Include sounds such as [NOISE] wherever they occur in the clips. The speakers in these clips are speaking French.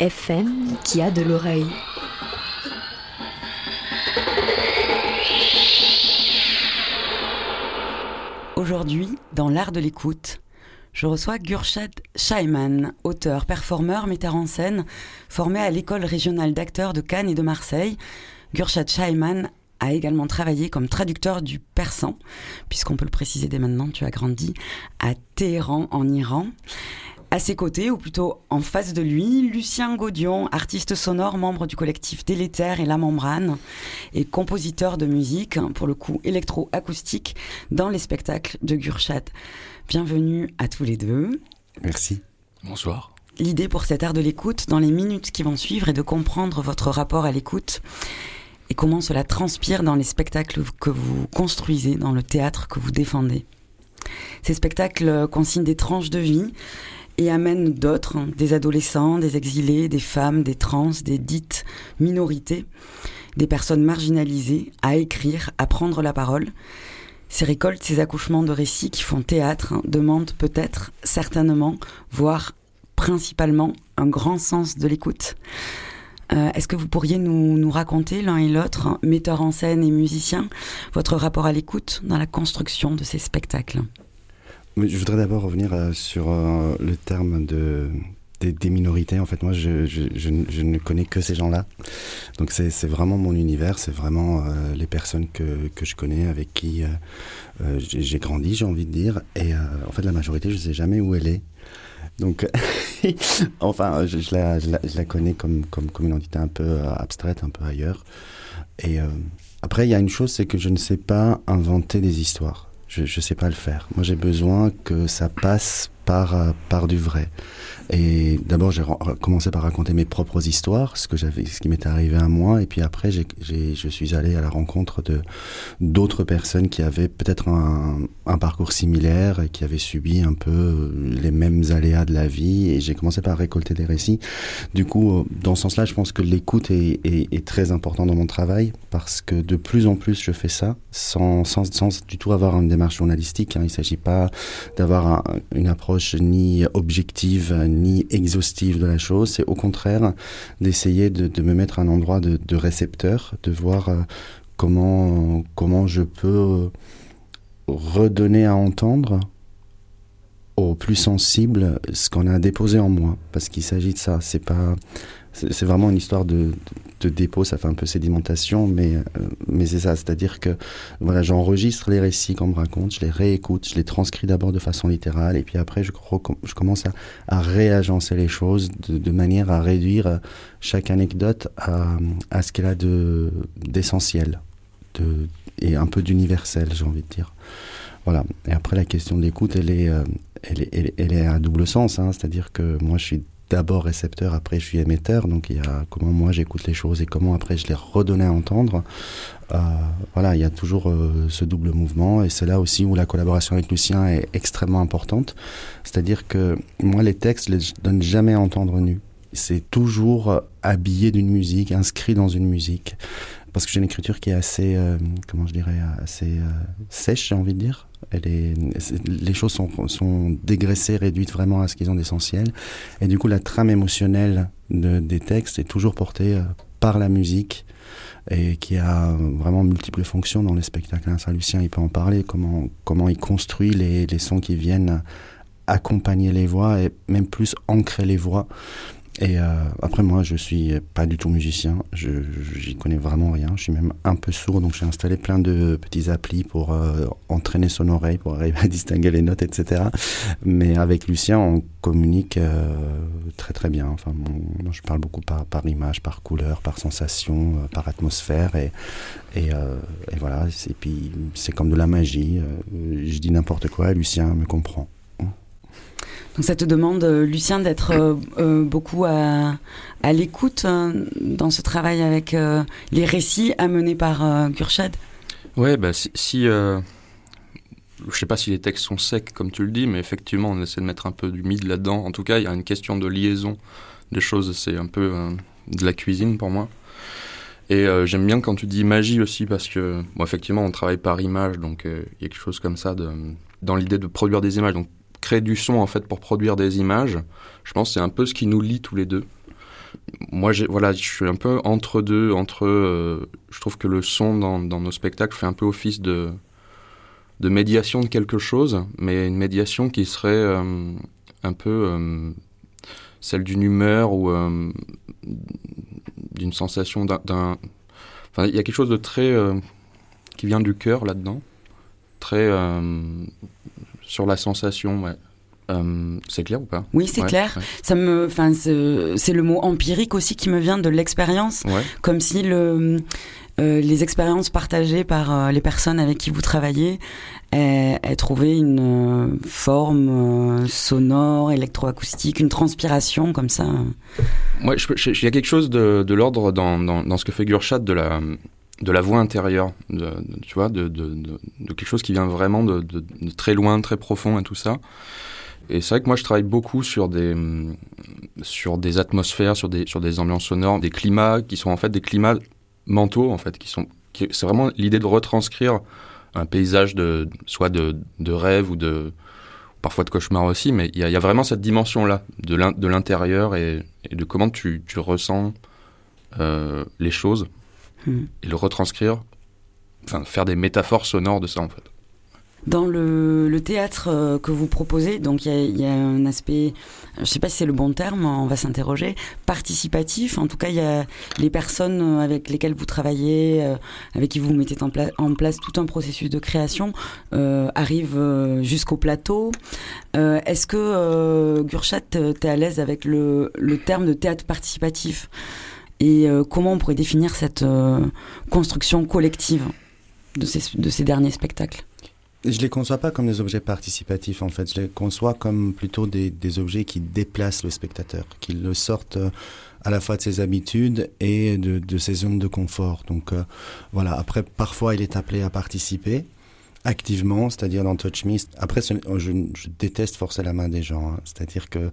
FM qui a de l'oreille. Aujourd'hui, dans l'art de l'écoute, je reçois Gurshad Shaiman, auteur, performeur, metteur en scène, formé à l'école régionale d'acteurs de Cannes et de Marseille. Gurshad Shaiman a également travaillé comme traducteur du persan, puisqu'on peut le préciser dès maintenant, tu as grandi à Téhéran, en Iran. À ses côtés, ou plutôt en face de lui, Lucien Gaudion, artiste sonore, membre du collectif Délétère et La Membrane, et compositeur de musique, pour le coup électro-acoustique, dans les spectacles de Gurchat. Bienvenue à tous les deux. Merci. Bonsoir. L'idée pour cet art de l'écoute, dans les minutes qui vont suivre, est de comprendre votre rapport à l'écoute et comment cela transpire dans les spectacles que vous construisez, dans le théâtre que vous défendez. Ces spectacles consignent des tranches de vie et amènent d'autres, hein, des adolescents, des exilés, des femmes, des trans, des dites minorités, des personnes marginalisées, à écrire, à prendre la parole. Ces récoltes, ces accouchements de récits qui font théâtre hein, demandent peut-être, certainement, voire principalement, un grand sens de l'écoute. Euh, Est-ce que vous pourriez nous, nous raconter l'un et l'autre, hein, metteur en scène et musicien, votre rapport à l'écoute dans la construction de ces spectacles? Je voudrais d'abord revenir euh, sur euh, le terme de, des, des minorités. En fait, moi, je, je, je, ne- connais que ces gens-là. Donc, c'est vraiment mon univers. C'est vraiment euh, les personnes que, que je connais, avec qui euh, j'ai grandi, j'ai envie de dire. Et euh, en fait, la majorité, je ne sais jamais où elle est. Donc, [LAUGHS] enfin, je, la, la, je la connais comme, comme, comme une entité un peu abstraite, un peu ailleurs. Et après, il y a une chose, c'est que je ne sais pas inventer des histoires. Je ne sais pas le faire. Moi, j'ai besoin que ça passe par, euh, par du vrai. Et d'abord, j'ai commencé par raconter mes propres histoires, ce que ce qui m'était arrivé à moi, et puis après, je suis allé à la rencontre d'autres personnes qui avaient peut-être un, parcours similaire et qui avaient subi un peu euh, les mêmes aléas de la vie, et j'ai commencé par récolter des récits. Du coup, euh, dans ce sens-là, je pense que l'écoute est, très important dans mon travail parce que de plus en plus, je fais ça sans, sans, sans du tout avoir une démarche journalistique. Hein. Il ne s'agit pas d'avoir un- une approche ni objective ni exhaustive de la chose. C'est au contraire d'essayer de, me mettre à un endroit de, de récepteur, de voir euh, comment, comment je peux redonner à entendre aux plus sensibles ce qu'on a déposé en moi. Parce qu'il s'agit de ça. C'est pas. C'est vraiment une histoire de, de, dépôt, ça fait un peu sédimentation, mais, euh, mais c'est ça, c'est-à-dire que voilà, j'enregistre les récits qu'on me raconte, je les réécoute, je les transcris d'abord de façon littérale, et puis après je, je commence à, à réagencer les choses de, manière à réduire euh, chaque anecdote à, à ce qu'elle a de d'essentiel de, et un peu d'universel, j'ai envie de dire. Voilà. Et après, la question de l'écoute, elle est, euh, elle est, elle est, elle à double sens. Hein. C'est-à-dire que moi, je suis d'abord récepteur, après je suis émetteur. Donc il y a comment moi j'écoute les choses et comment après je les redonne à entendre. Euh, voilà, il y a toujours euh, ce double mouvement et c'est là aussi où la collaboration avec Lucien est extrêmement importante. C'est-à-dire que moi, les textes, je les donne jamais à entendre nus. C'est toujours euh, habillé d'une musique, inscrit dans une musique. Parce que j'ai une écriture qui est assez, euh, comment je dirais, assez euh, sèche, j'ai envie de dire. Elle est, les choses sont, sont dégraissées, réduites vraiment à ce qu'ils ont d'essentiel. Et du coup, la trame émotionnelle de- des textes est toujours portée euh, par la musique et qui a vraiment multiples fonctions dans les spectacles. hein. Lucien, il peut en parler, comment, comment il construit les, les sons qui viennent accompagner les voix et même plus ancrer les voix. Et euh, après, moi, je suis pas du tout musicien. Je j'y connais vraiment rien. Je suis même un peu sourd, donc j'ai installé plein de petits applis pour euh, entraîner son oreille, pour arriver à [LAUGHS] distinguer les notes, etc. Mais avec Lucien, on communique euh, très très bien. Enfin, mon- moi, je parle beaucoup par, par image, par couleur, par sensation, euh, par atmosphère, et et, euh, et voilà. Et puis c'est comme de la magie. Euh, je dis n'importe quoi, Lucien me comprend. Donc ça te demande, euh, Lucien, d'être euh, euh, beaucoup à, l'écoute dans ce travail avec les récits amenés par euh, Gurchad. Ouais, bah si, je sais pas si les textes sont secs comme tu le dis, mais effectivement on essaie de mettre un peu d'humide là-dedans. En tout cas, il y a une question de liaison des choses. C'est un peu de la cuisine pour moi. Et j'aime bien quand tu dis magie aussi parce que, effectivement, on travaille par image, donc il y a quelque chose comme ça dans l'idée de produire des images. Créer du son en fait pour produire des images, je pense c'est un peu ce qui nous lie tous les deux. Moi, voilà, je suis un peu entre deux, entre. euh, je trouve que le son dans, nos spectacles fait un peu office de de médiation de quelque chose, mais une médiation qui serait euh, un peu euh, celle d'une humeur ou d'une sensation d'un-. Enfin, il y a quelque chose de très qui vient du cœur là-dedans, très sur la sensation. Ouais. Euh, c'est clair ou pas Oui, c'est Ouais, clair. ouais. Ça me, enfin, c'est le mot empirique aussi qui me vient de l'expérience, Ouais. comme si le, euh, les expériences partagées par euh, les personnes avec qui vous travaillez aient, aient trouvé une forme sonore, électroacoustique, une transpiration comme ça. Ouais, il y a quelque chose de, de l'ordre dans, dans, dans ce que fait Gurchat de la, de la voix intérieure, de, tu vois, de, quelque chose qui vient vraiment de, très loin, très profond et tout ça. Et c'est vrai que moi, je travaille beaucoup sur des, sur des atmosphères, sur des, sur des ambiances sonores, des climats qui sont en fait des climats mentaux, en fait, qui sont, c'est vraiment l'idée de retranscrire un paysage de, soit de, rêve ou de, parfois de cauchemar aussi, mais il y, a- vraiment cette dimension-là de l'in- de l'intérieur et, de comment tu, tu ressens euh, les choses Hmm. et le retranscrire, enfin faire des métaphores sonores de ça en fait. Dans le, le théâtre euh, que vous proposez, donc il y a, il y a un aspect, je sais pas si c'est le bon terme, on va s'interroger, participatif. En tout cas, il y a les personnes euh, avec lesquelles vous travaillez, euh, avec qui vous mettez en, pla- en place tout un processus de création, euh, arrivent jusqu'au plateau. Euh, Est-ce que euh, Gurchat, euh, t'es à l'aise avec le, le terme de théâtre participatif? Et euh, comment on pourrait définir cette euh, construction collective de ces, de ces derniers spectacles? Je les conçois pas comme des objets participatifs en fait, je les conçois comme plutôt des, objets qui déplacent le spectateur, qui le sortent euh, à la fois de ses habitudes et de, ses zones de confort. Donc voilà, après parfois il est appelé à participer activement, c'est-à-dire dans Touch Me. Après, je, je déteste forcer la main des gens, hein. c'est-à-dire que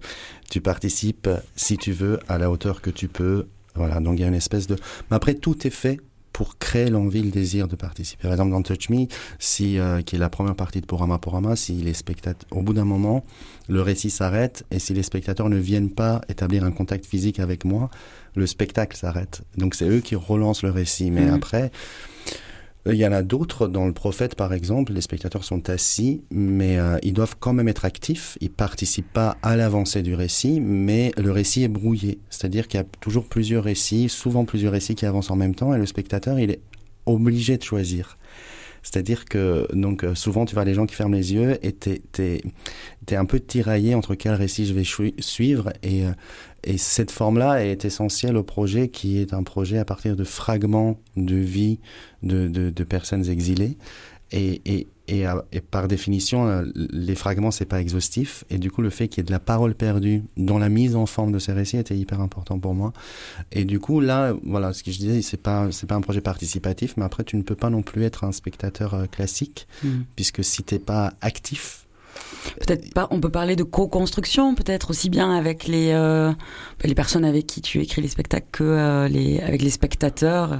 tu participes si tu veux à la hauteur que tu peux. Voilà, donc il y a une espèce de... Mais après, tout est fait pour créer l'envie, le désir de participer. Par exemple, dans Touch Me, si, euh, qui est la première partie de Porama Porama, si les spectateurs, au bout d'un moment, le récit s'arrête et si les spectateurs ne viennent pas établir un contact physique avec moi, le spectacle s'arrête. Donc c'est eux qui relancent le récit. Mais Mhm. après, il y en a d'autres, dans le prophète par exemple, les spectateurs sont assis, mais euh, ils doivent quand même être actifs, ils participent pas à l'avancée du récit, mais le récit est brouillé. C'est-à-dire qu'il y a toujours plusieurs récits, souvent plusieurs récits qui avancent en même temps, et le spectateur, il est obligé de choisir. C'est-à-dire que donc euh, souvent tu vois les gens qui ferment les yeux et t'es t'es un peu tiraillé entre quel récit je vais suivre et euh, et cette forme-là est essentielle au projet qui est un projet à partir de fragments de vie de de, de personnes exilées et et et, à- et par définition, euh, les fragments, c'est pas exhaustif. Et du coup, le fait qu'il y ait de la parole perdue dans la mise en forme de ces récits était hyper important pour moi. Et du coup, là, voilà, ce que je disais, c'est pas, c'est pas un projet participatif, mais après, tu ne peux pas non plus être un spectateur euh, classique, Hmm. puisque si t'es pas actif, Peut-être pas. On peut parler de co-construction, peut-être aussi bien avec les euh, les personnes avec qui tu écris les spectacles que euh, les avec les spectateurs. euh.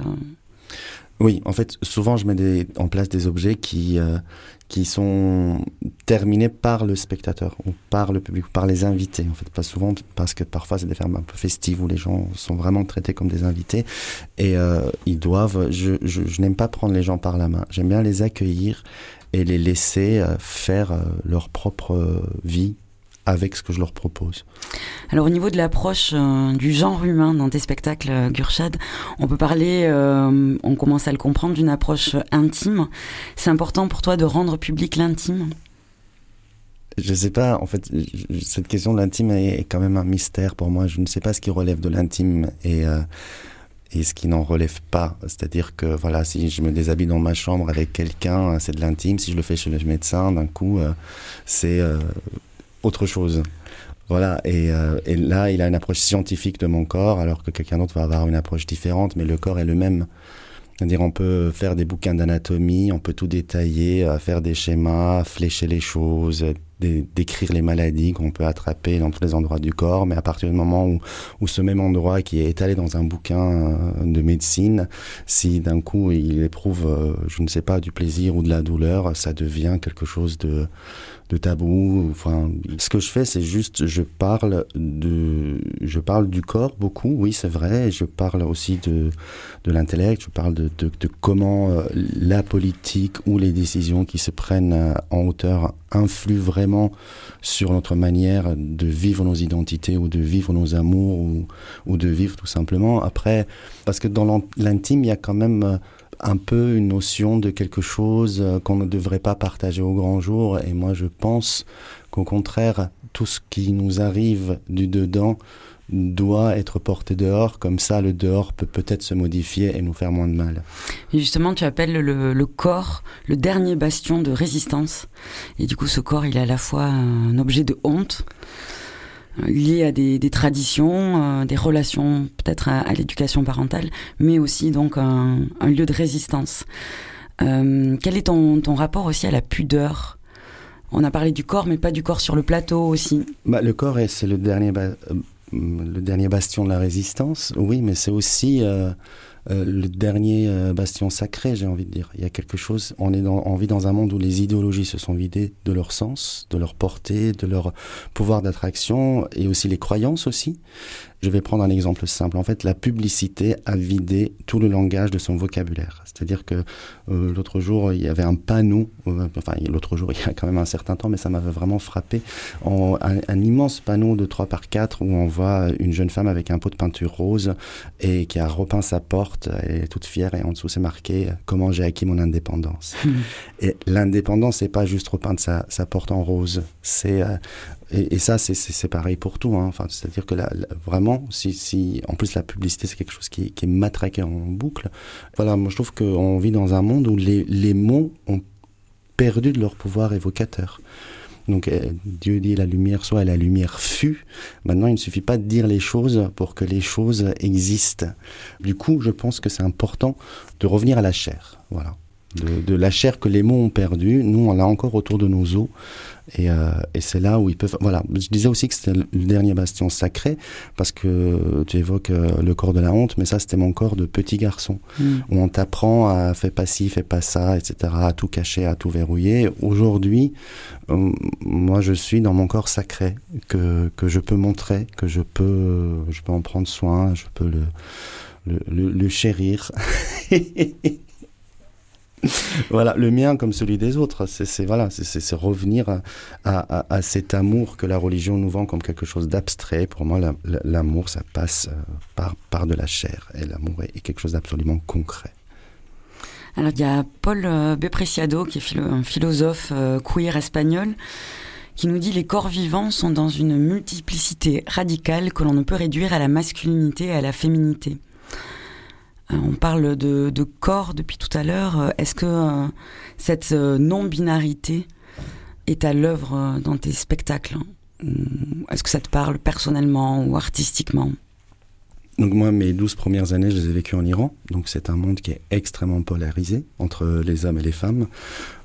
Oui, en fait, souvent je mets en place des objets qui, qui sont terminés par le spectateur ou par le public par les invités. En fait, pas souvent parce que parfois c'est des fermes un peu festives où les gens sont vraiment traités comme des invités et ils doivent. Je n'aime pas prendre les gens par la main. J'aime bien les accueillir et les laisser euh, faire euh, leur propre euh, vie avec ce que je leur propose. Alors au niveau de l'approche euh, du genre humain dans tes spectacles, euh, Gurchad, on peut parler, euh, on commence à le comprendre, d'une approche intime. C'est important pour toi de rendre public l'intime? Je sais pas, en fait, cette question de l'intime est, est quand même un mystère pour moi. Je ne sais pas ce qui relève de l'intime et, et ce qui n'en relève pas. C'est-à-dire que voilà, si je me déshabille dans ma chambre avec quelqu'un, c'est de l'intime. Si je le fais chez le médecin, d'un coup, euh, c'est euh, autre chose. Voilà, et, euh, et là, il a une approche scientifique de mon corps, alors que quelqu'un d'autre va avoir une approche différente, mais le corps est le même. C'est-à-dire, on peut faire des bouquins d'anatomie, on peut tout détailler, faire des schémas, flécher les choses, décrire les maladies qu'on peut attraper dans tous les endroits du corps, mais à partir du moment où, où ce même endroit qui est étalé dans un bouquin euh, de médecine, si d'un coup il éprouve, euh, je ne sais pas, du plaisir ou de la douleur, ça devient quelque chose de, de tabou. Enfin, ce que je fais, c'est juste, je parle de, je parle du corps beaucoup, oui, c'est vrai. Je parle aussi de, de l'intellect. Je parle de, de, de comment euh, la politique ou les décisions qui se prennent euh, en hauteur influent vraiment sur notre manière de vivre nos identités ou de vivre nos amours ou, ou de vivre tout simplement. Après, parce que dans l'intime, il y a quand même euh, un peu une notion de quelque chose euh, qu'on ne devrait pas partager au grand jour. Et moi, je pense qu'au contraire, tout ce qui nous arrive du dedans doit être porté dehors. Comme ça, le dehors peut peut-être se modifier et nous faire moins de mal. Et justement, tu appelles le, le corps le dernier bastion de résistance. Et du coup, ce corps, il est à la fois un objet de honte, euh, lié à des, des traditions, euh, des relations peut-être à, l'éducation parentale, mais aussi donc un, lieu de résistance. Euh, quel est ton, ton rapport aussi à la pudeur? On a parlé du corps, mais pas du corps sur le plateau aussi. Bah, le corps, est- c'est le dernier, euh, le dernier bastion de la résistance, oui, mais c'est aussi le dernier euh, bastion sacré, j'ai envie de dire. Il y a quelque chose, on, est dans, on vit dans un monde où les idéologies se sont vidées de leur sens, de leur portée, de leur pouvoir d'attraction, et aussi les croyances aussi. Je vais prendre un exemple simple. En fait, la publicité a vidé tout le langage de son vocabulaire. C'est-à-dire que euh, l'autre jour, il y avait un panneau, euh, enfin l'autre jour, [LAUGHS] il y a quand même un certain temps, mais ça m'avait vraiment frappé, en- un, un immense panneau de 3 par 4 où on voit une jeune femme avec un pot de peinture rose et qui a repeint sa porte, elle est toute fière et en dessous c'est marqué « Comment j'ai acquis mon indépendance ». Et l'indépendance, c'est pas juste repeindre sa, sa porte en rose, c'est... euh, et, ça, c'est- pareil pour tout. Hein. Enfin, C'est-à-dire que la- vraiment, si, si, en plus la publicité, c'est quelque chose qui, est matraqué en boucle. Voilà, moi je trouve qu'on vit dans un monde où les, les mots ont perdu de leur pouvoir évocateur. Donc euh, Dieu dit la lumière soit et la lumière fut. Maintenant, il ne suffit pas de dire les choses pour que les choses existent. Du coup, je pense que c'est important de revenir à la chair. Voilà. De, de la chair que les mots ont perdu, nous on l'a encore autour de nos os. Et, euh, et c'est là où ils peuvent. Voilà, je disais aussi que c'était le dernier bastion sacré, parce que tu évoques euh, le corps de la honte, mais ça c'était mon corps de petit garçon, Mm. où on t'apprend à faire pas ci, fais pas ça, etc., à tout cacher, à tout verrouiller. Aujourd'hui, euh, moi je suis dans mon corps sacré, que, que je peux montrer, que je peux, je peux en prendre soin, je peux le, le, le, le chérir. [LAUGHS] [LAUGHS] Voilà, le mien comme celui des autres, c'est voilà, c'est- revenir à, cet amour que la religion nous vend comme quelque chose d'abstrait. Pour moi, la- la- l'amour, ça passe euh, par, par de la chair, et l'amour est, quelque chose d'absolument concret. Alors il y a Paul euh, Bepreciado, qui est un philosophe euh, queer espagnol, qui nous dit les corps vivants sont dans une multiplicité radicale que l'on ne peut réduire à la masculinité et à la féminité. Euh, on parle de, corps depuis tout à l'heure. Euh, Est-ce que euh, cette non-binarité est à l'œuvre dans tes spectacles? Est-ce que ça te parle personnellement ou artistiquement? Donc moi, mes douze premières années, je les ai vécues en Iran. Donc c'est un monde qui est extrêmement polarisé entre les hommes et les femmes.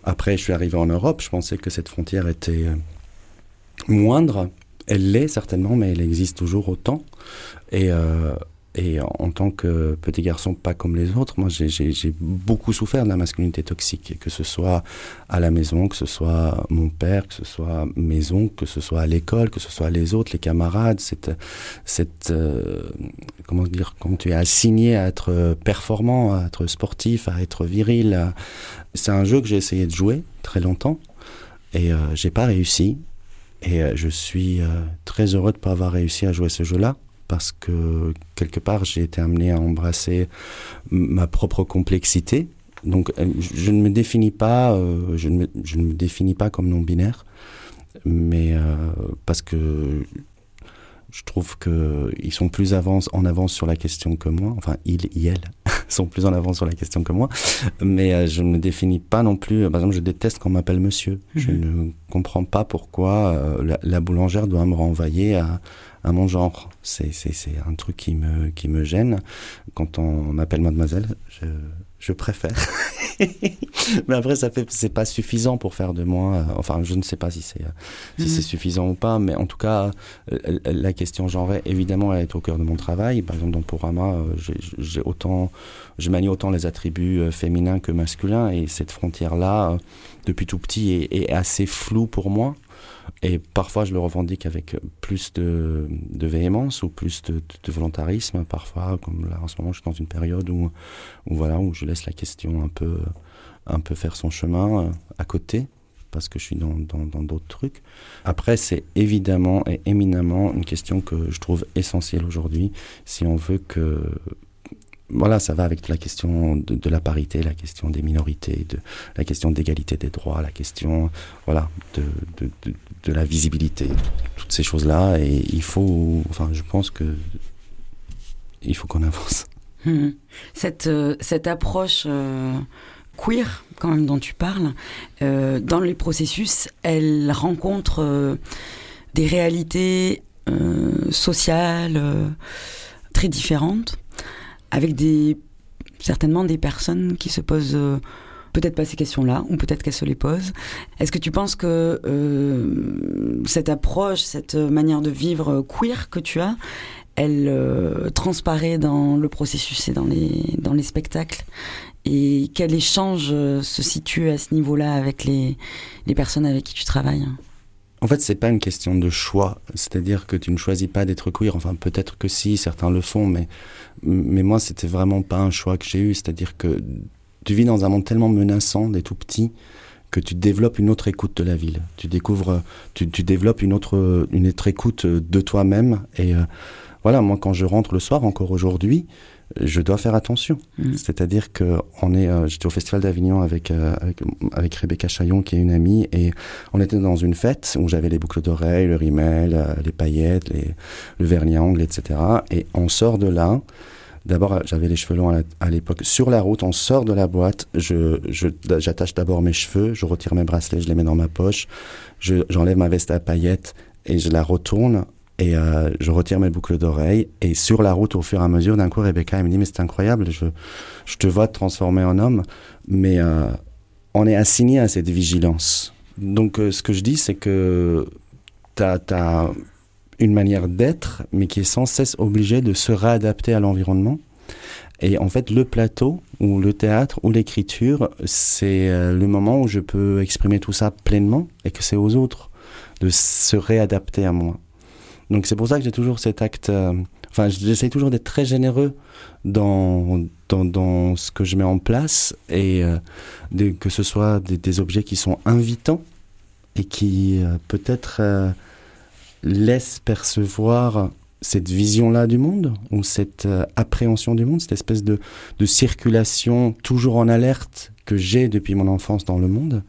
Après, je suis arrivé en Europe. Je pensais que cette frontière était moindre. Elle l'est certainement, mais elle existe toujours autant. Et, et en, tant que petit garçon pas comme les autres, moi j'ai- beaucoup souffert de la masculinité toxique, que ce soit à la maison, que ce soit mon père, que ce soit oncles, que ce soit à l'école, que ce soit les autres, les camarades, cette, cette euh, comment dire, quand tu es assigné à être euh, performant, à être sportif, à être viril, c'est un jeu que j'ai essayé de jouer très longtemps. Et euh, j'ai pas réussi. Et je suis très heureux de pas avoir réussi à jouer ce jeu-là parce que quelque part j'ai été amené à embrasser ma propre complexité. Donc euh, je ne me définis pas, me, je, ne me, définis pas comme non binaire, mais parce que je trouve qu'ils sont plus avance, en avance sur la question que moi. Enfin, ils et elles [LAUGHS] sont plus en avance sur la question que moi. Mais euh, je ne me définis pas non plus. Par exemple, je déteste qu'on m'appelle monsieur. Mm -hmm. Je ne comprends pas pourquoi euh, la, la, boulangère doit me renvoyer à, à mon genre. C'est un truc qui me, qui me gêne. Quand on m'appelle mademoiselle, je, je préfère. [LAUGHS] mais après, ça fait, c'est pas suffisant pour faire de moi. Euh, enfin, je ne sais pas si c'est si mm -hmm. c'est suffisant ou pas, mais en tout cas, euh, la question genrée, évidemment, elle est au cœur de mon travail. Par exemple, dans Porama, euh, j'ai autant, je manie autant les attributs euh, féminins que masculins, et cette frontière-là, euh, depuis tout petit, est, est, assez floue pour moi. Et parfois, je le revendique avec plus de, de véhémence ou plus de, de, volontarisme. Parfois, comme là, en ce moment, je suis dans une période où, où, voilà, où je laisse la question un peu, un peu faire son chemin à côté, parce que je suis dans d'autres dans, trucs. Après, c'est évidemment et éminemment une question que je trouve essentielle aujourd'hui, si on veut que voilà, ça va avec la question de, la parité, la question des minorités, de la question d'égalité des droits, la question voilà, de, de, de, la visibilité, toutes ces choses-là. Et il faut, enfin, je pense que il faut qu'on avance. Mmh. Cette, euh, cette approche euh, queer, quand même, dont tu parles, euh, dans les processus, elle rencontre des réalités sociales très différentes avec des certainement des personnes qui se posent euh, peut-être pas ces questions-là, ou peut-être qu'elles se les posent. Est-ce que tu penses que euh, cette approche, cette manière de vivre queer que tu as, elle euh, transparaît dans le processus et dans les, dans les spectacles? Et quel échange se situe à ce niveau-là avec les, les personnes avec qui tu travailles? En fait, c'est pas une question de choix. C'est-à-dire que tu ne choisis pas d'être queer. Enfin, peut-être que si, certains le font, mais, mais moi, c'était vraiment pas un choix que j'ai eu. C'est-à-dire que tu vis dans un monde tellement menaçant des tout petits que tu développes une autre écoute de la ville. Tu découvres, tu, tu développes une autre, une autre écoute de toi-même. Et euh, voilà, moi, quand je rentre le soir, encore aujourd'hui, je dois faire attention. Mmh. C'est-à-dire que on est, euh, j'étais au Festival d'Avignon avec, euh, avec, avec Rebecca Chaillon, qui est une amie, et on était dans une fête où j'avais les boucles d'oreilles, le rimel, euh, les paillettes, les, le vernis à ongles, etc. Et on sort de là. D'abord, j'avais les cheveux longs à l'époque. Sur la route, on sort de la boîte. Je, j'attache d'abord mes cheveux, je retire mes bracelets, je les mets dans ma poche. Je, j'enlève ma veste à paillettes et je la retourne et euh, je retire mes boucles d'oreilles. Et sur la route, au fur et à mesure, d'un coup, Rebecca elle me dit Mais c'est incroyable, je, te vois te transformer en homme. Mais euh, on est assigné à cette vigilance. Donc, euh, ce que je dis, c'est que tu as, une manière d'être, mais qui est sans cesse obligée de se réadapter à l'environnement. Et en fait, le plateau, ou le théâtre, ou l'écriture, c'est le moment où je peux exprimer tout ça pleinement et que c'est aux autres de se réadapter à moi. Donc c'est pour ça que j'ai toujours cet acte. Euh, enfin, j'essaie toujours d'être très généreux dans, dans, dans, ce que je mets en place et euh, de, que ce soit des, des, objets qui sont invitants et qui euh, peut-être laissent percevoir cette vision-là du monde ou cette euh, appréhension du monde, cette espèce de, de circulation toujours en alerte que j'ai depuis mon enfance dans le monde.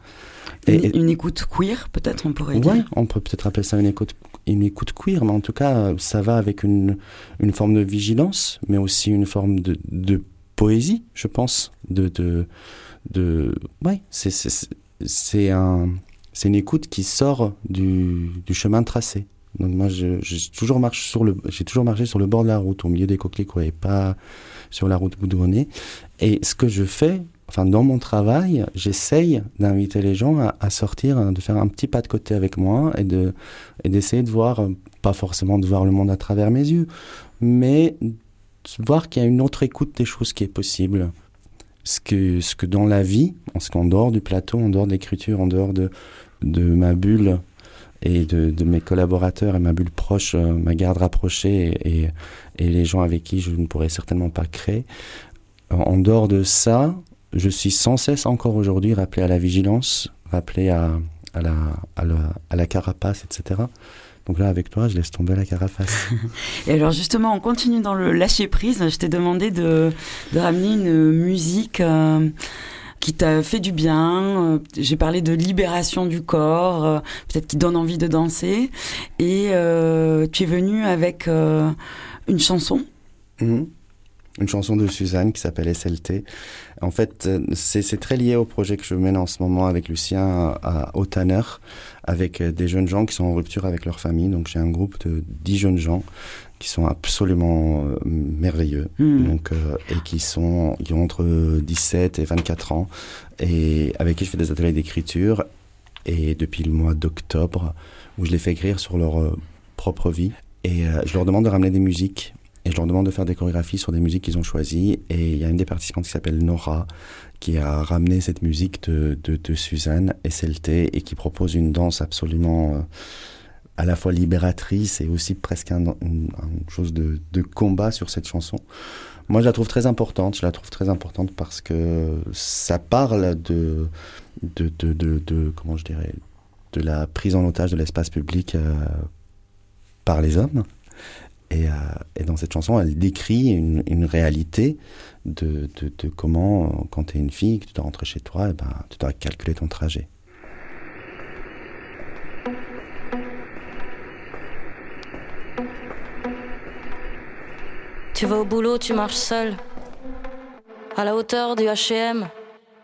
Et, une, une écoute queer, peut-être, on pourrait dire. Oui, on peut peut-être appeler ça une écoute une écoute queer, mais en tout cas, ça va avec une, forme de vigilance, mais aussi une forme de, poésie, je pense. De, de, de, c'est, un, une écoute qui sort du, chemin tracé. Donc moi, j'ai toujours marché sur le, bord de la route, au milieu des coquelicots, et pas sur la route boudronnée. Et ce que je fais, enfin dans mon travail, j'essaye d'inviter les gens à, sortir, de faire un petit pas de côté avec moi et de et d'essayer de voir, pas forcément de voir le monde à travers mes yeux, mais de voir qu'il y a une autre écoute des choses qui est possible. Ce que ce que dans la vie, en ce qu'en dehors du plateau, en dehors de l'écriture, en dehors de de ma bulle et de, de, mes collaborateurs et ma bulle proche, euh, ma garde rapprochée et, et, les gens avec qui je ne pourrais certainement pas créer. En dehors de ça, je suis sans cesse encore aujourd'hui rappelé à la vigilance, rappelé à, à la, à la, à la carapace, etc. Donc là, avec toi, je laisse tomber la carapace. [LAUGHS] Et alors justement, on continue dans le lâcher prise. Je t'ai demandé de, de ramener une musique euh, qui t'a fait du bien. Euh, J'ai parlé de libération du corps, euh, peut-être qui donne envie de danser. Et euh, tu es venu avec une chanson. Mhm. Une chanson de Suzanne qui s'appelle SLT. En fait, euh, c'est très lié au projet que je mène en ce moment avec Lucien à, au Tanner, avec euh, des jeunes gens qui sont en rupture avec leur famille. Donc j'ai un groupe de 10 jeunes gens qui sont absolument euh, merveilleux. Hmm. Donc, euh, et qui sont qui ont entre 17 et 24 ans et avec qui je fais des ateliers d'écriture et depuis le mois d'octobre où je les fais écrire sur leur euh, propre vie et euh, je leur demande de ramener des musiques et je leur demande de faire des chorégraphies sur des musiques qu'ils ont choisies et il y a une des participantes qui s'appelle Nora qui a ramené cette musique de, de, de Suzanne SLT et qui propose une danse absolument euh, à la fois libératrice et aussi presque un, une, chose de, de combat sur cette chanson. Moi, je la trouve très importante. Je la trouve très importante parce que ça parle de, de, de comment je dirais, de la prise en otage de l'espace public euh, par les hommes. Et, euh, et, dans cette chanson, elle décrit une, réalité de, comment, quand tu es une fille, que tu dois rentrer chez toi, et ben, tu dois calculer ton trajet. Tu vas au boulot, tu marches seul. À la hauteur du HM,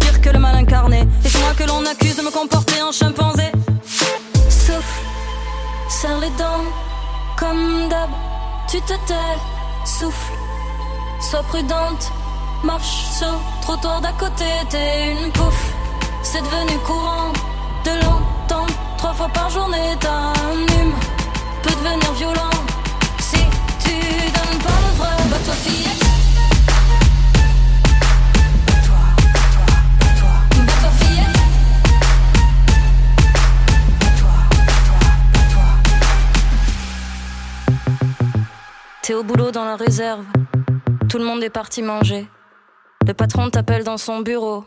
Pire que le mal incarné. Et c'est moi que l'on accuse de me comporter en chimpanzé. Souffle, serre les dents, comme d'hab. Tu te tais, souffle, sois prudente. Marche sur trottoir d'à côté, t'es une pouffe. C'est devenu courant de l'entendre trois fois par journée. T'as un hume, peut devenir violent. Si tu donnes pas le vrai, bah toi fillette. T'es au boulot dans la réserve. Tout le monde est parti manger. Le patron t'appelle dans son bureau.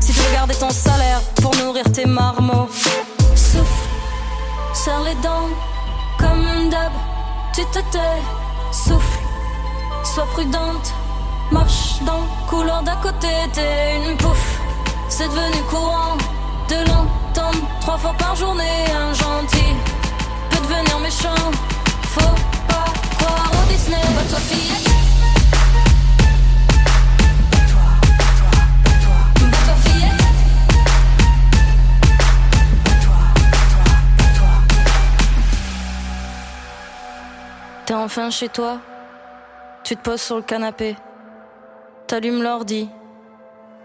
Si tu veux garder ton salaire pour nourrir tes marmots. Souffle, serre les dents, comme d'hab. Tu te tais, souffle, sois prudente. Marche dans couloir d'à côté, t'es une pouffe. C'est devenu courant de l'entendre trois fois par journée. Un gentil peut devenir méchant. Faut pas croire au Disney. Bah toi T'es enfin chez toi? Tu te poses sur le canapé. T'allumes l'ordi.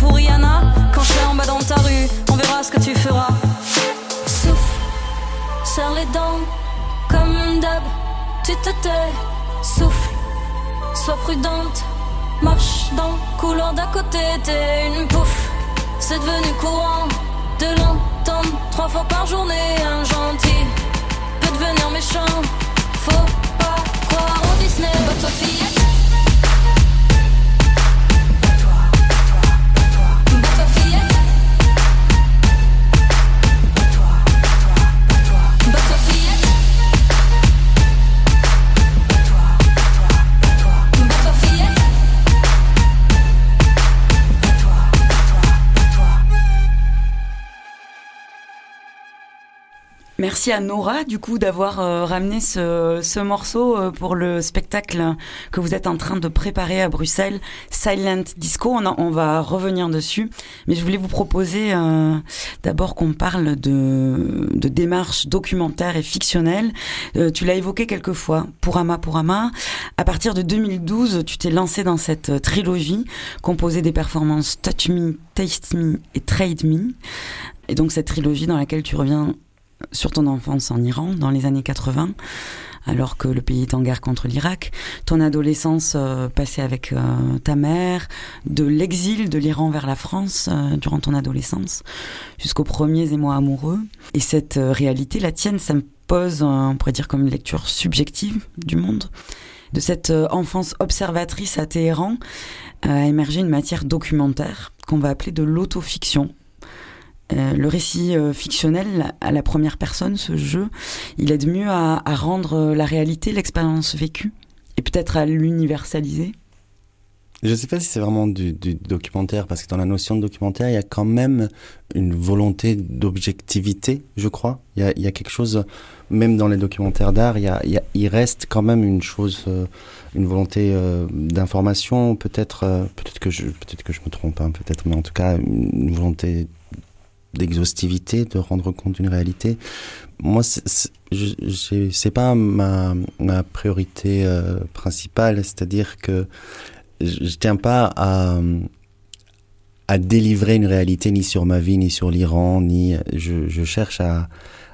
pour Rihanna quand je serai en bas dans ta rue. On verra ce que tu feras. Souffle, serre les dents, comme d'hab. Tu te tais, souffle, sois prudente. Marche dans le couloir d'à côté, t'es une pouffe. C'est devenu courant de l'entendre trois fois par journée. Un gentil peut devenir méchant. Faut Merci à Nora, du coup, d'avoir euh, ramené ce, ce morceau euh, pour le spectacle que vous êtes en train de préparer à Bruxelles, Silent Disco. On, on va revenir dessus. Mais je voulais vous proposer euh, d'abord qu'on parle de, de démarche documentaire et fictionnelle. Euh, tu l'as évoqué quelques fois, Pourama Pourama. À partir de 2012, tu t'es lancé dans cette trilogie composée des performances Touch Me, Taste Me et Trade Me. Et donc cette trilogie dans laquelle tu reviens sur ton enfance en Iran dans les années 80, alors que le pays est en guerre contre l'Irak, ton adolescence euh, passée avec euh, ta mère, de l'exil de l'Iran vers la France euh, durant ton adolescence, jusqu'aux premiers émois amoureux. Et cette réalité, la tienne, ça me pose, euh, on pourrait dire, comme une lecture subjective du monde. De cette enfance observatrice à Téhéran a émergé une matière documentaire qu'on va appeler de l'autofiction. Euh, le récit euh, fictionnel à la première personne, ce jeu, il aide mieux à, rendre euh, la réalité, l'expérience vécue, et peut-être à l'universaliser. Je ne sais pas si c'est vraiment du, documentaire, parce que dans la notion de documentaire, il y a quand même une volonté d'objectivité, je crois. Il y a, quelque chose, même dans les documentaires d'art, il, reste quand même une chose, une volonté d'information, peut-être, peut-être que je, peut-être que je me trompe, hein, peut-être, mais en tout cas, une volonté d'exhaustivité, de rendre compte d'une réalité. Moi, c'est- pas ma, ma priorité euh, principale, c'est-à-dire que je, tiens pas à, à délivrer une réalité ni sur ma vie, ni sur l'Iran, ni je, je cherche à,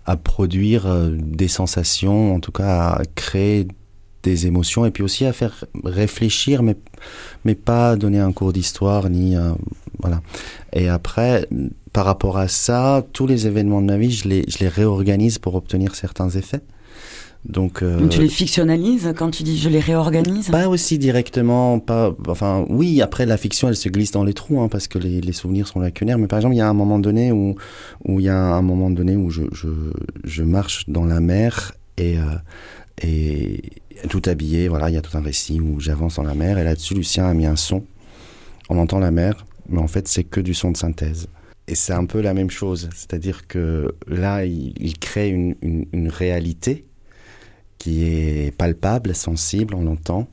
à produire euh, des sensations, en tout cas à créer des émotions et puis aussi à faire réfléchir, mais, mais pas donner un cours d'histoire, ni. euh, voilà. Et après, par rapport à ça, tous les événements de ma vie, je les, je les réorganise pour obtenir certains effets. Donc, euh, Donc tu les fictionnalises quand tu dis je les réorganise? Pas aussi directement, pas, enfin, oui, après la fiction, elle se glisse dans les trous, hein, parce que les, les souvenirs sont lacunaires. Mais par exemple, il y a un moment donné où, où il y a un moment donné où je, je, je marche dans la mer et, euh, et tout habillé, voilà, il y a tout un récit où j'avance dans la mer et là-dessus, Lucien a mis un son. On entend la mer, mais en fait, c'est que du son de synthèse. Et c'est un peu la même chose, c'est-à-dire que là, il, crée une, une, réalité qui est palpable, sensible, on l'entend,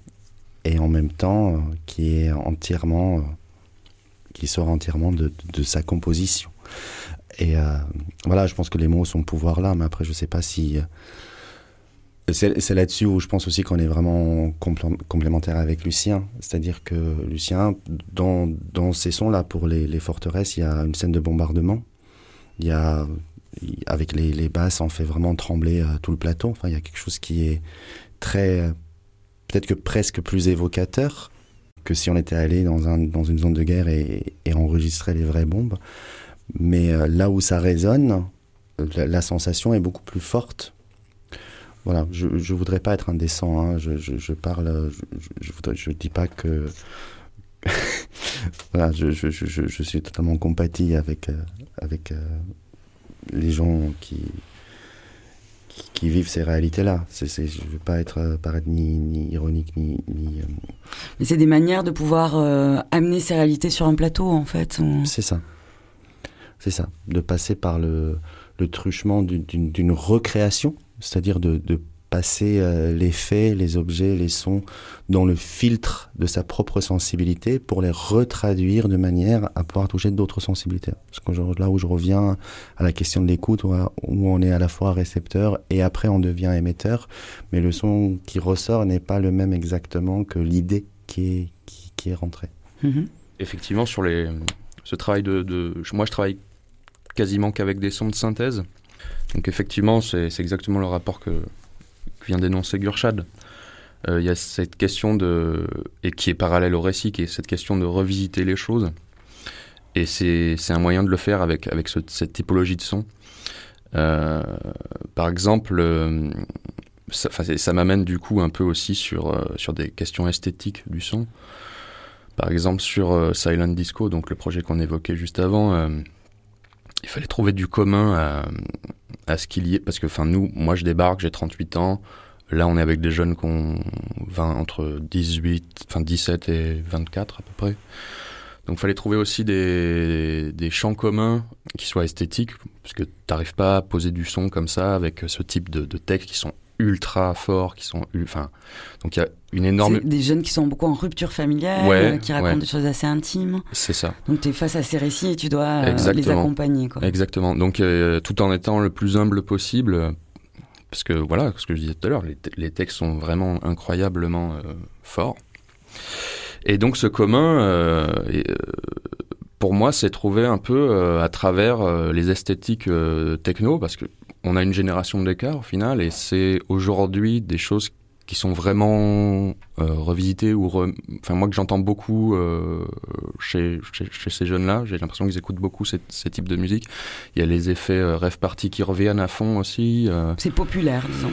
et en même temps euh, qui est entièrement, euh, qui sort entièrement de, de sa composition. Et euh, voilà, je pense que les mots sont pouvoir là, mais après je sais pas si. C'est là-dessus où je pense aussi qu'on est vraiment complé- complémentaire avec Lucien. C'est-à-dire que Lucien, dans, dans ces sons-là, pour les, forteresses, il y a une scène de bombardement. Il y a, avec les, basses, on fait vraiment trembler euh, tout le plateau. Enfin, il y a quelque chose qui est très, peut-être que presque plus évocateur que si on était allé dans, un, dans une zone de guerre et, et enregistrait les vraies bombes. Mais euh, là où ça résonne, la sensation est beaucoup plus forte. Voilà, je ne voudrais pas être indécent, hein. je, je, je parle, je, je dis pas que... [LAUGHS] voilà, je, je, je, je- je suis totalement compatie avec, euh, avec euh, les gens qui, qui, qui vivent ces réalités-là. C'est, c'est, je ne veux pas être, euh, paraître ni, ni ironique, ni... ni euh, Mais c'est des manières de pouvoir amener ces réalités sur un plateau en fait. ou- C'est ça. C'est ça. De passer par le, le truchement d'une recréation, c'est-à-dire de, de passer euh, les faits, les objets, les sons dans le filtre de sa propre sensibilité pour les retraduire de manière à pouvoir toucher d'autres sensibilités. Parce que je- là où je reviens à la question de l'écoute, où, où on est à la fois récepteur et après on devient émetteur, mais le son qui ressort n'est pas le même exactement que l'idée qui est, qui, qui est rentrée. Mhm. Effectivement, sur les, ce travail de, de- Moi, je travaille quasiment qu'avec des sons de synthèse. Donc, effectivement, c'est exactement le rapport que, vient d'énoncer Gurchad. Euh, Il y a cette question de. et qui est parallèle au récit, qui est cette question de revisiter les choses. et c'est un moyen de le faire avec, avec ce, cette typologie de son. Euh, par exemple, euh, ça, m'amène du coup un peu aussi sur, sur des questions esthétiques du son. Par exemple, sur Silent Disco, donc le projet qu'on évoquait juste avant, il fallait trouver du commun à, à ce qu'il y ait. Parce que, enfin, nous, moi je débarque, j'ai 38 ans. Là, on est avec des jeunes qui ont 20, entre 18, enfin 17 et 24 à peu près. Donc, il fallait trouver aussi des, des champs communs qui soient esthétiques, parce que tu n'arrives pas à poser du son comme ça avec ce type de, de textes qui sont ultra forts, qui sont, enfin, donc il y a une énorme. Des jeunes qui sont beaucoup en rupture familiale, ouais, qui racontent ouais. des choses assez intimes. C'est ça. Donc tu es face à ces récits et tu dois euh, les accompagner. Quoi. Exactement. Donc euh, tout en étant le plus humble possible, parce que voilà, ce que je disais tout à l'heure, les, les, textes sont vraiment incroyablement euh, forts. Et donc ce commun, et, pour moi, c'est trouvé un peu à travers les esthétiques techno, parce que on a une génération d'écart au final, et c'est aujourd'hui des choses qui sont vraiment euh, revisitées ou re... enfin moi que j'entends beaucoup euh, chez, chez, chez, ces jeunes-là, j'ai l'impression qu'ils écoutent beaucoup ces, ces, types de musique. Il y a les effets euh, rêve party qui reviennent à fond aussi. C'est populaire, disons.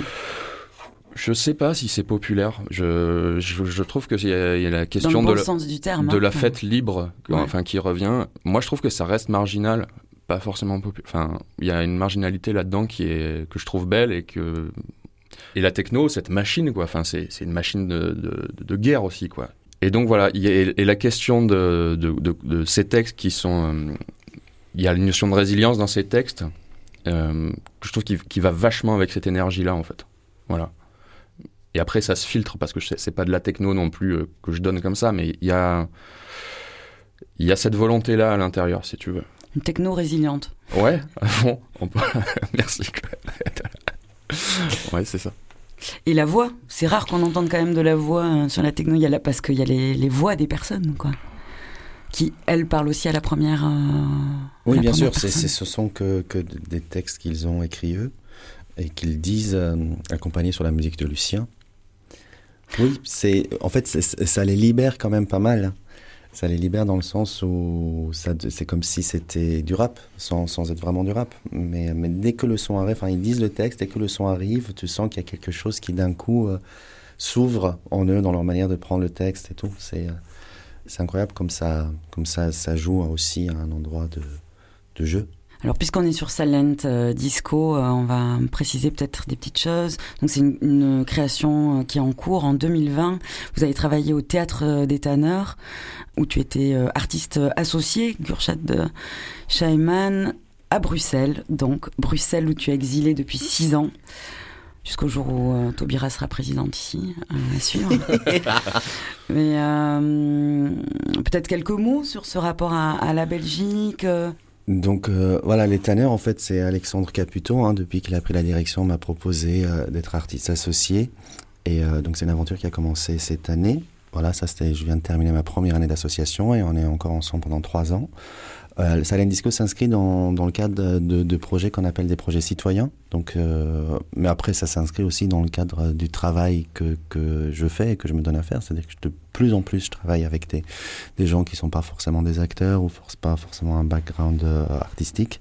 Je sais pas si c'est populaire. Je, je, je trouve qu'il y, a, il y a la question Dans le bon de, la, sens du terme, de hein. la fête libre, Ouais. enfin qui revient. Moi, je trouve que ça reste marginal, pas forcément populaire. Enfin, il y a une marginalité là-dedans qui est que je trouve belle et que et la techno, cette machine, quoi. Enfin, c'est une machine de, de, guerre aussi, quoi. Et donc voilà, il y a, et la question de, de, ces textes qui sont, euh, il y a une notion de résilience dans ces textes euh, que je trouve qui, qui va vachement avec cette énergie-là, en fait. Voilà. Et après, ça se filtre parce que c'est pas de la techno non plus euh, que je donne comme ça, mais il y a, il y a cette volonté-là à l'intérieur, si tu veux. Une techno résiliente. Ouais, [LAUGHS] bon, on peut... [LAUGHS] merci. ouais, c'est ça. Et la voix, c'est rare qu'on entende quand même de la voix euh, sur la techno, il y a la, parce qu'il y a les, les, voix des personnes, quoi. Qui, elles, parlent aussi à la première. Euh, oui, la bien première sûr, c'est, ce sont que, que, des textes qu'ils ont écrits eux et qu'ils disent euh, accompagnés sur la musique de Lucien. Oui, c'est en fait ça les libère quand même pas mal. Ça les libère dans le sens où c'est comme si c'était du rap, sans, sans, être vraiment du rap. Mais, mais dès que le son arrive, enfin ils disent le texte, dès que le son arrive, tu sens qu'il y a quelque chose qui d'un coup euh, s'ouvre en eux dans leur manière de prendre le texte et tout. C'est, euh, c'est incroyable comme ça, comme ça, ça joue aussi à un endroit de, de jeu. Alors, puisqu'on est sur Silent euh, Disco, euh, on va préciser peut-être des petites choses. Donc, c'est une, une, création euh, qui est en cours. En 2020, vous avez travaillé au Théâtre des Tanneurs, où tu étais euh, artiste associé, Gurchat de Scheiman, à Bruxelles. Donc, Bruxelles, où tu es exilé depuis six ans. Jusqu'au jour où euh, Taubira sera présidente ici, euh, à suivre. [LAUGHS] Mais euh, peut-être quelques mots sur ce rapport à, à la Belgique. Donc euh, voilà, les tanneurs, en fait, c'est Alexandre Caputo, hein, depuis qu'il a pris la direction, m'a proposé euh, d'être artiste associé. Et euh, donc c'est une aventure qui a commencé cette année. Voilà, ça c'était, je viens de terminer ma première année d'association et on est encore ensemble pendant trois ans. Euh, Disco s'inscrit dans, dans le cadre de, de projets qu'on appelle des projets citoyens. Donc, euh, mais après, ça s'inscrit aussi dans le cadre du travail que, que je fais et que je me donne à faire. C'est-à-dire que de plus en plus, je travaille avec des, des gens qui ne sont pas forcément des acteurs ou force, pas forcément un background euh, artistique.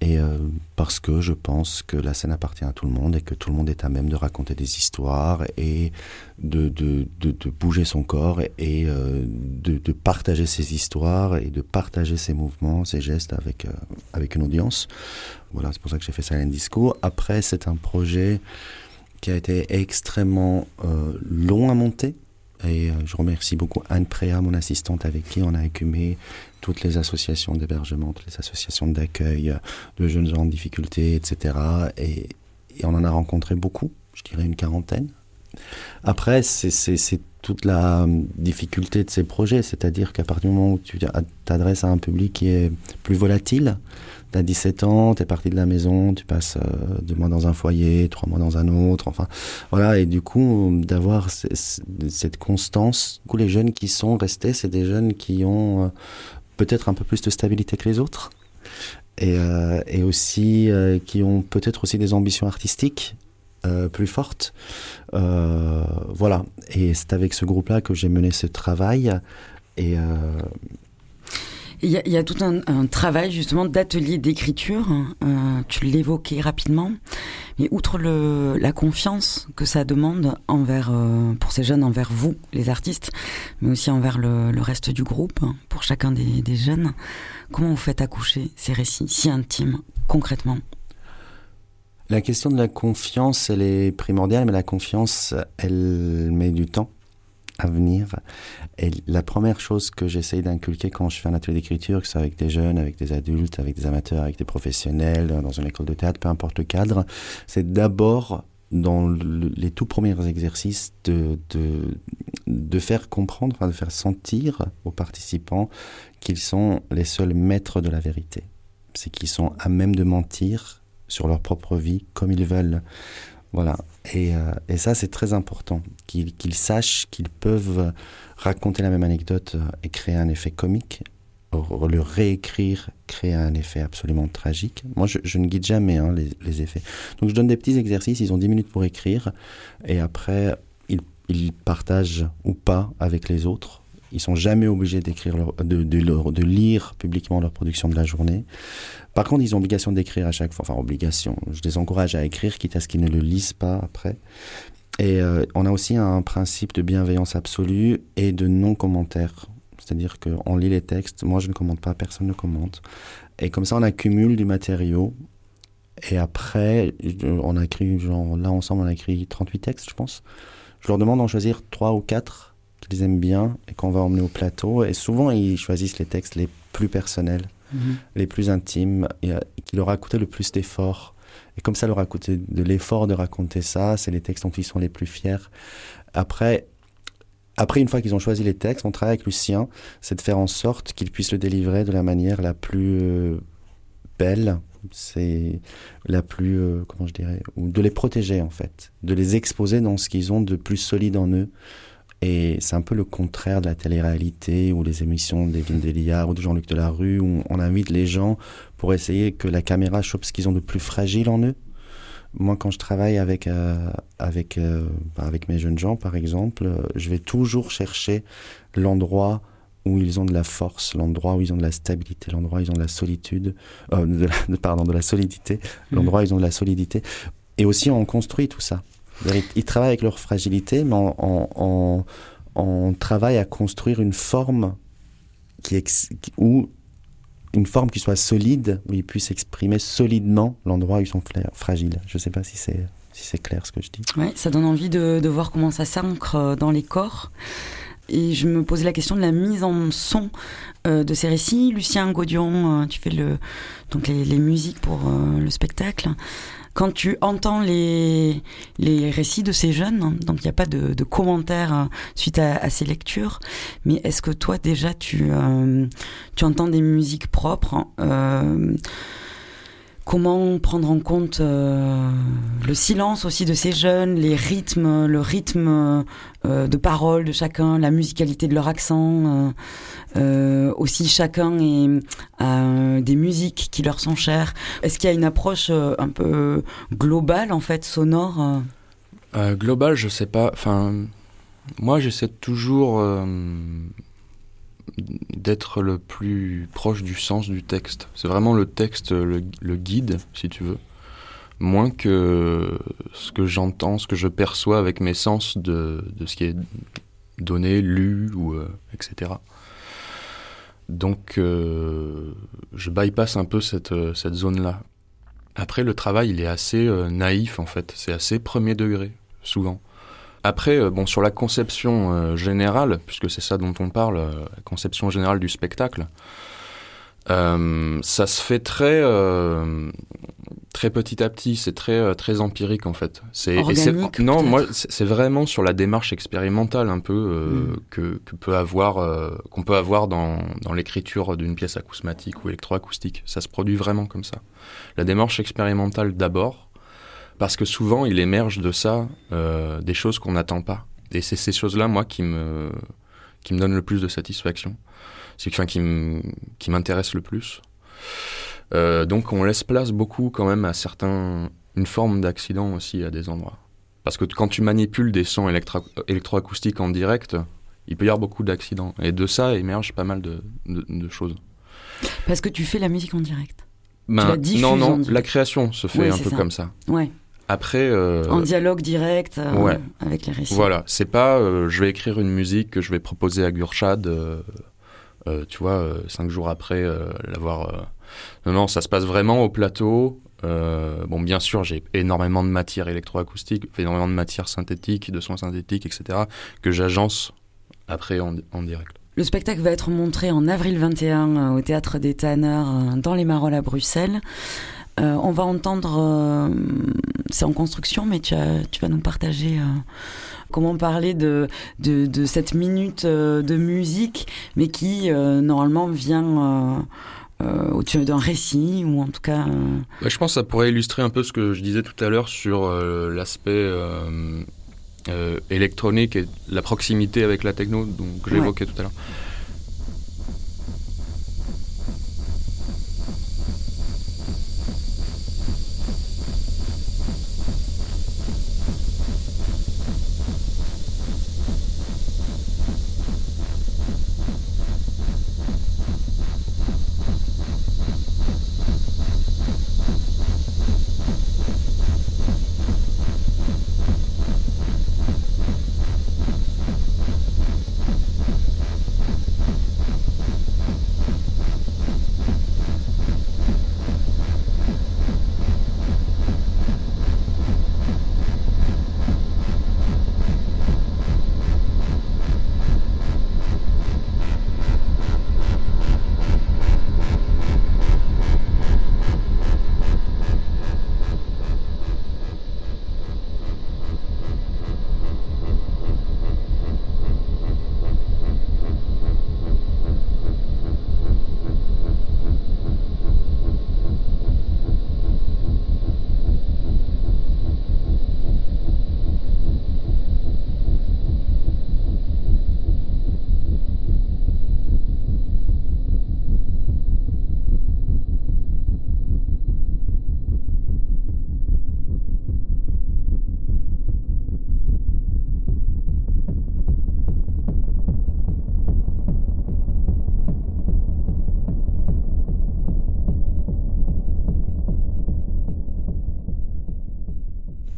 Et euh, parce que je pense que la scène appartient à tout le monde et que tout le monde est à même de raconter des histoires et de, de, de, de bouger son corps et, et euh, de, de partager ses histoires et de partager ses mouvements, ses gestes avec, euh, avec une audience. Voilà, c'est pour ça que j'ai fait Silent Disco. Après, c'est un projet qui a été extrêmement euh, long à monter. Et euh, je remercie beaucoup Anne Préa, mon assistante, avec qui on a écumé toutes les associations d'hébergement, toutes les associations d'accueil de jeunes gens en difficulté, etc. Et, et, on en a rencontré beaucoup, je dirais une quarantaine. Après, c'est toute la difficulté de ces projets, c'est-à-dire qu'à partir du moment où tu t'adresses à un public qui est plus volatile, tu as 17 ans, tu es parti de la maison, tu passes euh, deux mois dans un foyer, trois mois dans un autre, enfin voilà, et du coup d'avoir cette constance, du les jeunes qui sont restés, c'est des jeunes qui ont euh, peut-être un peu plus de stabilité que les autres, et, euh, aussi qui ont peut-être aussi des ambitions artistiques plus fortes. Voilà, et c'est avec ce groupe-là que j'ai mené ce travail, et Il y, a, tout un, travail justement d'atelier d'écriture, euh, tu l'évoquais rapidement, mais outre la confiance que ça demande envers, euh, pour ces jeunes, envers vous, les artistes, mais aussi envers le, reste du groupe, hein, pour chacun des jeunes, comment vous faites accoucher ces récits si intimes, concrètement? La question de la confiance, elle est primordiale, mais la confiance, elle met du temps à venir. Et la première chose que j'essaye d'inculquer quand je fais un atelier d'écriture, que ce soit avec des jeunes, avec des adultes, avec des amateurs, avec des professionnels, dans une école de théâtre, peu importe le cadre, c'est d'abord dans le, les tout premiers exercices de, de, de faire comprendre, de faire sentir aux participants qu'ils sont les seuls maîtres de la vérité. C'est qu'ils sont à même de mentir sur leur propre vie comme ils veulent. Voilà. Et, euh, et ça, c'est très important. Qu'ils sachent qu'ils peuvent raconter la même anecdote et créer un effet comique, le réécrire, créer un effet absolument tragique. Moi, je, ne guide jamais hein, les, effets. Donc, je donne des petits exercices. Ils ont 10 minutes pour écrire. Et après, ils partagent ou pas avec les autres. Ils sont jamais obligés d'écrire, de, lire publiquement leur production de la journée. Par contre, ils ont obligation d'écrire à chaque fois. Enfin, obligation. Je les encourage à écrire, quitte à ce qu'ils ne le lisent pas après. Et euh, on a aussi un principe de bienveillance absolue et de non-commentaire. C'est-à-dire qu'on lit les textes, moi je ne commente pas, personne ne commente. Et comme ça, on accumule du matériau. Et après, on a écrit, là ensemble, on a écrit 38 textes, je pense. Je leur demande d'en choisir 3 ou 4 qu'ils aiment bien et qu'on va emmener au plateau. Et souvent, ils choisissent les textes les plus personnels, mmh. les plus intimes, et, et qui leur a coûté le plus d'efforts. Et comme ça leur a coûté de l'effort de raconter ça, c'est les textes dont ils sont les plus fiers. Après, après, une fois qu'ils ont choisi les textes, mon travail avec Lucien, c'est de faire en sorte qu'ils puissent le délivrer de la manière la plus euh, belle, c'est la plus, euh, comment je dirais, ou de les protéger en fait, de les exposer dans ce qu'ils ont de plus solide en eux. Et c'est un peu le contraire de la télé-réalité ou les émissions d'Evelyne Delia ou de Jean-Luc Delarue où on invite les gens pour essayer que la caméra chope ce qu'ils ont de plus fragile en eux moi, quand je travaille avec, euh, avec, euh, avec mes jeunes gens, par exemple, euh, je vais toujours chercher l'endroit où ils ont de la force, l'endroit où ils ont de la stabilité, l'endroit où ils ont de la solitude, euh, de, la, de, pardon, de la solidité, mmh. l'endroit où ils ont de la solidité. Et aussi, on construit tout ça. Ils, travaillent avec leur fragilité, mais on, travaille à construire une forme qui ex, où une forme qui soit solide, où ils puissent exprimer solidement l'endroit où ils sont fragiles. Je ne sais pas si c'est si c'est clair ce que je dis. Oui, ça donne envie de, de voir comment ça s'ancre dans les corps. Et je me posais la question de la mise en son euh, de ces récits. Lucien Gaudion, euh, tu fais le, donc les, musiques pour euh, le spectacle quand tu entends les, les récits de ces jeunes, donc il n'y a pas de, de commentaires suite à, à, ces lectures, mais est-ce que toi déjà tu, euh, tu entends des musiques propres euh, Comment prendre en compte euh, le silence aussi de ces jeunes, les rythmes, le rythme euh, de parole de chacun, la musicalité de leur accent. Euh, aussi, chacun est, a des musiques qui leur sont chères. Est-ce qu'il y a une approche un peu globale, en fait, sonore Globale, je sais pas. Enfin, moi, j'essaie toujours d'être le plus proche du sens du texte. C'est vraiment le texte, le, guide, si tu veux, moins que ce que j'entends, ce que je perçois avec mes sens de, de ce qui est donné, lu, ou euh, etc. Donc, euh, je bypass un peu cette, euh, cette zone-là. Après, le travail, il est assez naïf, en fait. C'est assez premier degré, souvent. Après, euh, bon, sur la conception euh, générale, puisque c'est ça dont on parle, euh, la conception générale du spectacle, euh, ça se fait très euh, très petit à petit. C'est très très empirique en fait. C'est non, moi c'est vraiment sur la démarche expérimentale un peu mm. que, que, peut avoir qu'on peut avoir dans dans l'écriture d'une pièce acousmatique ou électroacoustique. Ça se produit vraiment comme ça. La démarche expérimentale d'abord parce que souvent il émerge de ça euh, des choses qu'on n'attend pas. Et c'est ces choses-là, moi, qui me, qui me donnent le plus de satisfaction. C'est enfin, qui m'intéresse le plus. Euh, donc on laisse place beaucoup quand même à certains, une forme d'accident aussi à des endroits. Parce que quand tu manipules des sons électro électroacoustiques en direct, il peut y avoir beaucoup d'accidents. Et de ça émerge pas mal de, de, de choses. Parce que tu fais la musique en direct. Ben, la diffuses non, en non, la création se fait Ouais, un peu ça. comme ça. Ouais. Après, euh, en dialogue direct euh, ouais. avec les récits. Voilà, c'est pas euh, je vais écrire une musique que je vais proposer à Gurchad, euh, tu vois, cinq jours après l'avoir. Non, non, ça se passe vraiment au plateau. Bon, bien sûr, j'ai énormément de matière électroacoustique, énormément de matière synthétique, de sons synthétiques, etc., que j'agence après en, en direct. Le spectacle va être montré en avril 21 euh, au Théâtre des Tanneurs euh, dans les Marolles à Bruxelles. Euh, on va entendre, euh, c'est en construction, mais tu, as- tu vas nous partager euh, comment parler de, de, de cette minute de musique, mais qui normalement vient au-dessus d'un récit, ou en tout cas... Bah, je pense que ça pourrait illustrer un peu ce que je disais tout à l'heure sur l'aspect électronique et la proximité avec la techno, donc que j'évoquais tout à l'heure.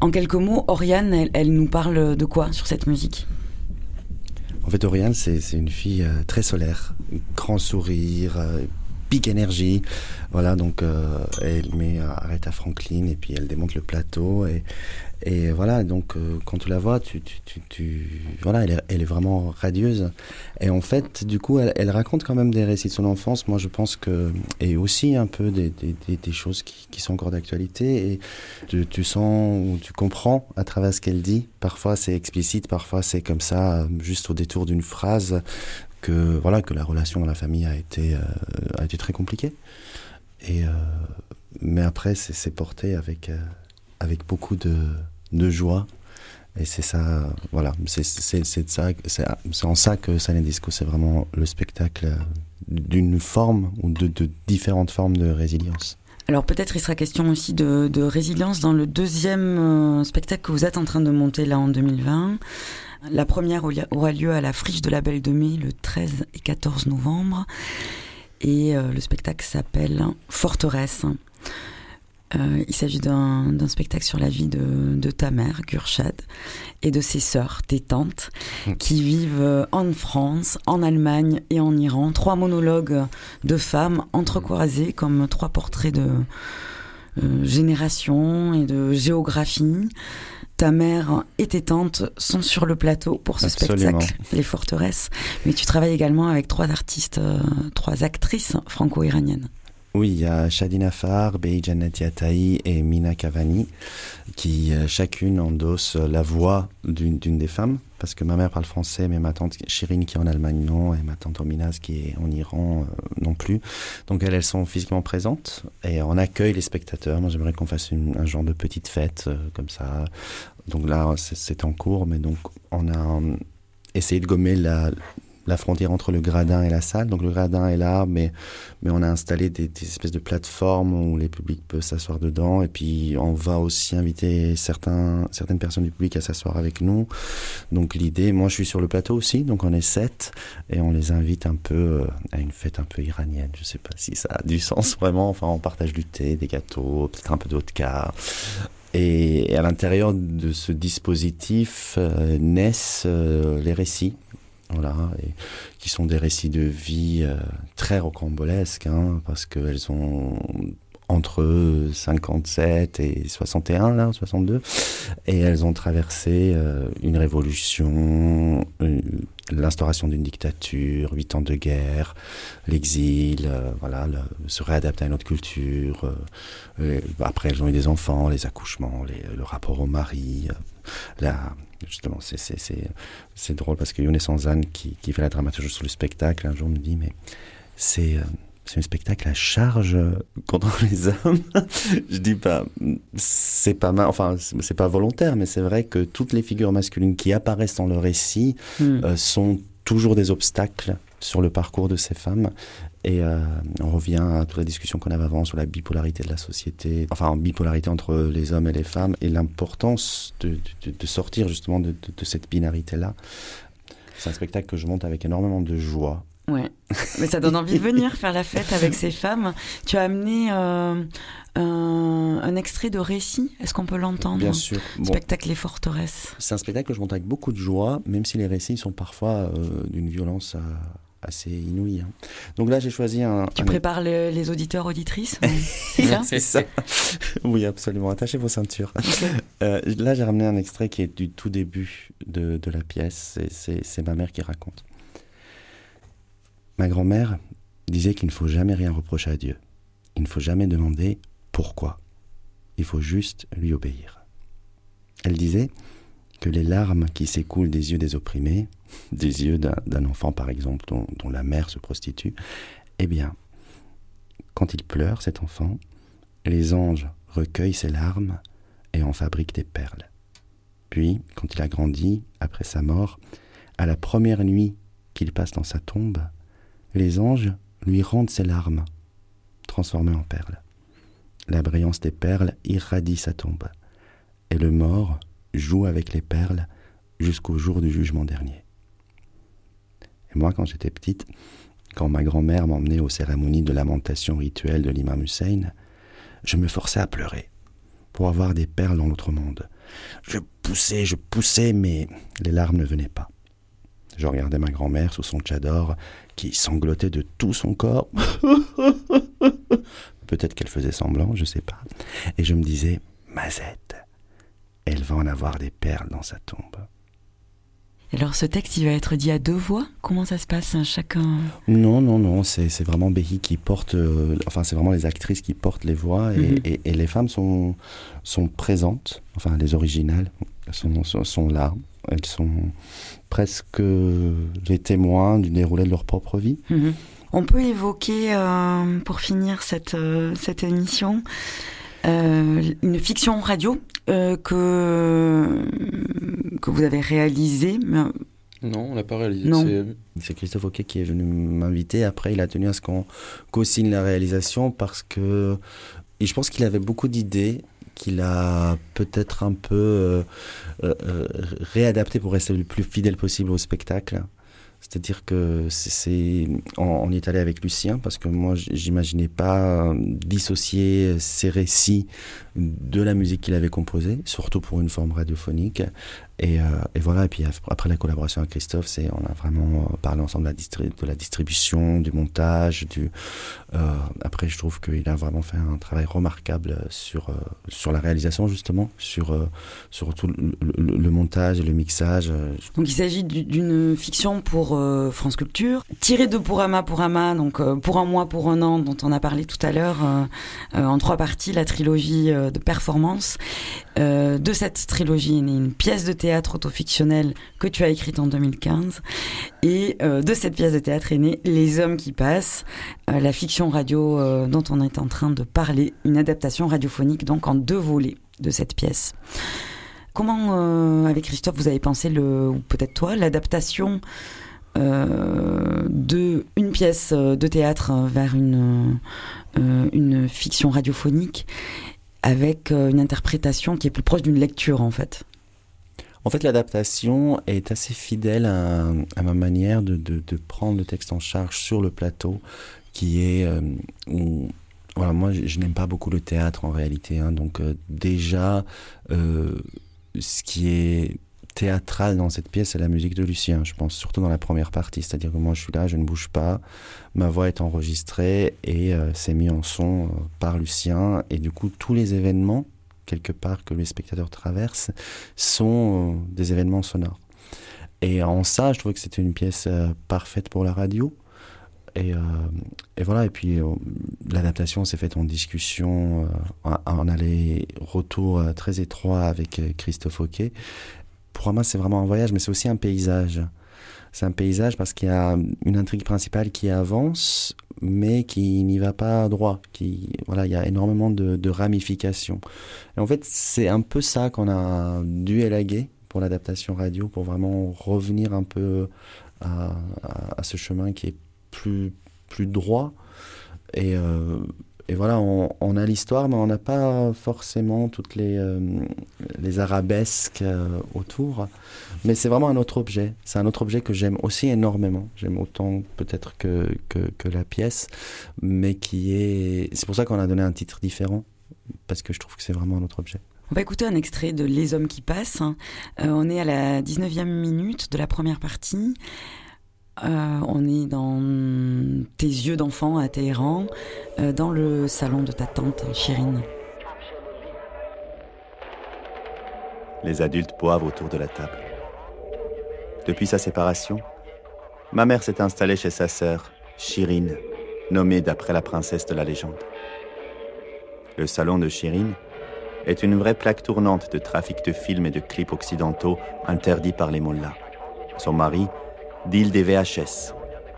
En quelques mots, Oriane, elle, nous parle de quoi sur cette musique? En fait, Oriane, c'est c'est une fille euh, très solaire, grand sourire, euh, big énergie. Voilà, donc euh, elle met euh, Aretha Franklin et puis elle démonte le plateau. Et, et voilà, donc euh, quand tu la vois, tu, tu, tu, tu- voilà, elle est, elle est vraiment radieuse. Et en fait, du coup, elle, raconte quand même des récits de son enfance. Moi, je pense que et aussi un peu des, des, choses qui, qui sont encore d'actualité. Et tu, tu sens ou tu comprends à travers ce qu'elle dit. Parfois, c'est explicite, parfois c'est comme ça, juste au détour d'une phrase, que voilà que la relation dans la famille a été euh, a été très compliquée. Et euh, mais après, c'est porté avec euh, avec beaucoup de de joie. Et c'est ça, voilà, c'est ça, c'est en ça que Silent Disco, c'est vraiment le spectacle d'une forme ou de, de différentes formes de résilience. Alors peut-être il sera question aussi de, de résilience dans le deuxième spectacle que vous êtes en train de monter là en 2020. La première aura- lieu à la Friche de la Belle de Mai le 13 et 14 novembre. Et euh, le spectacle s'appelle Forteresse. Euh, il s'agit d'un spectacle sur la vie de, de ta mère, Gurchad, et de ses sœurs, tes tantes, Mm. qui vivent euh, en France, en Allemagne et en Iran. Trois monologues de femmes entrecroisées comme trois portraits de euh, génération et de géographie. Ta mère et tes tantes sont sur le plateau pour ce Absolument. spectacle, Les Forteresses. Mais tu travailles également avec trois artistes, euh, trois actrices franco-iraniennes. Oui, il y a Shadina Far, Bei Jannati Ataï et Mina Cavani qui euh, chacune endosse la voix d'une des femmes parce que ma mère parle français mais ma tante Chirine qui est en Allemagne non et ma tante Ominaz qui est en Iran euh, non plus. Donc elles, elles sont physiquement présentes et on accueille les spectateurs. Moi j'aimerais qu'on fasse un genre de petite fête euh, comme ça. Donc là c'est- c'est en cours mais donc on a euh, essayé de gommer la la frontière entre le gradin et la salle. Donc le gradin est là, mais, mais on a installé des, espèces de plateformes où les publics peuvent s'asseoir dedans. Et puis on va aussi inviter certains, certaines personnes du public à s'asseoir avec nous. Donc l'idée, moi je suis sur le plateau aussi, donc on est sept, et on les invite un peu euh, à une fête un peu iranienne. Je sais pas si ça a du sens [LAUGHS] vraiment. Enfin, on partage du thé, des gâteaux, peut-être un peu d'autres cas. Et à l'intérieur de ce dispositif euh, naissent euh, les récits, voilà, et, qui sont des récits de vie euh, très rocambolesques, hein, parce qu'elles ont entre 57 et 61, là, 62, et elles ont traversé euh, une révolution, une- l'instauration d'une dictature, huit ans de guerre, l'exil, euh, voilà, se réadapter à une autre culture. euh, après, elles ont eu des enfants, les accouchements, le rapport au mari. euh, la, justement, c'est- drôle parce que Younes Sanzan, qui, qui fait la dramaturgie sur le spectacle, un jour me dit, mais c'est... euh, c'est un spectacle à charge contre [LAUGHS] les hommes. je dis pas, c'est pas mal, enfin, c'est c'est pas volontaire, mais c'est vrai que toutes les figures masculines qui apparaissent dans le récit Hmm. euh, sont toujours des obstacles sur le parcours de ces femmes. Et euh, on revient à toute la discussion qu'on avait avant sur la bipolarité de la société, enfin en bipolarité entre les hommes et les femmes, et l'importance de, de- de sortir justement de, cette binarité-là. C'est un spectacle que je monte avec énormément de joie. Ouais, mais ça donne envie de venir faire la fête avec ces femmes. Tu as amené euh, un, un extrait de récit. Est-ce qu'on peut l'entendre? Bien sûr. Bon, Spectacle Les Forteresses. c'est un spectacle que je monte avec beaucoup de joie, même si les récits sont parfois euh, d'une violence euh, assez inouïe. hein. Donc là, j'ai choisi un. Tu un- prépares le- les auditeurs, auditrices [LAUGHS] C'est ça [LAUGHS] oui, absolument. Attachez vos ceintures. Euh, là, j'ai ramené un extrait qui est du tout début de, de la pièce. C'est ma mère qui raconte. Ma grand-mère disait qu'il ne faut jamais rien reprocher à Dieu. Il ne faut jamais demander pourquoi. Il faut juste lui obéir. Elle disait que les larmes qui s'écoulent des yeux des opprimés, [LAUGHS] des yeux d'un enfant par exemple dont, dont la mère se prostitue, eh bien, quand il pleure, cet enfant, les anges recueillent ses larmes et en fabriquent des perles. Puis, quand il a grandi, après sa mort, à la première nuit qu'il passe dans sa tombe, les anges lui rendent ses larmes, transformées en perles. La brillance des perles irradie sa tombe, et le mort joue avec les perles jusqu'au jour du jugement dernier. Et moi, quand j'étais petite, quand ma grand-mère m'emmenait aux cérémonies de lamentation rituelle de l'imam Hussein, je me forçais à pleurer pour avoir des perles dans l'autre monde. Je poussais, je poussais, mais les larmes ne venaient pas. Je regardais ma grand-mère sous son tchador qui sanglotait de tout son corps. [LAUGHS] Peut-être qu'elle faisait semblant, je sais pas. Et je me disais, Mazette, elle va en avoir des perles dans sa tombe. Alors ce texte, il va être dit à deux voix Comment ça se passe Chacun? Non, non, non, c'est vraiment qui porte, euh, enfin c'est vraiment les actrices qui portent les voix et, Mhm. et- et les femmes sont, sont présentes, enfin les originales sont, sont, sont là, elles sont presque les témoins du déroulé de leur propre vie. Mhm. On peut évoquer, euh, pour finir cette, euh, cette émission, une fiction radio euh, que, que vous avez réalisée. mais, euh, Non, on l'a pas réalisé. Non. c'est- Christophe Oquet qui est venu m'inviter. Après, il a tenu à ce qu'on co-signe la réalisation parce que et je pense qu'il avait beaucoup d'idées qu'il a peut-être un peu euh, euh, euh, réadapté pour rester le plus fidèle possible au spectacle. C'est-à-dire que c'est- on, est allé avec Lucien parce que moi j'imaginais pas euh, dissocier ces récits de la musique qu'il avait composée, surtout pour une forme radiophonique. Et, euh, voilà, et puis après la collaboration avec Christophe, c'est on a vraiment euh, parlé ensemble de la, distribution, du montage, euh, après, je trouve qu'il a vraiment fait un travail remarquable sur sur la réalisation justement, sur sur tout le, le- montage et le mixage. Donc il s'agit du- d'une fiction pour France Culture, tirée de Pourama Pourama, donc pour un mois, pour un an, dont on a parlé tout à l'heure, en trois parties, la trilogie euh, de performance. Euh, de cette trilogie est née une pièce de théâtre autofictionnelle que tu as écrite en 2015. Et euh, de cette pièce de théâtre est née Les Hommes qui passent, euh, la fiction radio euh, dont on est en train de parler, une adaptation radiophonique donc en deux volets de cette pièce. Comment, euh, avec Christophe, vous avez pensé, le, ou peut-être toi, l'adaptation de une pièce de théâtre vers une, une fiction radiophonique avec une interprétation qui est plus proche d'une lecture en fait. En fait, l'adaptation est assez fidèle à, ma manière de, prendre le texte en charge sur le plateau, qui est où voilà, moi, je, n'aime pas beaucoup le théâtre en réalité. Hein, donc euh, déjà, euh, ce qui est théâtral dans cette pièce, c'est la musique de Lucien, je pense, surtout dans la première partie. C'est-à-dire que moi, je suis là, je ne bouge pas, ma voix est enregistrée et euh, c'est mis en son par Lucien. Et du coup, tous les événements, quelque part, que les spectateurs traversent, sont des événements sonores. Et en ça, je trouvais que c'était une pièce parfaite pour la radio. Et, euh, et, voilà, et puis euh, l'adaptation s'est faite en discussion, euh, en aller-retour très étroit avec Christophe Hockey. Pour moi, c'est vraiment un voyage, mais c'est aussi un paysage. C'est un paysage parce qu'il y a une intrigue principale qui avance, mais qui n'y va pas droit. Qui, voilà, il y a énormément de, ramifications. Et en fait, c'est un peu ça qu'on a dû élaguer pour l'adaptation radio, pour vraiment revenir un peu à, à, à ce chemin qui est plus, plus droit. Et, euh, et voilà, on, a l'histoire, mais on n'a pas forcément toutes les, euh, arabesques euh, autour. Mais c'est vraiment un autre objet. C'est un autre objet que j'aime aussi énormément. J'aime autant peut-être que, que, la pièce, mais qui est... C'est pour ça qu'on a donné un titre différent, parce que je trouve que c'est vraiment un autre objet. On va écouter un extrait de Les hommes qui passent. on est à la 19e minute de la première partie. Euh, on est dans tes yeux d'enfant à Téhéran, euh, dans le salon de ta tante Chérine. Les adultes boivent autour de la table. Depuis sa séparation, ma mère s'est installée chez sa sœur, Chirine, nommée d'après la princesse de la légende. Le salon de Chirine est une vraie plaque tournante de trafic de films et de clips occidentaux interdits par les mollahs. Son mari, deal des VHS,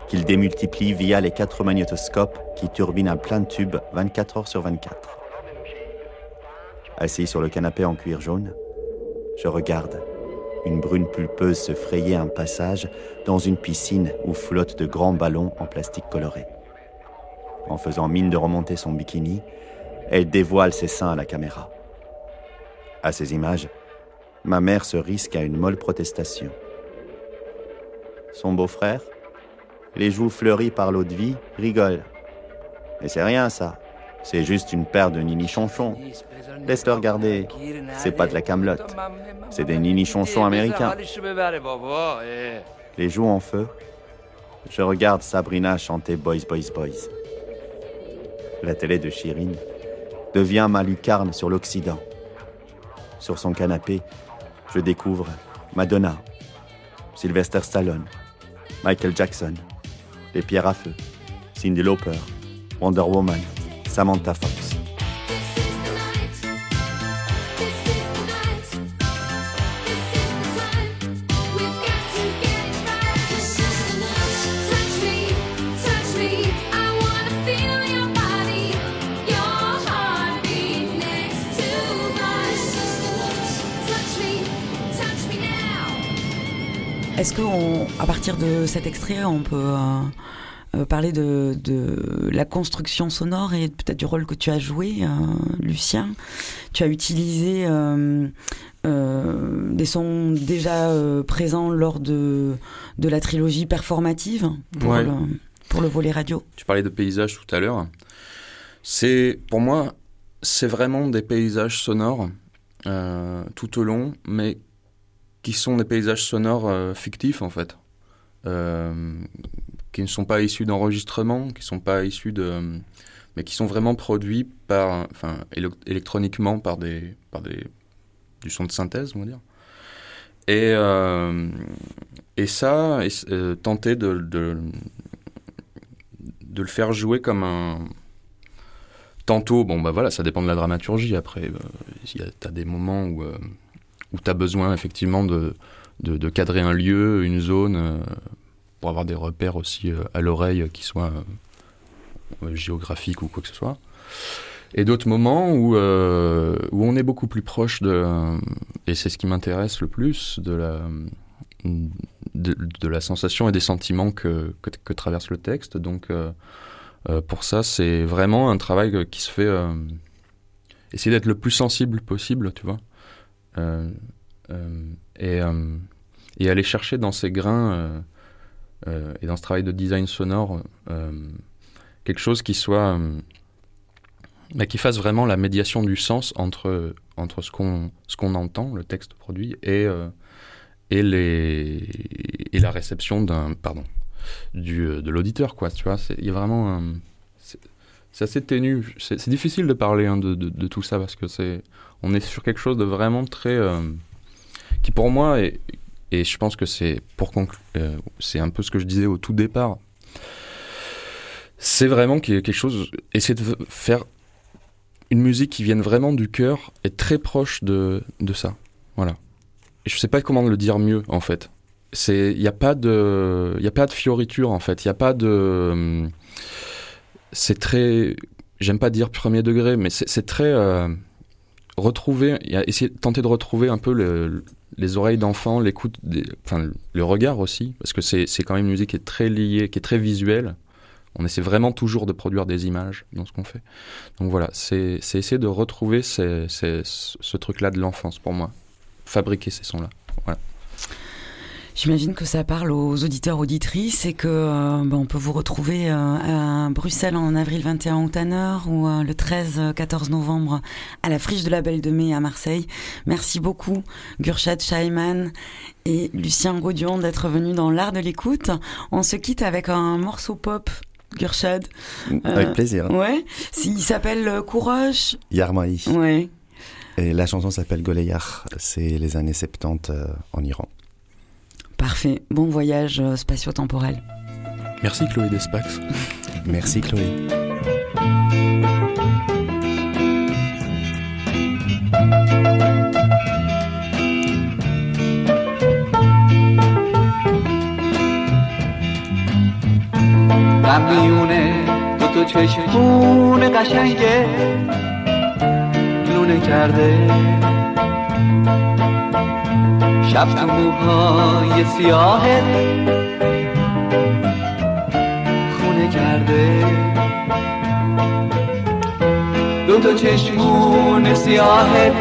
qu'il démultiplie via les quatre magnétoscopes qui turbinent un plein de tubes 24 heures sur 24. Assis sur le canapé en cuir jaune, je regarde une brune pulpeuse se frayer un passage dans une piscine où flottent de grands ballons en plastique coloré. En faisant mine de remonter son bikini, elle dévoile ses seins à la caméra. À ces images, ma mère se risque à une molle protestation son beau-frère, les joues fleuries par l'eau de vie, rigole. Mais c'est rien ça. C'est juste une paire de nini chonchons. Laisse-le regarder. C'est pas de la camelote. C'est des nini chonchons américains. Les joues en feu. Je regarde Sabrina chanter Boys, Boys, Boys. La télé de Chirine devient ma lucarne sur l'Occident. Sur son canapé, je découvre Madonna, Sylvester Stallone, Michael Jackson, Les Pierres à Feu, Cindy Lauper, Wonder Woman, Samantha Fox. Qu'à partir de cet extrait, on peut euh, euh, parler de, la construction sonore et peut-être du rôle que tu as joué, euh, Lucien Tu as utilisé des sons déjà présents lors de, de la trilogie performative pour, le, pour le volet radio. Tu parlais de paysages tout à l'heure. C'est pour moi, c'est vraiment des paysages sonores tout au long, mais qui sont des paysages sonores fictifs en fait, qui ne sont pas issus d'enregistrements, qui sont pas issus de, mais qui sont vraiment produits par, enfin, électroniquement par des, par des, du son de synthèse, on va dire. Et, euh, et ça, tenter de, de, le faire jouer comme un. Tantôt, bon, bah voilà, ça dépend de la dramaturgie. Après, tu as des moments où où tu as besoin effectivement de, de, cadrer un lieu, une zone, euh, pour avoir des repères aussi euh, à l'oreille qui soient euh, géographiques ou quoi que ce soit. Et d'autres moments où, où on est beaucoup plus proche de, et c'est ce qui m'intéresse le plus, de la, de, de la sensation et des sentiments que, que, traverse le texte. Donc, euh, euh, pour ça, c'est vraiment un travail euh, qui se fait. euh, essayer d'être le plus sensible possible, tu vois. Euh, euh, et, euh, et aller chercher dans ces grains euh, euh, et dans ce travail de design sonore euh, quelque chose qui soit. bah, qui fasse vraiment la médiation du sens entre, entre ce qu'on ce qu'on entend, le texte produit, et, et, les, et la réception d'un. Pardon. Du, de l'auditeur, quoi. Tu vois, il y a vraiment. c'est assez ténu. C'est difficile de parler hein, de, tout ça parce que c'est. On est sur quelque chose de vraiment très. qui pour moi est. Et je pense que c'est pour conclure, c'est un peu ce que je disais au tout départ. C'est vraiment quelque chose. Essayer de faire une musique qui vienne vraiment du cœur est très proche de, de ça. Voilà. Et je sais pas comment le dire mieux, en fait. C'est, il n'y a pas de, il a pas de fioriture, en fait. Il n'y a pas de, c'est très, j'aime pas dire premier degré, mais c'est très, euh, retrouver, essayer, tenter de retrouver un peu le- les oreilles d'enfant, l'écoute, enfin, le regard aussi, parce que c'est quand même une musique qui est très liée, qui est très visuelle. On essaie vraiment toujours de produire des images dans ce qu'on fait. Donc voilà, c'est essayer de retrouver ce truc-là de l'enfance pour moi. Fabriquer ces sons-là. Voilà. J'imagine que ça parle aux auditeurs auditrices et que euh, ben, on peut vous retrouver euh, à Bruxelles en avril 21 au Tanner ou euh, le 13-14 novembre à la Friche de la Belle de Mai à Marseille. Merci beaucoup Gurshad Shaiman et Lucien Gaudion d'être venus dans l'art de l'écoute. On se quitte avec un morceau pop. Gurshad. Avec Euh, plaisir. Ouais. Il s'appelle euh, Courage. Yarmaï. Ouais. Et la chanson s'appelle Goleyar. C'est les années 70 euh, en Iran. Parfait. Bon voyage euh, spatio-temporel. Merci Chloé Despax. [LAUGHS] Merci Chloé. در میونه دو تا چشمون قشنگه لونه کرده شب تو موهای سیاهت خونه کرده. دو تا چشمون سیاهت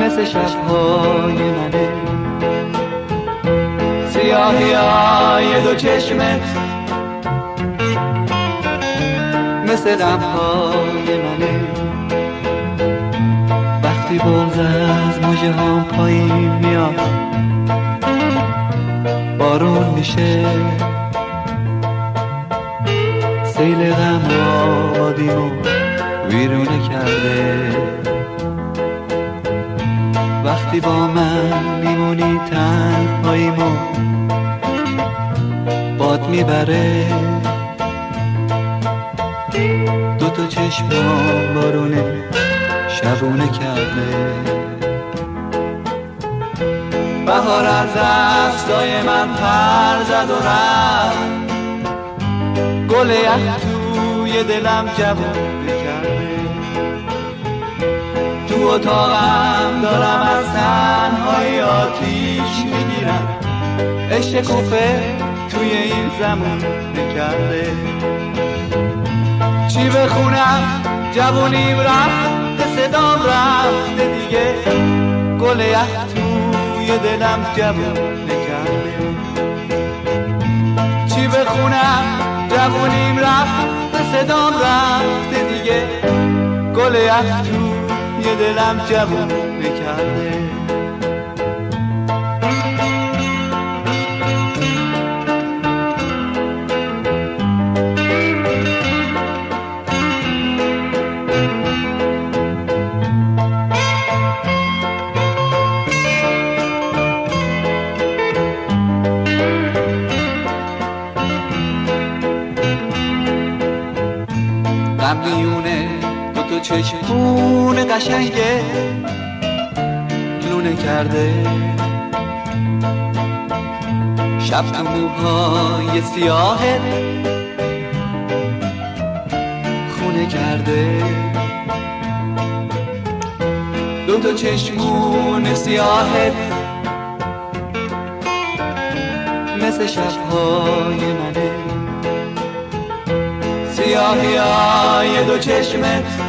مثل شبهای منه. سیاهی های دو چشمت مثل غمهای منه. بغز از موجه هم پایین میاد بارون میشه. سیل غم آبادیمو ویرونه کرده. وقتی با من میمونی تنهاییمو باد می‌بره. دو تا چشم بارونه. شبونه کرده. بهار از دستای من پر زد و رفت. گل یخ توی دلم جوونه کرده. تو اتاقم دارم از تنهای آتیش می‌گیرم. عشق کوفه توی این زمان نکرده. چی بخونم؟ جوونیم رفت. صدام رفته دیگه. گل توی دلم جوون نکرده چی بخونم جوونیم رفت صدام رفته دیگه. گل توی دلم جوون نکرده دو چشمون قشنگه لونه کرده. شب تو موهای سیاهت خونه کرده. دو تا چشمون سیاهت مثل شبهای منه. سیاهی های دو چشمت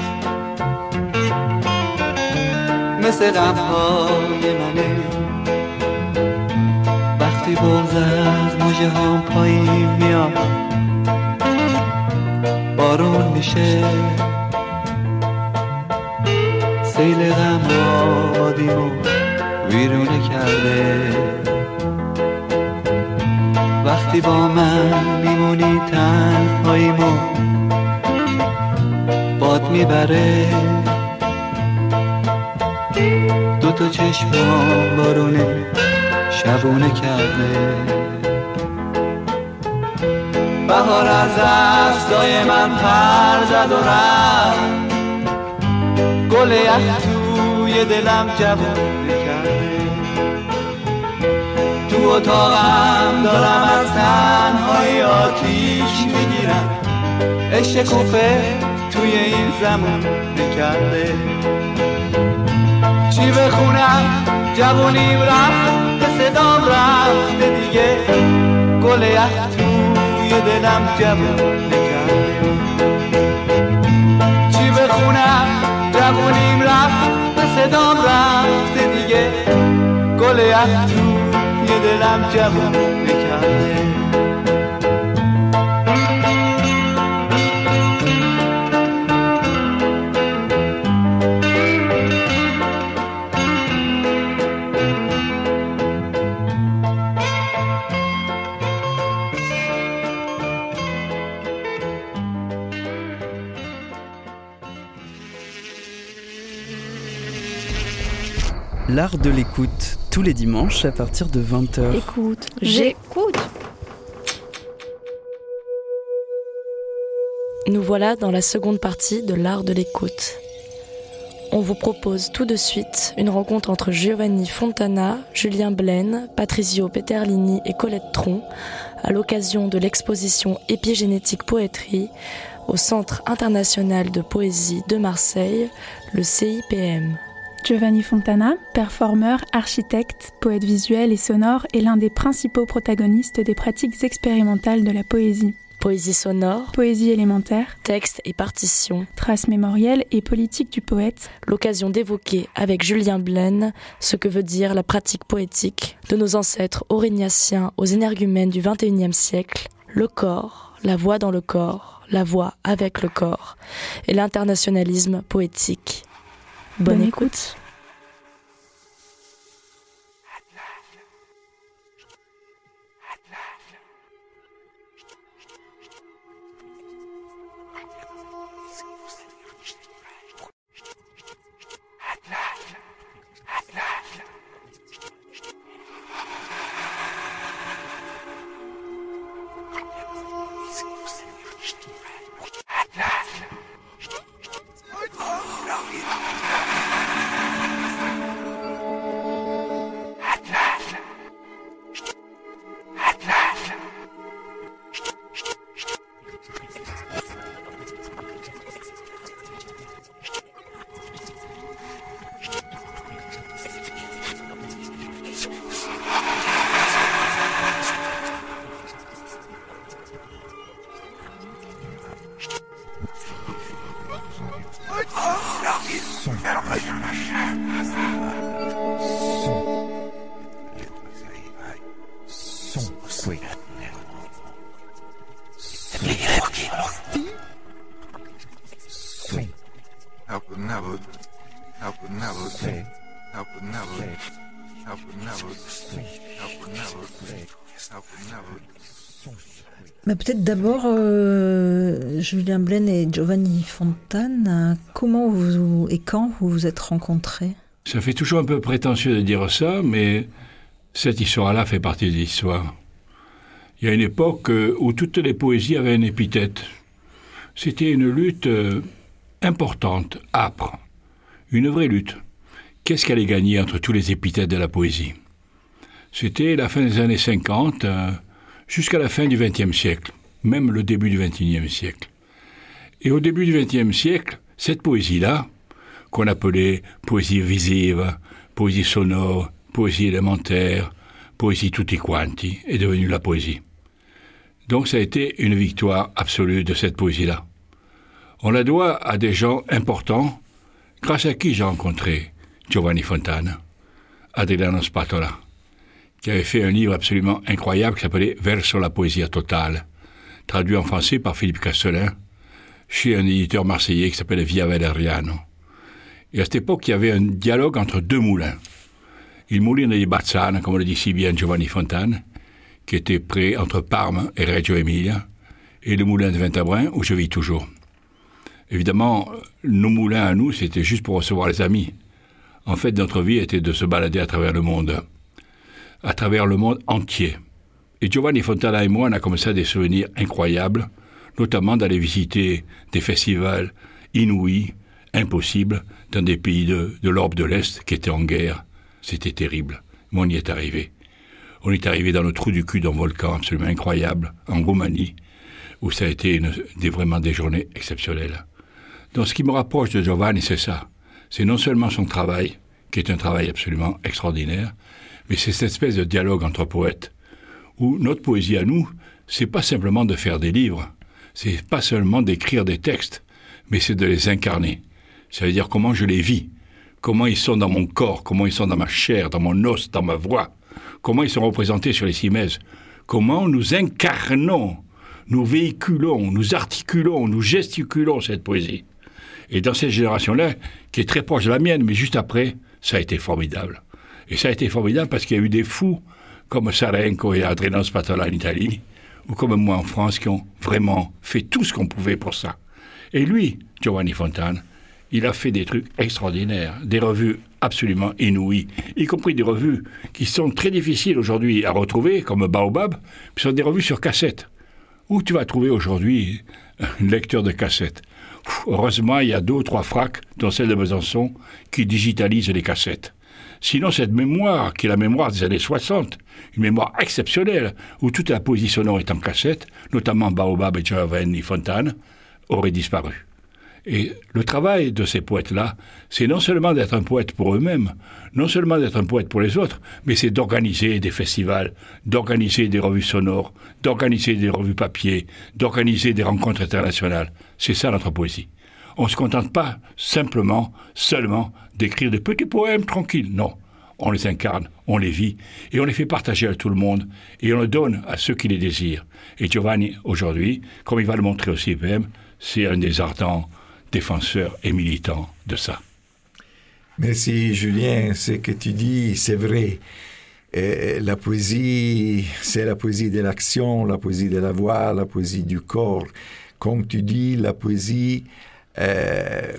مثل غمهای منه. وقتی بغز از موجه هم پایین میاد بارون میشه. سیل غم آبادیمو ویرونه کرده. وقتی با من میمونی تنهاییمو باد می‌بره. تا چشمام بارونه شبونه کرده. بهار از دستای من پر زد و رفت. گل یخ توی دلم جوونه کرده تو اتاقم دارم از تنهای آتیش می‌گیرم. عشق کوفه توی این زمان کرده چی بخونم جوونیم رفت به صدام رفته دیگه. گل یخ توی دلم جوونه کرده چی بخونم جوونیم رفت به صدام رفته دیگه. گل یخ توی دلم جوونه کرده L'art de l'écoute, tous les dimanches à partir de 20h. Écoute, J'écoute. Nous voilà dans la seconde partie de l'art de l'écoute. On vous propose tout de suite une rencontre entre Giovanni Fontana, Julien Blaine, Patrizio Peterlini et Colette Tron à l'occasion de l'exposition Épigénétique Poétrie au Centre international de poésie de Marseille, le CIPM. Giovanni Fontana, performeur, architecte, poète visuel et sonore, est l'un des principaux protagonistes des pratiques expérimentales de la poésie. Poésie sonore, Poésie élémentaire, texte et partition, traces mémorielles et politique du poète, l'occasion d'évoquer avec Julien Blaine ce que veut dire la pratique poétique de nos ancêtres aurignaciens aux énergumènes du XXIe siècle, le corps, la voix dans le corps, la voix avec le corps et l'internationalisme poétique. Bonne, Bonne écoute. Bah, Peut-être d'abord, euh, Julien Blaine et Giovanni Fontane, comment vous et quand vous vous êtes rencontrés? Ça fait toujours un peu prétentieux de dire ça, mais cette histoire-là fait partie de l'histoire. Il y a une époque euh, où toutes les poésies avaient une épithète. C'était une lutte euh, importante, âpre, une vraie lutte. Qu'est-ce qu'elle allait gagner entre tous les épithètes de la poésie? C'était la fin des années 50 euh, jusqu'à la fin du XXe siècle, même le début du XXIe siècle. Et au début du XXe siècle, cette poésie-là, qu'on appelait poésie visive, poésie sonore, poésie élémentaire, Poésie tutti quanti est devenue la poésie. Donc ça a été une victoire absolue de cette poésie-là. On la doit à des gens importants, grâce à qui j'ai rencontré Giovanni Fontana, Adriano Spatola, qui avait fait un livre absolument incroyable qui s'appelait Verso la poésie totale, traduit en français par Philippe Castelin, chez un éditeur marseillais qui s'appelait Via Valeriano. Et à cette époque, il y avait un dialogue entre deux moulins. Il moulin di Bazzana, comme le dit si bien Giovanni Fontane, qui était près entre Parme et Reggio Emilia, et le moulin de Ventabrin, où je vis toujours. Évidemment, nos moulins à nous, c'était juste pour recevoir les amis. En fait, notre vie était de se balader à travers le monde, à travers le monde entier. Et Giovanni Fontana et moi, on a commencé des souvenirs incroyables, notamment d'aller visiter des festivals inouïs, impossibles, dans des pays de, de l'Europe de l'Est qui étaient en guerre. C'était terrible. Mais on y est arrivé. On est arrivé dans le trou du cul d'un volcan absolument incroyable, en Roumanie, où ça a été vraiment des journées exceptionnelles. Donc ce qui me rapproche de Giovanni, c'est ça. C'est non seulement son travail, qui est un travail absolument extraordinaire, mais c'est cette espèce de dialogue entre poètes, où notre poésie à nous, c'est pas simplement de faire des livres, c'est pas seulement d'écrire des textes, mais c'est de les incarner. Ça veut dire comment je les vis, comment ils sont dans mon corps, comment ils sont dans ma chair, dans mon os, dans ma voix, comment ils sont représentés sur les cimaises, comment nous incarnons, nous véhiculons, nous articulons, nous gesticulons cette poésie. Et dans cette génération-là, qui est très proche de la mienne, mais juste après, ça a été formidable. Et ça a été formidable parce qu'il y a eu des fous comme Sarenko et Adriano Spatola en Italie, ou comme moi en France, qui ont vraiment fait tout ce qu'on pouvait pour ça. Et lui, Giovanni Fontane, il a fait des trucs extraordinaires, des revues absolument inouïes, y compris des revues qui sont très difficiles aujourd'hui à retrouver, comme Baobab, puis sont des revues sur cassette. Où tu vas trouver aujourd'hui un lecteur de cassette? Heureusement, il y a deux ou trois fracs, dont celle de Besançon, qui digitalisent les cassettes. Sinon, cette mémoire, qui est la mémoire des années 60, une mémoire exceptionnelle, où toute la poésie sonore est en cassette, notamment Baobab et Giovanni Fontane, aurait disparu. Et le travail de ces poètes-là, c'est non seulement d'être un poète pour eux-mêmes, non seulement d'être un poète pour les autres, mais c'est d'organiser des festivals, d'organiser des revues sonores, d'organiser des revues papier, d'organiser des rencontres internationales. C'est ça notre poésie. On ne se contente pas simplement, seulement, d'écrire des petits poèmes tranquilles. Non. On les incarne, on les vit, et on les fait partager à tout le monde, et on les donne à ceux qui les désirent. Et Giovanni, aujourd'hui, comme il va le montrer au CPM, c'est un des ardents défenseurs et militants de ça. Merci Julien, ce que tu dis, c'est vrai. Et la poésie, c'est la poésie de l'action, la poésie de la voix, la poésie du corps. Comme tu dis, la poésie euh,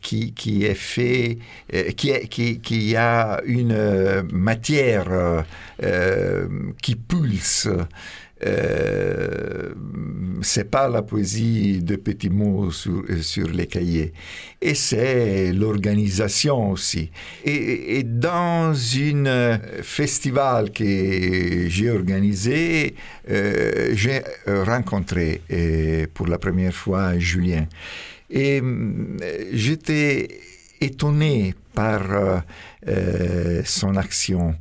qui, qui, est fait, euh, qui, qui, qui, a une euh, matière qui pulse. Euh, c'est pas la poésie de petits mots sur, sur les cahiers. Et c'est l'organisation aussi. Et, dans un festival que j'ai organisé, j'ai rencontré pour la première fois Julien. Et j'étais étonné par euh, son action.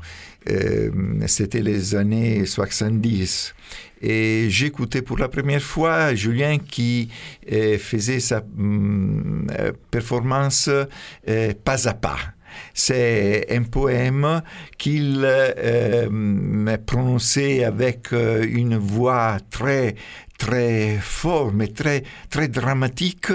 Euh, c'était les années 70. Et j'écoutais pour la première fois Julien qui euh, faisait sa mm, euh, performance euh, pas à pas. C'est un poème qu'il euh, prononçait avec une voix très très fort, mais très, très dramatique,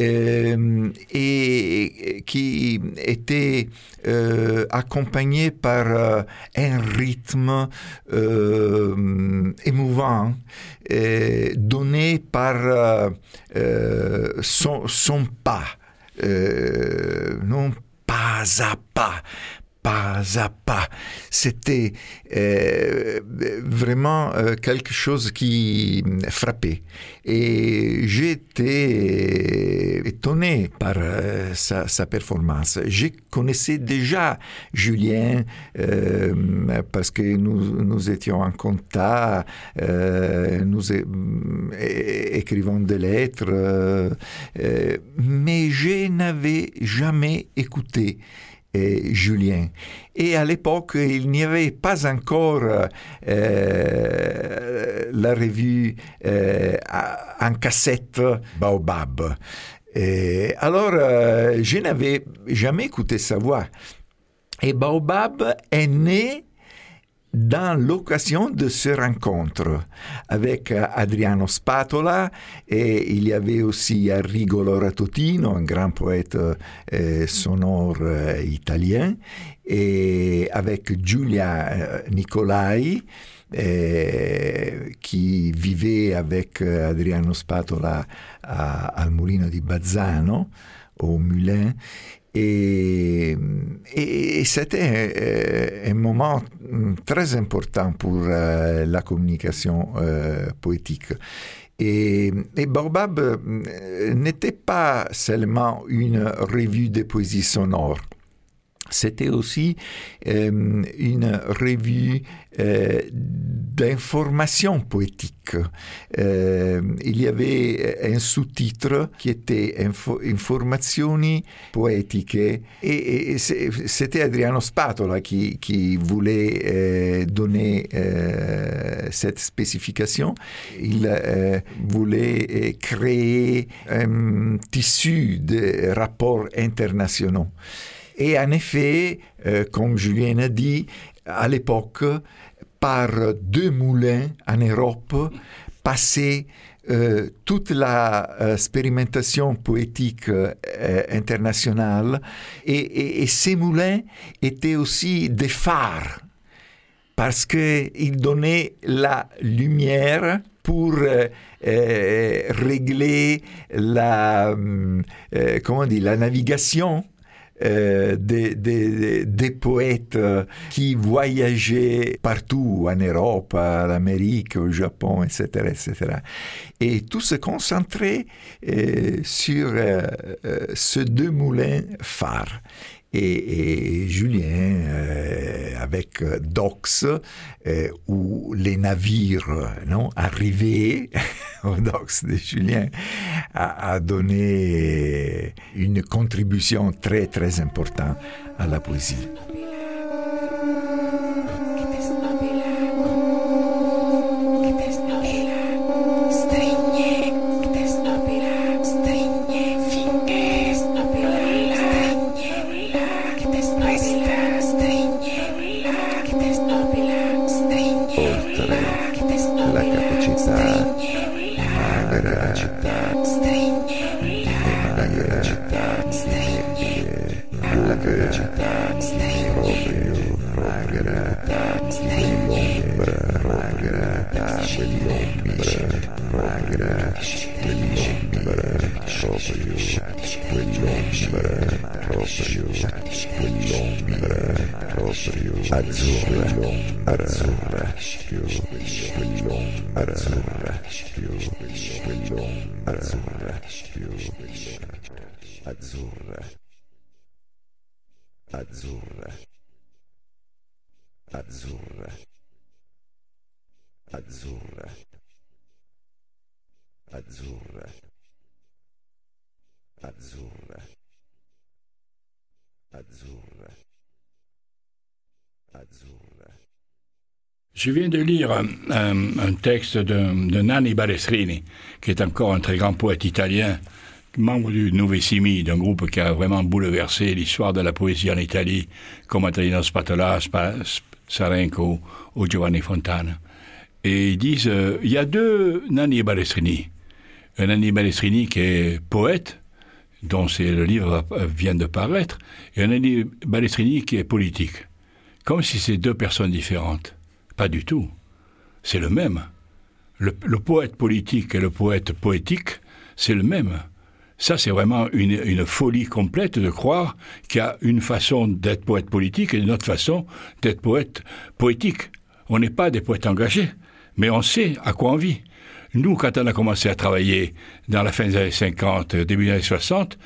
euh, et qui était euh, accompagné par euh, un rythme euh, émouvant, donné par son, son, pas, non pas à pas, pas à pas. C'était euh, vraiment euh, quelque chose qui frappait. Et j'étais étonné par euh, sa, performance. Je connaissais déjà Julien euh, parce que nous, nous, étions en contact, euh, nous écrivons des lettres, mais je n'avais jamais écouté et Julien. Et à l'époque, il n'y avait pas encore euh, la revue euh, en cassette Baobab. Alors, euh, je n'avais jamais écouté sa voix. Et Baobab est né dans l'occasion de ce rencontre avec Adriano Spatola et il y avait aussi Arrigo Loratotino, un grand poète euh, sonore euh, italien, et avec Giulia euh, Nicolai, euh, qui vivait avec euh, Adriano Spatola à, al Mulino di Bazzano, au Moulin. Et, c'était un, un, moment très important pour euh, la communication euh, poétique. Et, et Baobab euh, n'était pas seulement une revue de poésie sonore. C'était aussi euh, une revue euh, d'information poétique. Euh, il y avait un sous-titre qui était Info Informazioni poetiche et, c'était Adriano Spatola qui, voulait euh, donner euh, cette spécification. Il voulait créer un tissu de rapports internationaux. Et en effet, euh, comme Julien a dit, à l'époque, par deux moulins en Europe, passait euh, toute la euh, expérimentation poétique internationale. Et, ces moulins étaient aussi des phares parce qu'ils donnaient la lumière pour euh, régler la, euh, comment dit, la navigation euh, des, des, des, poètes qui voyageaient partout en Europe, en Amérique, au Japon, etc., etc. Et tout se concentrait euh, sur euh, ces deux moulins phares. Et, et, Julien, euh, avec Dox, euh, où les navires non, arrivaient [LAUGHS] au Dox de Julien, a, a, donné une contribution très très importante à la poésie. Je viens de lire un texte de, de, Nanni Balestrini, qui est encore un très grand poète italien, membre du Novissimi, d'un groupe qui a vraiment bouleversé l'histoire de la poésie en Italie, comme Antonino Spatola, Spa, Sarenco ou Giovanni Fontana. Et ils disent, euh, il y a deux Nanni Balestrini. Un Nanni Balestrini qui est poète, dont le livre vient de paraître, et un Nanni Balestrini qui est politique. Comme si c'est deux personnes différentes. Pas du tout. C'est le même. Le, poète politique et le poète poétique, c'est le même. Ça, c'est vraiment une, folie complète de croire qu'il y a une façon d'être poète politique et une autre façon d'être poète poétique. On n'est pas des poètes engagés, mais on sait à quoi on vit. Nous, quand on a commencé à travailler dans la fin des années 50, début des années 60,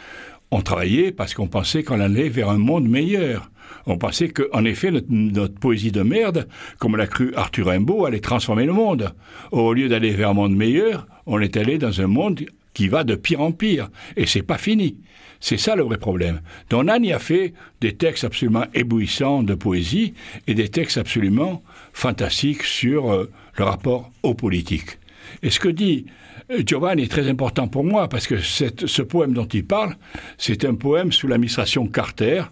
on travaillait parce qu'on pensait qu'on allait vers un monde meilleur. On pensait qu'en effet, notre, notre, poésie de merde, comme l'a cru Arthur Rimbaud, allait transformer le monde. Au lieu d'aller vers un monde meilleur, on est allé dans un monde qui va de pire en pire. Et c'est pas fini. C'est ça le vrai problème. Donc Nani a fait des textes absolument éblouissants de poésie et des textes absolument fantastiques sur euh, le rapport aux politiques. Et ce que dit euh, Giovanni est très important pour moi parce que ce poème dont il parle, c'est un poème sous l'administration Carter,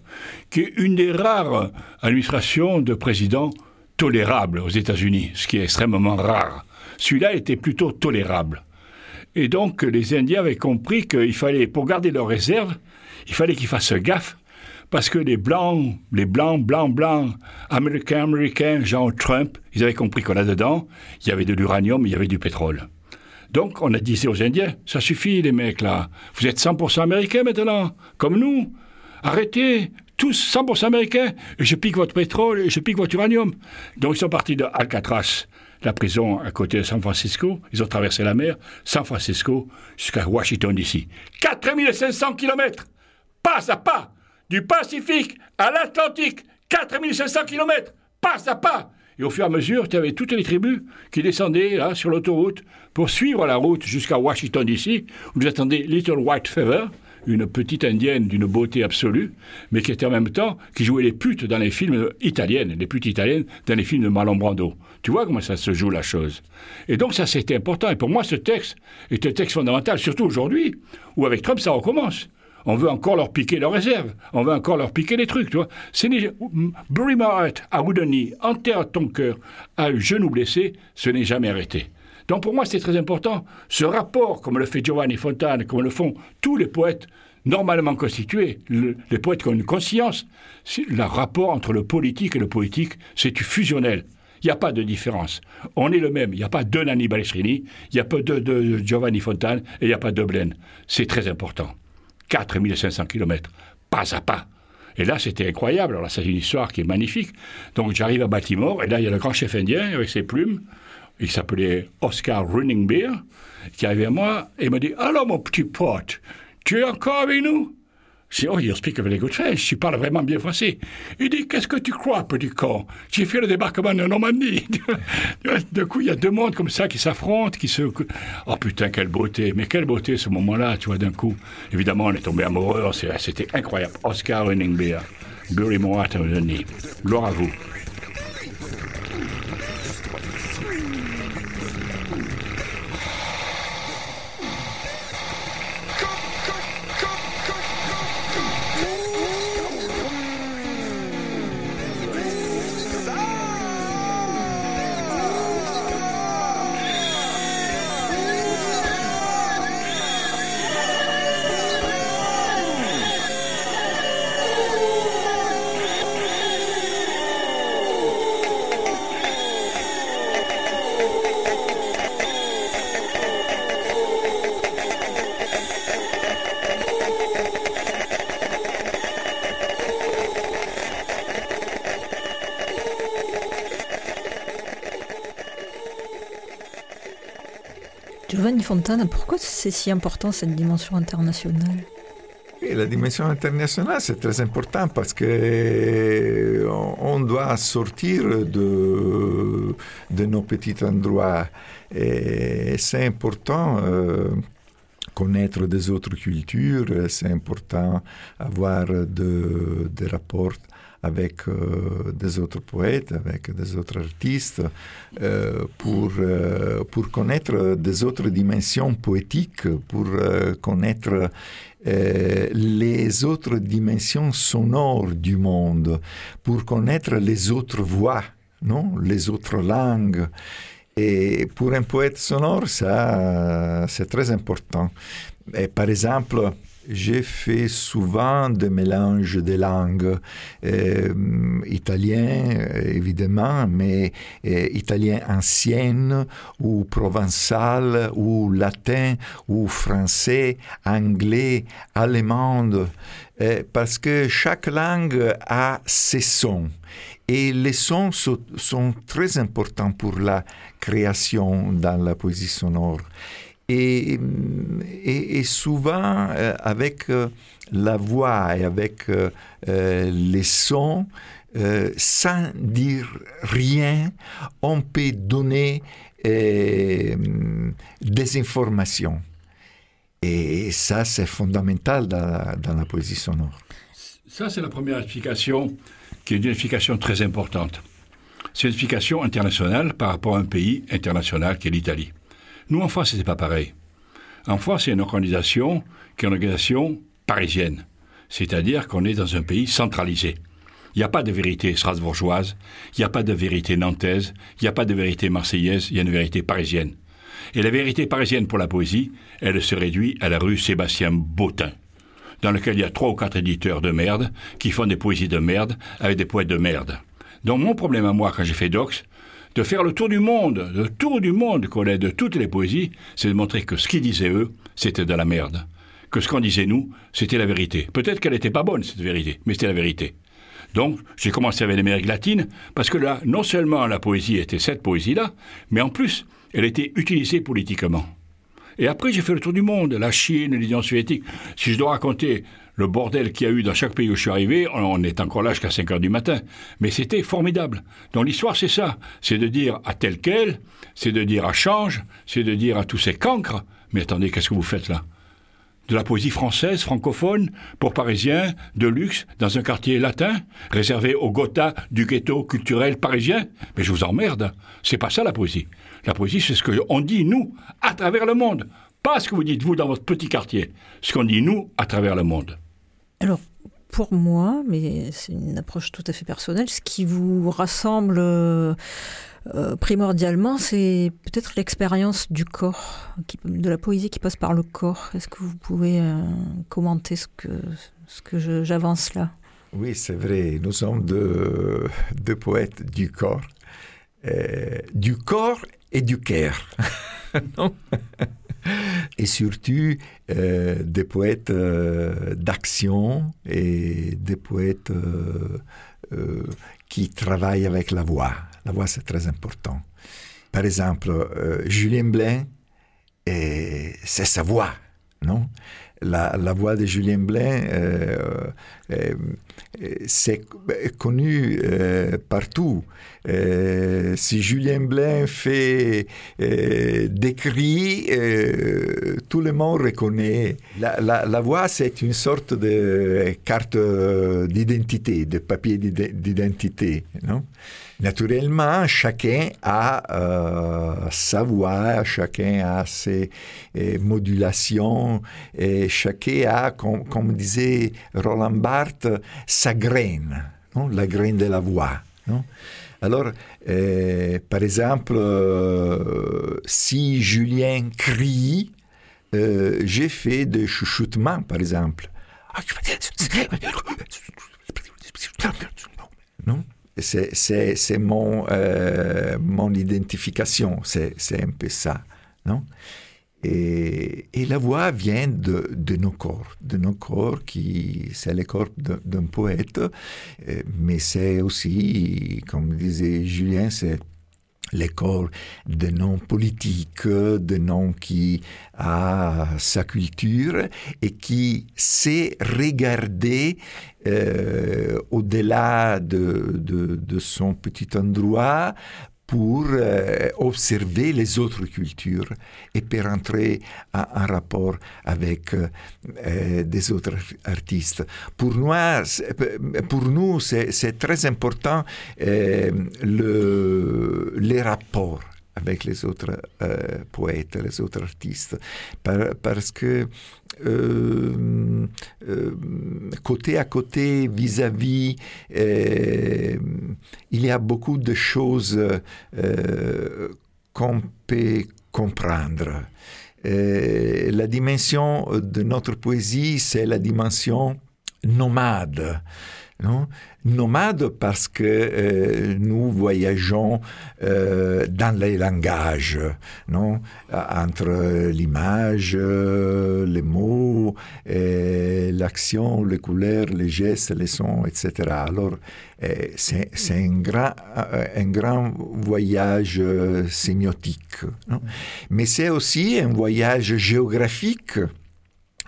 qui est une des rares administrations de présidents tolérables aux États-Unis, ce qui est extrêmement rare. Celui-là était plutôt tolérable. Et donc les Indiens avaient compris qu'il fallait, pour garder leurs réserves, il fallait qu'ils fassent gaffe parce que les blancs, les blancs, blancs, blancs, américains, américains, genre Trump, ils avaient compris qu'on là-dedans, il y avait de l'uranium, il y avait du pétrole. Donc on a dit aux Indiens, ça suffit les mecs là, vous êtes 100% américains maintenant, comme nous, arrêtez, tous 100% américains, et je pique votre pétrole, et je pique votre uranium. Donc ils sont partis de Alcatraz, la prison à côté de San Francisco. Ils ont traversé la mer, San Francisco jusqu'à Washington DC. 4500 kilomètres, pas à pas, du Pacifique à l'Atlantique, 4500 kilomètres, pas à pas. Et au fur et à mesure, tu avais toutes les tribus qui descendaient là sur l'autoroute pour suivre la route jusqu'à Washington DC, où vous attendez Little White Feather, une petite indienne d'une beauté absolue, mais qui était en même temps, qui jouait les putes dans les films italiennes, les putes italiennes dans les films de Marlon Brando. Tu vois comment ça se joue la chose. Et donc ça c'était important. Et pour moi ce texte est un texte fondamental, surtout aujourd'hui, où avec Trump ça recommence. On veut encore leur piquer leurs réserves. On veut encore leur piquer les trucs, tu vois. C'est Bury my heart à Woodeny, enterre ton cœur à genou blessé, ce n'est jamais arrêté. Donc pour moi, c'est très important. Ce rapport, comme le fait Giovanni Fontane, comme le font tous les poètes normalement constitués, les poètes qui ont une conscience, le rapport entre le politique et le poétique, c'est fusionnel. Il n'y a pas de différence. On est le même. Il n'y a pas deux Nanni Balestrini, il n'y a pas de Giovanni Fontane et il n'y a pas de Blaine. C'est très important. 4500 km, pas à pas. Et là, c'était incroyable. Alors là, c'est une histoire qui est magnifique. Donc j'arrive à Baltimore, et là, il y a le grand chef indien avec ses plumes il s'appelait Oscar Running Beer, qui arrivait à moi et m'a dit Alors, mon petit pote, tu es encore avec nous? Dis Oh, you speak good French, tu parles vraiment bien français. Il dit Qu'est-ce que tu crois, petit con? J'ai fait le débarquement de Normandie. [LAUGHS] de coup, il y a deux mondes comme ça qui s'affrontent, qui se. Oh putain, quelle beauté Mais quelle beauté ce moment-là, tu vois, d'un coup. Évidemment, on est tombé amoureux, c'était incroyable. Oscar Running Beer, Bury Moat, Gloire à vous. Pourquoi c'est si important cette dimension internationale? Et la dimension internationale, c'est très important parce que euh, on doit sortir de, de nos petits endroits. Et c'est important euh, connaître des autres cultures, c'est important avoir des rapports avec euh, des autres poètes, avec des autres artistes, euh, pour, euh, pour connaître des autres dimensions poétiques, pour connaître les autres dimensions sonores du monde, pour connaître les autres voix, non les autres langues. Et pour un poète sonore, ça, c'est très important. Et par exemple, j'ai fait souvent des mélanges de langues, euh, italien évidemment, mais euh, italien ancien ou provençal ou latin ou français, anglais, allemand, euh, parce que chaque langue a ses sons. Et les sons sont très importants pour la création dans la poésie sonore. Et, et, souvent, euh, avec euh, la voix et avec euh, les sons, sans dire rien, on peut donner des informations. Et ça, c'est fondamental dans, dans la poésie sonore. Ça, c'est la première explication, qui est une explication très importante. C'est une explication internationale par rapport à un pays international qui est l'Italie. Nous, en France, ce n'est pas pareil. En France, il y a une organisation qui est une organisation parisienne. C'est-à-dire qu'on est dans un pays centralisé. Il n'y a pas de vérité strasbourgeoise, il n'y a pas de vérité nantaise, il n'y a pas de vérité marseillaise, il y a une vérité parisienne. Et la vérité parisienne pour la poésie, elle se réduit à la rue Sébastien Bottin, dans laquelle il y a trois ou quatre éditeurs de merde qui font des poésies de merde avec des poètes de merde. Donc mon problème à moi quand j'ai fait Dox, de faire le tour du monde, le tour du monde qu'on de toutes les poésies, c'est de montrer que ce qu'ils disaient eux, c'était de la merde. Que ce qu'on disait nous, c'était la vérité. Peut-être qu'elle n'était pas bonne, cette vérité, mais c'était la vérité. Donc, j'ai commencé avec l'Amérique latine, parce que là, non seulement la poésie était cette poésie-là, mais en plus, elle était utilisée politiquement. Et après, j'ai fait le tour du monde, la Chine, l'Union soviétique. Si je dois raconter le bordel qu'il y a eu dans chaque pays où je suis arrivé, on est encore là jusqu'à 5 heures du matin. Mais c'était formidable. Dans l'histoire, c'est ça. C'est de dire à tel quel, c'est de dire à change, c'est de dire à tous ces cancres. Mais attendez, qu'est-ce que vous faites là? De la poésie française, francophone, pour Parisiens, de luxe, dans un quartier latin, réservé aux Gotha du ghetto culturel parisien? Mais je vous emmerde. C'est pas ça la poésie. La poésie, c'est ce qu'on dit, nous, à travers le monde. Pas ce que vous dites, vous, dans votre petit quartier. Ce qu'on dit, nous, à travers le monde. Alors, pour moi, mais c'est une approche tout à fait personnelle, ce qui vous rassemble euh, euh, primordialement, c'est peut-être l'expérience du corps, de la poésie qui passe par le corps. Est-ce que vous pouvez euh, commenter ce que, ce que j'avance là? Oui, c'est vrai. Nous sommes deux, poètes du corps. du corps et du cœur. [LAUGHS] [LAUGHS] et surtout euh, des poètes euh, d'action et des poètes euh, qui travaillent avec la voix. La voix, c'est très important. Par exemple, Julien Blain, c'est sa voix, non? La, voix de Julien Blain, c'est connu partout. Si Julien Blain fait des cris, tout le monde reconnaît. La, voix, c'est une sorte de carte d'identité, de papier d'identité. Naturellement, chacun a euh, sa voix, chacun a ses euh, modulations, et chacun a, comme, disait Roland Barthes, sa graine, la graine de la voix. Alors, euh, par exemple, si Julien crie, j'ai fait des chuchotements, par exemple. Non c'est mon, euh, mon identification, c'est un peu ça. Non? Et, la voix vient de, nos corps, de nos corps qui, c'est le corps d'un poète, euh, mais c'est aussi, comme disait Julien, c'est les corps de noms politiques, de noms qui a sa culture et qui sait regarder euh, au-delà de, de, de, son petit endroit pour euh, observer les autres cultures et pour entrer en, rapport avec euh, des autres artistes. Pour nous, pour nous c'est très important euh, le, les rapports avec les autres poètes, les autres artistes, parce que euh, euh, côté à côté, vis-à-vis, euh, il y a beaucoup de choses qu'on peut comprendre. la dimension de notre poésie, c'est la dimension nomade. Non? Nomade parce que euh, nous voyageons euh, dans les langages, non? Entre l'image, les mots, l'action, les couleurs, les gestes, les sons, etc. Alors, c'est un grand, un grand voyage sémiotique. Mais c'est aussi un voyage géographique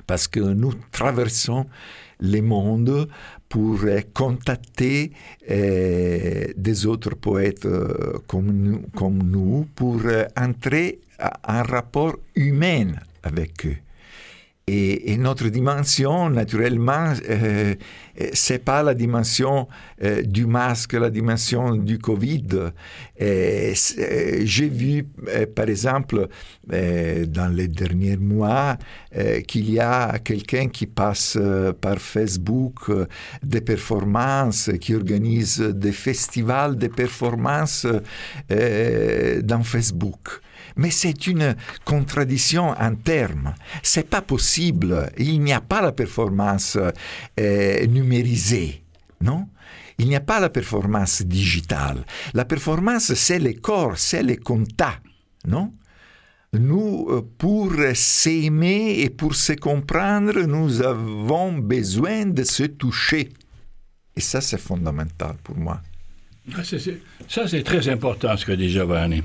parce que nous traversons les mondes pour contacter euh, des autres poètes euh, comme, nous, comme nous, pour entrer en rapport humain avec eux. Et, notre dimension, naturellement, euh, c'est pas la dimension euh, du masque, la dimension du Covid. Euh, J'ai vu, euh, par exemple, euh, dans les derniers mois, euh, qu'il y a quelqu'un qui passe par Facebook des performances, qui organise des festivals de performances dans Facebook. Mais c'est une contradiction en termes. C'est pas possible. Il n'y a pas la performance euh, numérisée, non? Il n'y a pas la performance digitale. La performance, c'est le corps, c'est le contact, non? Nous, pour s'aimer et pour se comprendre, nous avons besoin de se toucher. Et ça, c'est fondamental pour moi. Ça, c'est très important ce que dit Giovanni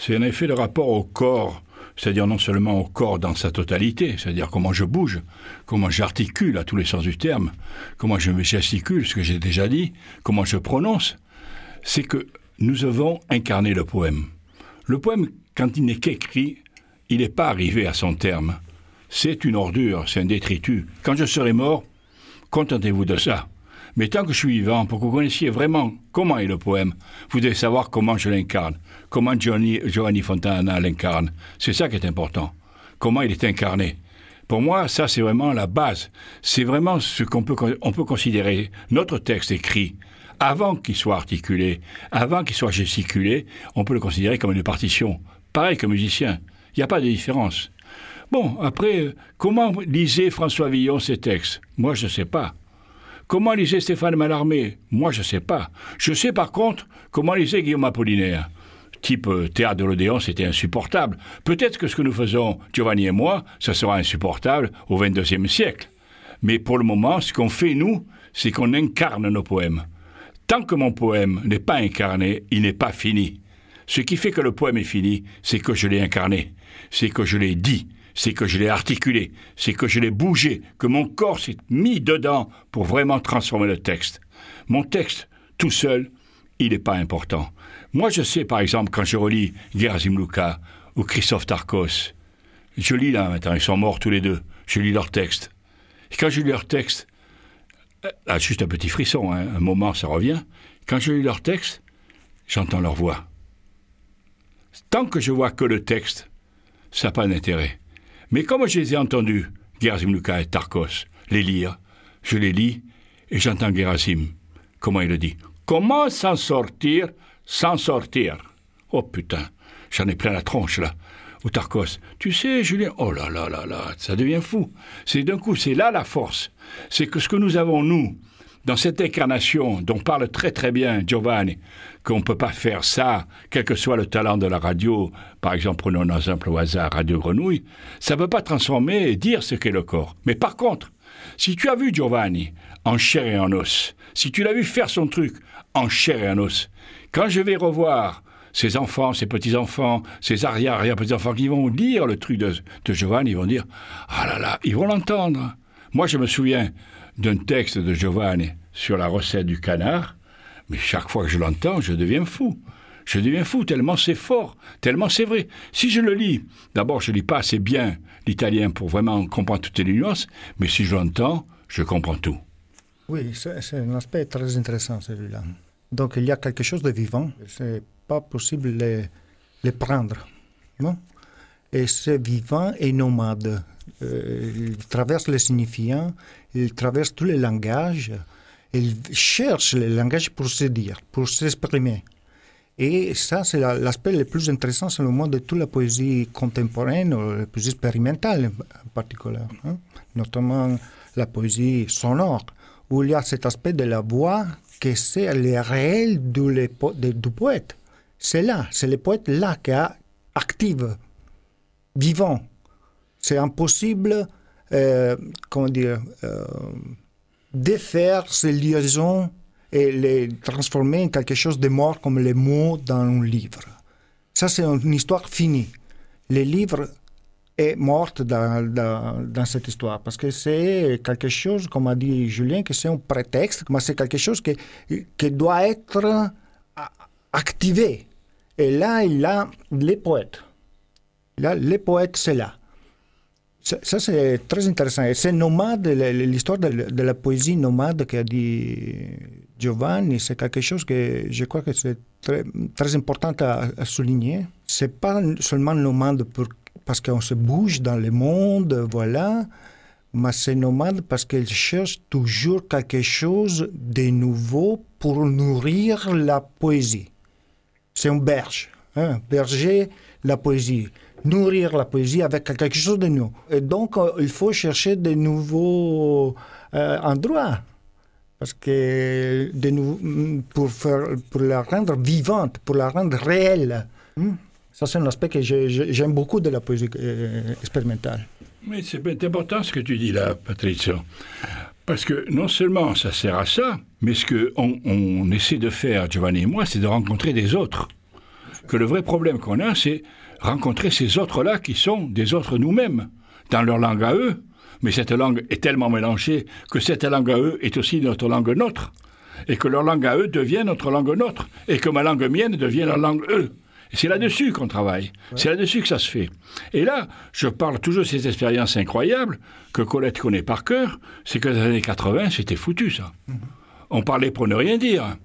c'est en effet le rapport au corps, c'est-à-dire non seulement au corps dans sa totalité, c'est-à-dire comment je bouge, comment j'articule à tous les sens du terme, comment je me gesticule, ce que j'ai déjà dit, comment je prononce, c'est que nous avons incarné le poème. Le poème, quand il n'est qu'écrit, il n'est pas arrivé à son terme. C'est une ordure, c'est un détritus. Quand je serai mort, contentez-vous de ça. Mais tant que je suis vivant, pour que vous connaissiez vraiment comment est le poème, vous devez savoir comment je l'incarne, comment Giovanni, Fontana l'incarne. C'est ça qui est important. Comment il est incarné. Pour moi, ça, c'est vraiment la base. C'est vraiment ce qu'on peut, on peut considérer notre texte écrit. Avant qu'il soit articulé, avant qu'il soit gesticulé, on peut le considérer comme une partition. Pareil que musicien. Il n'y a pas de différence. Bon, après, comment lisait François Villon ces textes? Moi, je ne sais pas. Comment lisait Stéphane Mallarmé? Moi, je ne sais pas. Je sais par contre comment lisait Guillaume Apollinaire. Type euh, théâtre de l'Odéon, c'était insupportable. Peut-être que ce que nous faisons, Giovanni et moi, ça sera insupportable au XXIe siècle. Mais pour le moment, ce qu'on fait, nous, c'est qu'on incarne nos poèmes. Tant que mon poème n'est pas incarné, il n'est pas fini. Ce qui fait que le poème est fini, c'est que je l'ai incarné, c'est que je l'ai dit, c'est que je l'ai articulé, c'est que je l'ai bougé, que mon corps s'est mis dedans pour vraiment transformer le texte. Mon texte, tout seul, il n'est pas important. Moi, je sais, par exemple, quand je relis Gerasim Luka ou Christophe Tarkos, je lis là maintenant, ils sont morts tous les deux, je lis leur texte. Et quand je lis leur texte, là, ah, juste un petit frisson, hein, un moment, ça revient. Quand je lis leur texte, j'entends leur voix. Tant que je vois que le texte, ça n'a pas d'intérêt. Mais comme je les ai entendus, Gerasim Luka et Tarkos, les lire, je les lis et j'entends Gerasim. Comment il le dit Comment s'en sortir sans sortir? Oh putain, j'en ai plein la tronche là. Ou Tarkos, tu sais, Julien, oh là là là là, ça devient fou. C'est d'un coup, c'est là la force. C'est que ce que nous avons, nous, dans cette incarnation dont parle très très bien Giovanni, qu'on ne peut pas faire ça, quel que soit le talent de la radio, par exemple, prenons un exemple au hasard, Radio Grenouille, ça ne peut pas transformer et dire ce qu'est le corps. Mais par contre, si tu as vu Giovanni en chair et en os, si tu l'as vu faire son truc en chair et en os, quand je vais revoir ses enfants, ses petits-enfants, ses arrière-arrière-petits-enfants qui vont lire le truc de, de Giovanni, ils vont dire Ah là là, ils vont l'entendre. Moi, je me souviens d'un texte de Giovanni sur la recette du canard, mais chaque fois que je l'entends, je deviens fou. Je deviens fou tellement c'est fort, tellement c'est vrai. Si je le lis, d'abord je lis pas assez bien l'italien pour vraiment comprendre toutes les nuances, mais si je l'entends, je comprends tout. Oui, c'est un aspect très intéressant celui-là. Donc il y a quelque chose de vivant, c'est pas possible de le prendre. Non? Et c'est vivant et nomade. Euh, il traverse les signifiants, il traverse tous les langages, il cherche les langages pour se dire, pour s'exprimer. Et ça, c'est l'aspect le plus intéressant, selon moi, de toute la poésie contemporaine, ou la poésie expérimentale en particulier, hein. notamment la poésie sonore, où il y a cet aspect de la voix que c'est le réel du, du poète. C'est là, c'est le poète là qui active, vivant. C'est impossible, euh, comment dire, euh, défaire ces liaisons et les transformer en quelque chose de mort comme les mots dans un livre. Ça, c'est une histoire finie. Le livre est mort dans, cette histoire parce que c'est quelque chose, comme a dit Julien, que c'est un prétexte, mais c'est quelque chose qui, qui doit être activé. Et là, il a les poètes. Là, les poètes, c'est là. Ça, c'est très intéressant. Et c'est nomade, l'histoire de, la poésie nomade qu'a dit Giovanni, c'est quelque chose que je crois que c'est très, important à, à souligner. C'est pas seulement nomade parce qu'on se bouge dans le monde, voilà, mais c'est nomade parce qu'elle cherche toujours quelque chose de nouveau pour nourrir la poésie. C'est un berge, hein, berger la poésie nourrir la poésie avec quelque chose de nouveau. Et donc, euh, il faut chercher de nouveaux euh, endroits parce que de nous, pour, faire, pour la rendre vivante, pour la rendre réelle. Hmm? Ça, c'est un aspect que j'aime beaucoup de la poésie euh, expérimentale. Mais c'est important ce que tu dis là, Patricio. Parce que non seulement ça sert à ça, mais ce qu'on on essaie de faire, Giovanni et moi, c'est de rencontrer des autres. Que le vrai problème qu'on a, c'est rencontrer ces autres-là qui sont des autres nous-mêmes, dans leur langue à eux. Mais cette langue est tellement mélangée que cette langue à eux est aussi notre langue nôtre. Et que leur langue à eux devient notre langue nôtre. Et que ma langue mienne devient leur langue eux. C'est là-dessus qu'on travaille. C'est là-dessus que ça se fait. Et là, je parle toujours de ces expériences incroyables que Colette connaît par cœur. C'est que dans les années 80, c'était foutu, ça. Mhm. On parlait pour ne rien dire.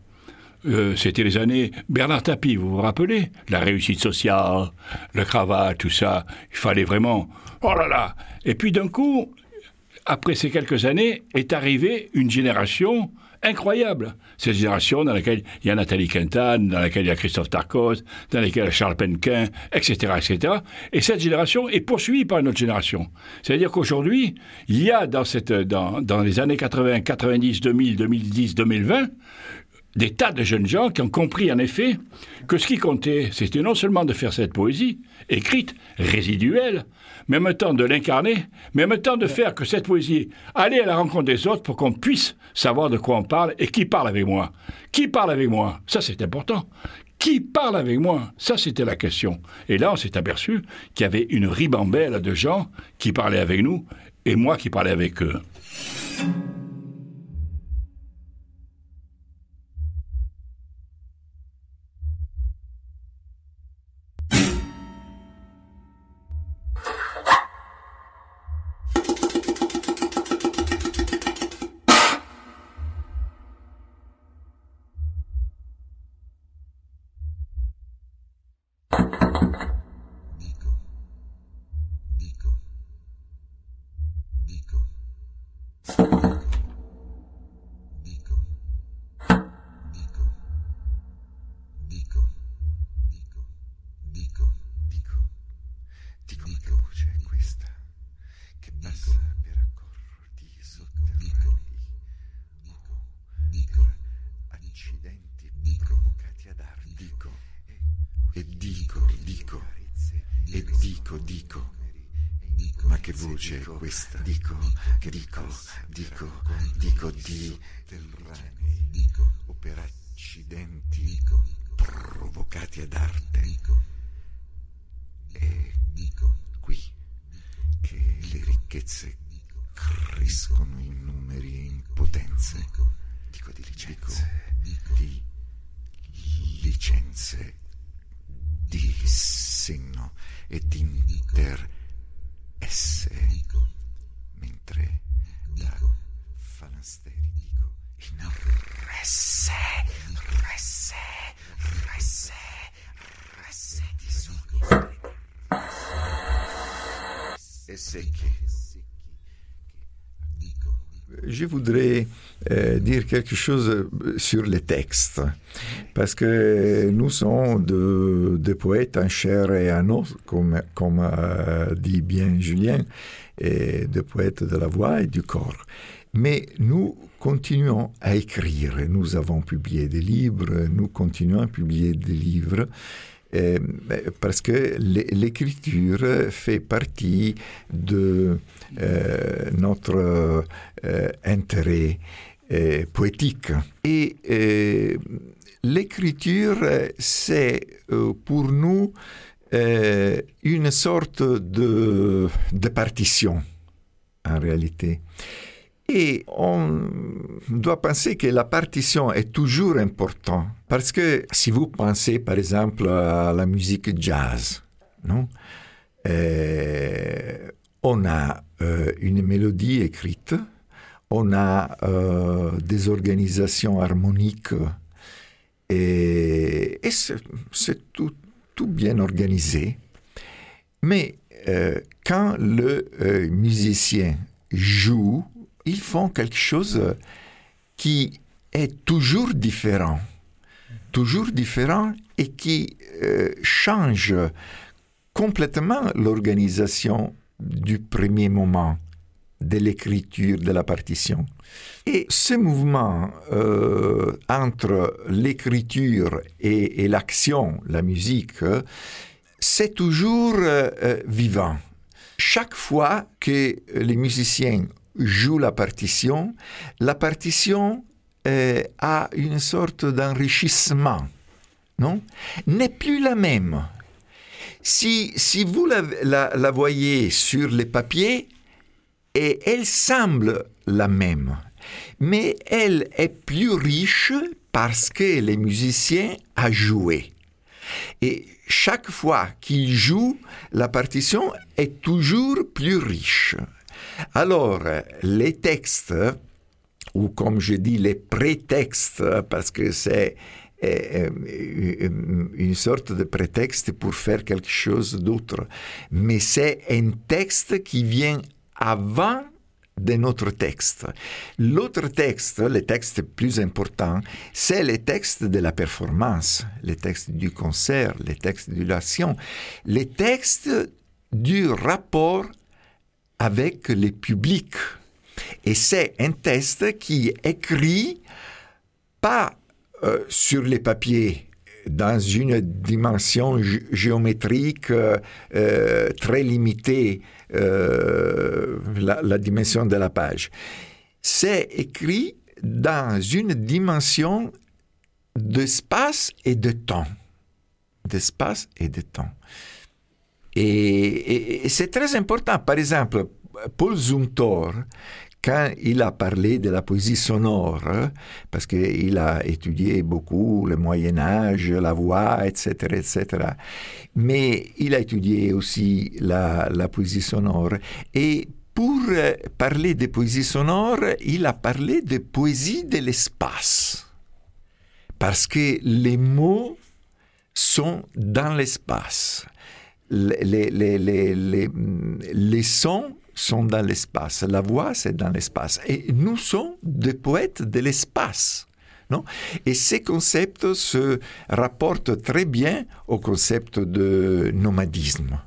Euh, c'était les années Bernard Tapie, vous vous rappelez? La réussite sociale, le cravate, tout ça. Il fallait vraiment. Oh là là Et puis d'un coup, après ces quelques années, est arrivée une génération incroyable. Cette génération dans laquelle il y a Nathalie Quintane, dans laquelle il y a Christophe Tarkoz, dans laquelle il y a Charles Penquin, etc., etc. Et cette génération est poursuivie par une autre génération. C'est-à-dire qu'aujourd'hui, il y a dans, dans les années 80, 90, 2000, 2010, 2020, des tas de jeunes gens qui ont compris en effet que ce qui comptait, c'était non seulement de faire cette poésie, écrite, résiduelle, mais en même temps de l'incarner, mais en même temps de faire que cette poésie allait à la rencontre des autres pour qu'on puisse savoir de quoi on parle et qui parle avec moi. Qui parle avec moi? Ça, c'est important. Qui parle avec moi? Ça, c'était la question. Et là, on s'est aperçu qu'il y avait une ribambelle de gens qui parlaient avec nous et moi qui parlais avec eux. Je voudrais euh, dire quelque chose sur les textes, parce que nous sommes des de poètes en chair et en os, comme, comme euh, dit bien Julien, et de poètes de la voix et du corps. Mais nous continuons à écrire. Nous avons publié des livres, nous continuons à publier des livres. Euh, parce que l'écriture fait partie de euh, notre euh, intérêt poétique. Et l'écriture, c'est pour nous une sorte de, de partition, en réalité. Et on doit penser que la partition est toujours importante parce que si vous pensez par exemple à la musique jazz, non euh, on a euh, une mélodie écrite, on a euh, des organisations harmoniques et, c'est tout, bien organisé. Mais quand le musicien joue, ils font quelque chose qui est toujours différent, toujours différent et qui euh, change complètement l'organisation du premier moment de l'écriture de la partition. Et ce mouvement euh, entre l'écriture et, l'action, la musique, c'est toujours euh, vivant. Chaque fois que les musiciens jouent la partition, la partition euh, a une sorte d'enrichissement, non? N'est plus la même. Si, si vous la, la, voyez sur les papiers, et elle semble la même, mais elle est plus riche parce que les musiciens a joué. Et chaque fois qu'il joue, la partition est toujours plus riche. Alors, les textes, ou comme je dis, les prétextes, parce que c'est une sorte de prétexte pour faire quelque chose d'autre, mais c'est un texte qui vient avant de notre texte. L'autre texte, le texte plus important, c'est le texte de la performance, le texte du concert, le texte de l'action, le texte du rapport avec le public. Et c'est un texte qui est écrit pas euh, sur les papiers dans une dimension géométrique euh, euh, très limitée, la, la, dimension de la page. C'est écrit dans une dimension d'espace et de temps. D'espace et de temps. Et, c'est très important. Par exemple, Paul Zumthor, quand il a parlé de la poésie sonore, parce qu'il a étudié beaucoup le Moyen Âge, la voix, etc., etc., mais il a étudié aussi la, la poésie sonore. Et pour parler de poésie sonore, il a parlé de poésie de l'espace, parce que les mots sont dans l'espace. Les, sons sont dans l'espace. La voix, c'est dans l'espace. Et nous sommes des poètes de l'espace. Non? Et ces concepts se rapportent très bien au concept de nomadisme.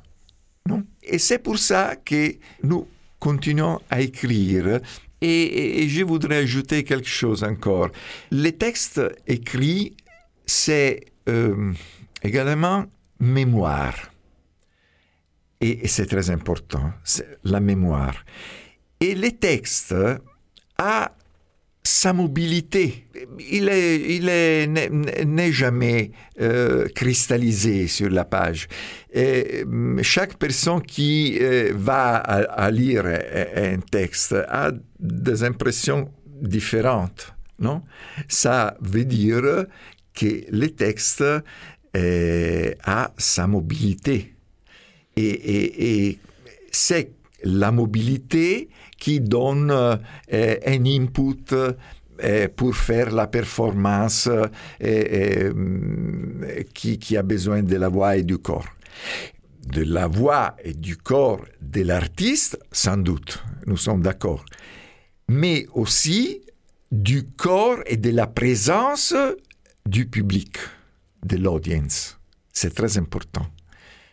Non? Et c'est pour ça que nous continuons à écrire. Et, et, je voudrais ajouter quelque chose encore. Les textes écrits, c'est euh, également mémoire. Et, c'est très important, c'est la mémoire. Et les textes a sa mobilité. Il est, il est n'est jamais euh, cristallisé sur la page. Et chaque personne qui euh, va lire un texte a des impressions différentes. Non? Ça veut dire que le texte euh, a sa mobilité. Et, c'est la mobilité qui donne euh, un input euh, pour faire la performance euh, qui, a besoin de la voix et du corps. De la voix et du corps de l'artiste, sans doute, nous sommes d'accord. Mais aussi du corps et de la présence du public, de l'audience. C'est très important.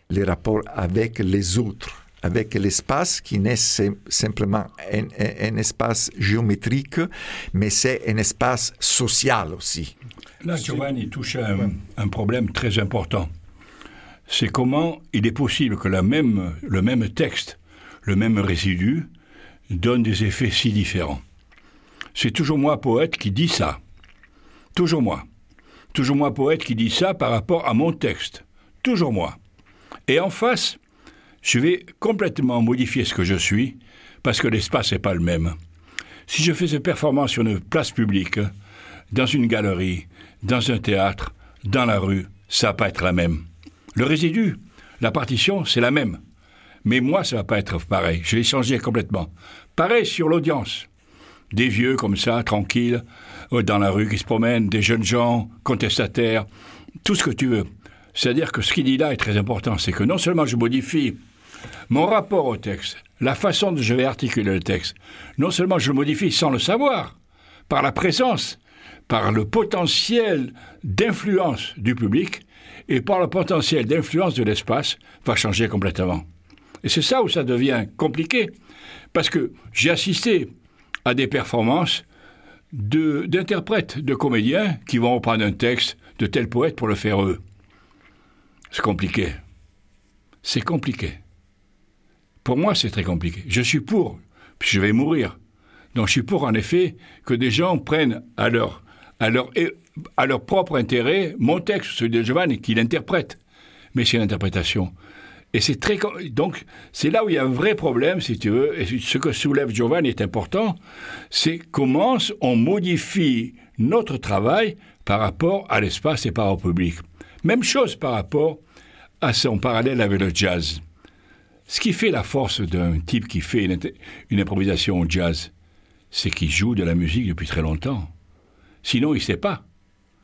Les rapports avec les autres avec l'espace qui n'est simplement un, un, un, espace géométrique, mais c'est un espace social aussi. Là, Giovanni touche à un, un problème très important. C'est comment il est possible que la même, le même texte, le même résidu, donne des effets si différents. C'est toujours moi, poète, qui dit ça. Toujours moi. Toujours moi, poète, qui dit ça par rapport à mon texte. Toujours moi. Et en face, je vais complètement modifier ce que je suis parce que l'espace n'est pas le même. Si je fais cette performance sur une place publique, dans une galerie, dans un théâtre, dans la rue, ça va pas être la même. Le résidu, la partition, c'est la même. Mais moi, ça va pas être pareil. Je vais changer complètement. Pareil sur l'audience. Des vieux comme ça, tranquilles, euh, dans la rue qui se promènent, des jeunes gens, contestataires, tout ce que tu veux. C'est-à-dire que ce qu'il dit là est très important. C'est que non seulement je modifie mon rapport au texte, la façon dont je vais articuler le texte, non seulement je le modifie sans le savoir, par la présence, par le potentiel d'influence du public et par le potentiel d'influence de l'espace, va changer complètement. Et c'est ça où ça devient compliqué, parce que j'ai assisté à des performances d'interprètes, de, comédiens qui vont reprendre un texte de tel poète pour le faire eux. C'est compliqué. C'est compliqué. Pour moi, c'est très compliqué. Je suis pour, puis je vais mourir. Donc je suis pour, en effet, que des gens prennent à leur, à leur, à leur propre intérêt mon texte, celui de Giovanni, et qu'ils l'interprètent. Mais c'est l'interprétation. Et c'est très donc c'est là où il y a un vrai problème, si tu veux. Et ce que soulève Giovanni est important, c'est comment on modifie notre travail par rapport à l'espace et par rapport au public. Même chose par rapport à son parallèle avec le jazz. Ce qui fait la force d'un type qui fait une, improvisation au jazz, c'est qu'il joue de la musique depuis très longtemps. Sinon, il ne sait pas.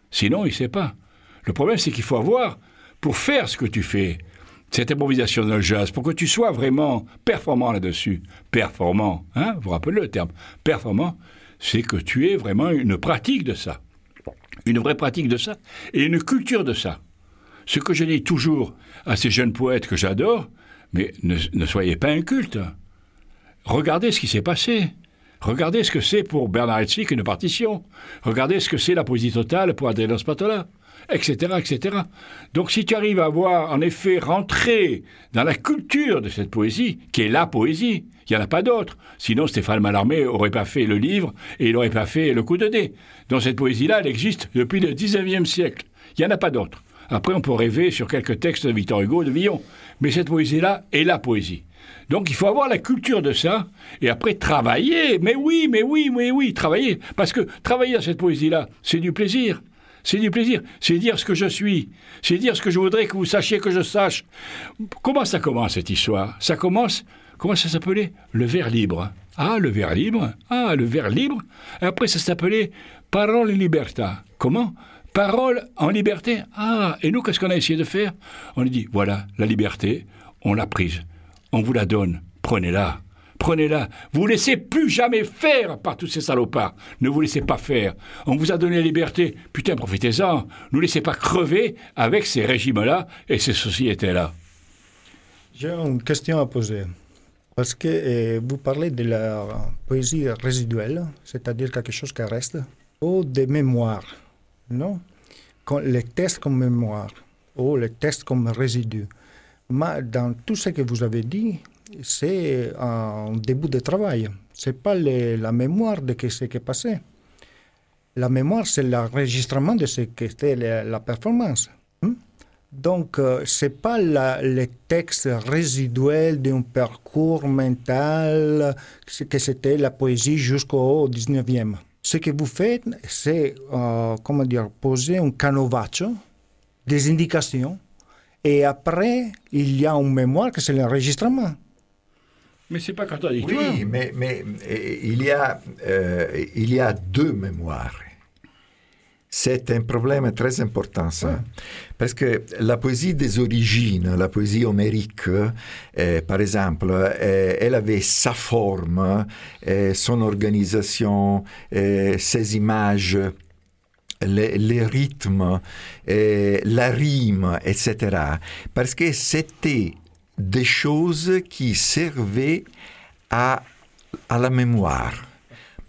Sinon, il ne sait pas. Le problème, c'est qu'il faut avoir, pour faire ce que tu fais, cette improvisation dans le jazz, pour que tu sois vraiment performant là-dessus, performant, hein, vous rappelez le terme, performant, c'est que tu aies vraiment une pratique de ça, une vraie pratique de ça, et une culture de ça. Ce que je dis toujours à ces jeunes poètes que j'adore, mais ne, soyez pas incultes. Regardez ce qui s'est passé. Regardez ce que c'est pour Bernard Hetzig une partition. Regardez ce que c'est la poésie totale pour Adrien Spatola etc., etc. Donc si tu arrives à voir, en effet, rentrer dans la culture de cette poésie, qui est la poésie, il n'y en a pas d'autre. Sinon, Stéphane Mallarmé n'aurait pas fait le livre et il n'aurait pas fait le coup de dé. Donc cette poésie-là, elle existe depuis le XIXe siècle. Il n'y en a pas d'autre. Après, on peut rêver sur quelques textes de Victor Hugo, de Villon. Mais cette poésie-là est la poésie. Donc il faut avoir la culture de ça et après travailler. Mais oui, mais oui, mais oui, travailler. Parce que travailler à cette poésie-là, c'est du plaisir. C'est du plaisir. C'est dire ce que je suis. C'est dire ce que je voudrais que vous sachiez que je sache. Comment ça commence cette histoire? Ça commence, comment ça s'appelait? Le vers libre. Ah, le vers libre. Ah, le vers libre. après, ça s'appelait Parole en liberté. Comment? Parole en liberté. Ah, et nous, qu'est-ce qu'on a essayé de faire? On a dit, voilà, la liberté, on l'a prise. On vous la donne. Prenez-la prenez-la. Vous laissez plus jamais faire par tous ces salopards. Ne vous laissez pas faire. On vous a donné la liberté. Putain, profitez-en. Ne laissez pas crever avec ces régimes-là et ces sociétés-là. J'ai une question à poser. Parce que euh, vous parlez de la poésie résiduelle, c'est-à-dire quelque chose qui reste, ou des mémoires, non Les textes comme mémoire, ou les textes comme résidu. Mais dans tout ce que vous avez dit, c'est un début de travail. Ce n'est pas la mémoire de ce qui est passé. La mémoire, c'est l'enregistrement de ce qu'était la, la performance. Hmm? Donc, euh, ce n'est pas le texte résiduel d'un parcours mental que c'était la poésie jusqu'au 19e. Ce que vous faites, c'est, euh, comment dire, poser un canovaccio, des indications, et après, il y a une mémoire que c'est l'enregistrement. Mais c'est pas contradictoire. Oui, mais, mais il, y a, euh, il y a deux mémoires. C'est un problème très important, ça. Parce que la poésie des origines, la poésie homérique, euh, par exemple, euh, elle avait sa forme, son organisation, ses images, les, rythmes, la rime, etc. Parce que c'était des choses qui servaient à la mémoire,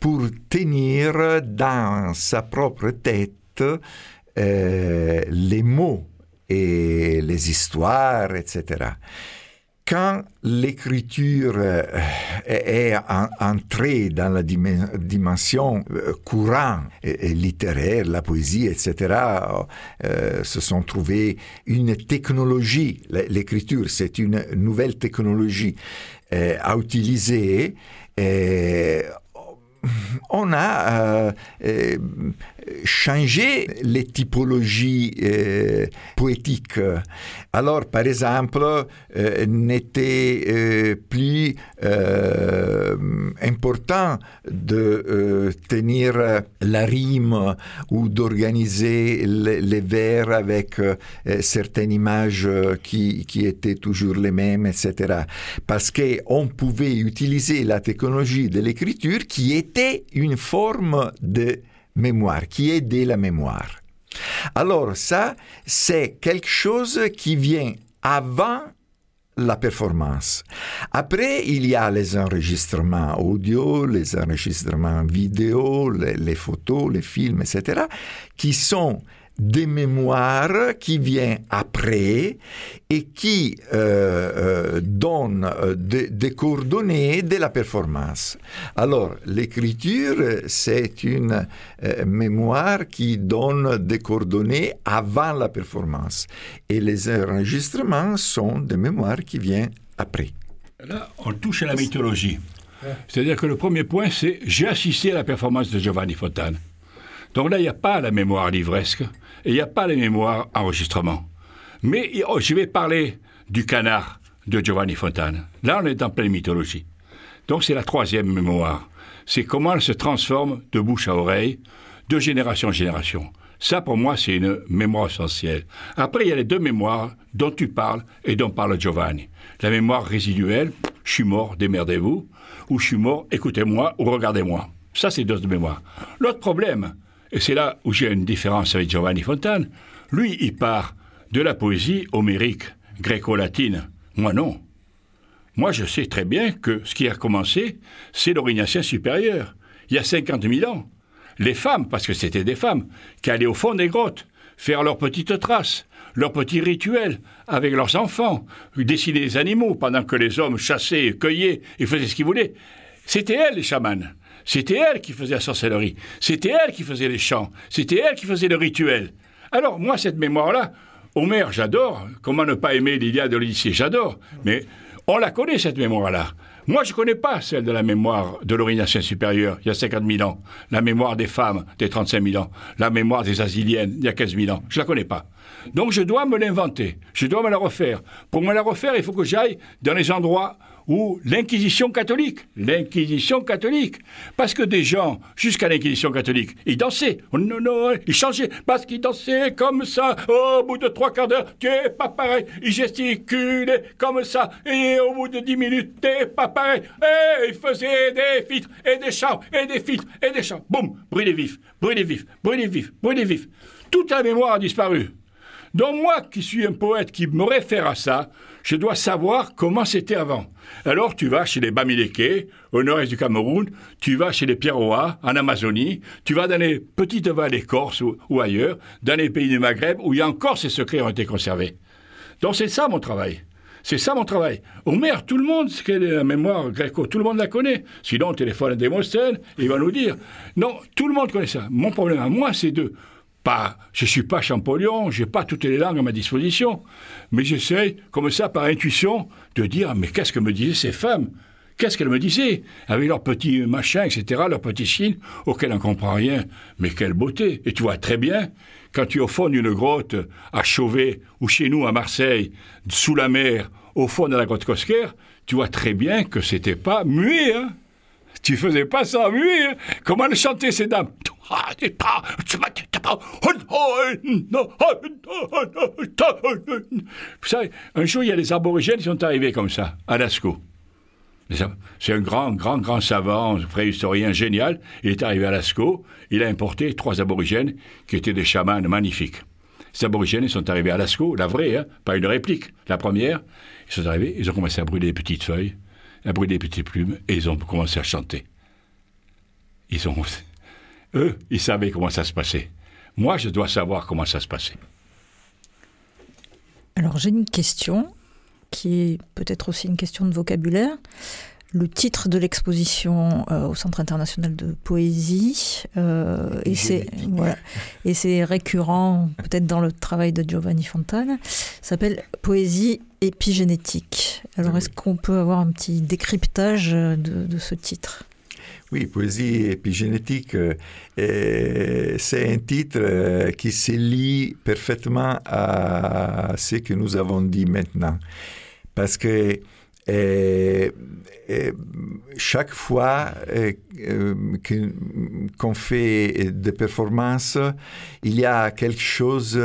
pour tenir dans sa propre tête euh, les mots et les histoires, etc. Quand l'écriture euh, est entrée dans la dimension euh, courante et littéraire, la poésie, etc., se sont trouvés une technologie. L'écriture, c'est une nouvelle technologie à utiliser. On a euh, changé les typologies poétiques. Alors, par exemple, n'était plus important de tenir la rime ou d'organiser les, vers avec certaines images qui, qui étaient toujours les mêmes, etc. Parce qu'on pouvait utiliser la technologie de l'écriture qui était une forme de mémoire, qui de la mémoire. Alors ça, c'est quelque chose qui vient avant la performance. Après, il y a les enregistrements audio, les enregistrements vidéo, les, les photos, les films, etc., qui sont des mémoires qui viennent après et qui euh, euh, donnent euh, des, coordonnées de la performance. Alors, l'écriture, c'est une mémoire qui donne des coordonnées avant la performance. Et les enregistrements sont des mémoires qui viennent après. Là, on touche à la mythologie. C'est-à-dire que le premier point, c'est j'ai assisté à la performance de Giovanni Fontane. Donc là, il n'y a pas la mémoire livresque il n'y a pas la mémoire enregistrement. Mais oh, je vais parler du canard de Giovanni Fontane. Là, on est en pleine mythologie. Donc c'est la troisième mémoire. C'est comment elle se transforme de bouche à oreille, de génération en génération. Ça, pour moi, c'est une mémoire essentielle. Après, il y a les deux mémoires dont tu parles et dont parle Giovanni. La mémoire résiduelle, je suis mort, démerdez-vous, ou je suis mort, écoutez-moi ou regardez-moi. Ça, c'est deux mémoires. L'autre problème, c'est là où j'ai une différence avec Giovanni Fontane. Lui, il part de la poésie homérique, gréco-latine. Moi, non. Moi, je sais très bien que ce qui a commencé, c'est l'orignacien supérieur, il y a 50 000 ans. Les femmes, parce que c'était des femmes, qui allaient au fond des grottes, faire leurs petites traces, leurs petits rituels avec leurs enfants, dessiner les animaux pendant que les hommes chassaient, cueillaient et faisaient ce qu'ils voulaient. C'était elles, les chamanes. C'était elle qui faisait la sorcellerie. C'était elle qui faisait les chants. C'était elle qui faisait le rituel. Alors, moi, cette mémoire-là, Homère, j'adore. Comment ne pas aimer l'Iliade de l'Odyssée? J'adore. Mais on la connaît, cette mémoire-là. Moi, je ne connais pas celle de la mémoire de l'orignacien supérieur, il y a 50 000 ans. La mémoire des femmes, des 35 000 ans. La mémoire des asiliennes, il y a 15 000 ans. Je ne la connais pas. Donc, je dois me l'inventer. Je dois me la refaire. Pour me la refaire, il faut que j'aille dans les endroits ou l'Inquisition catholique. L'Inquisition catholique. Parce que des gens, jusqu'à l'Inquisition catholique, ils dansaient. Oh non, non, ils changeaient. Parce qu'ils dansaient comme ça. Au bout de trois quarts d'heure, tu n'es pas pareil. Ils gesticulaient comme ça. Et au bout de dix minutes, tu n'es pas pareil. Et ils faisaient des filtres et des chants et des filtres et des chants. Boum, brûlez vif, brûlez vif, brûlez vif, brûlez vif. Toute la mémoire a disparu. Donc moi, qui suis un poète qui me réfère à ça, je dois savoir comment c'était avant. Alors tu vas chez les Bamileke, au nord-est du Cameroun, tu vas chez les Pierrois, en Amazonie, tu vas dans les petites vallées corses ou, ailleurs, dans les pays du Maghreb, où il y a encore ces secrets ont été conservés. Donc c'est ça mon travail. C'est ça mon travail. Homère, tout le monde, ce qu'est la mémoire gréco, tout le monde la connaît. Sinon, on téléphone à Démosthène, il va nous dire. Non, tout le monde connaît ça. Mon problème à moi, c'est de je suis pas Champollion, j'ai pas toutes les langues à ma disposition, mais j'essaie, comme ça, par intuition, de dire mais qu'est-ce que me disaient ces femmes? Qu'est-ce qu'elles me disaient? Avec leurs petits machins, etc., leurs petits signes, auxquels on ne comprend rien. Mais quelle beauté Et tu vois très bien, quand tu es au fond d'une grotte, à Chauvet, ou chez nous à Marseille, sous la mer, au fond de la grotte Cosquer, tu vois très bien que c'était pas muet, hein tu faisais pas ça muet. Hein Comment elles chantaient ces dames? Un jour, il y a des aborigènes qui sont arrivés comme ça, à Lascaux. C'est un grand, grand, grand savant, préhistorien génial. Il est arrivé à Lascaux. Il a importé trois aborigènes qui étaient des chamans magnifiques. Ces aborigènes sont arrivés à Lascaux, la vraie, hein, pas une réplique. La première, ils sont arrivés, ils ont commencé à brûler des petites feuilles, à brûler des petites plumes, et ils ont commencé à chanter. Ils ont [LAUGHS] eux, ils savaient comment ça se passait. Moi, je dois savoir comment ça se passait. Alors j'ai une question qui est peut-être aussi une question de vocabulaire. Le titre de l'exposition euh, au Centre international de poésie, euh, et c'est voilà, et c'est récurrent peut-être dans le travail de Giovanni Fontane, s'appelle Poésie épigénétique. Alors est-ce qu'on peut avoir un petit décryptage de ce titre? Oui, poésie épigénétique, euh, c'est un titre euh, qui se lie parfaitement à ce que nous avons dit maintenant. Parce que euh, chaque fois qu'on fait des performances, il y a quelque chose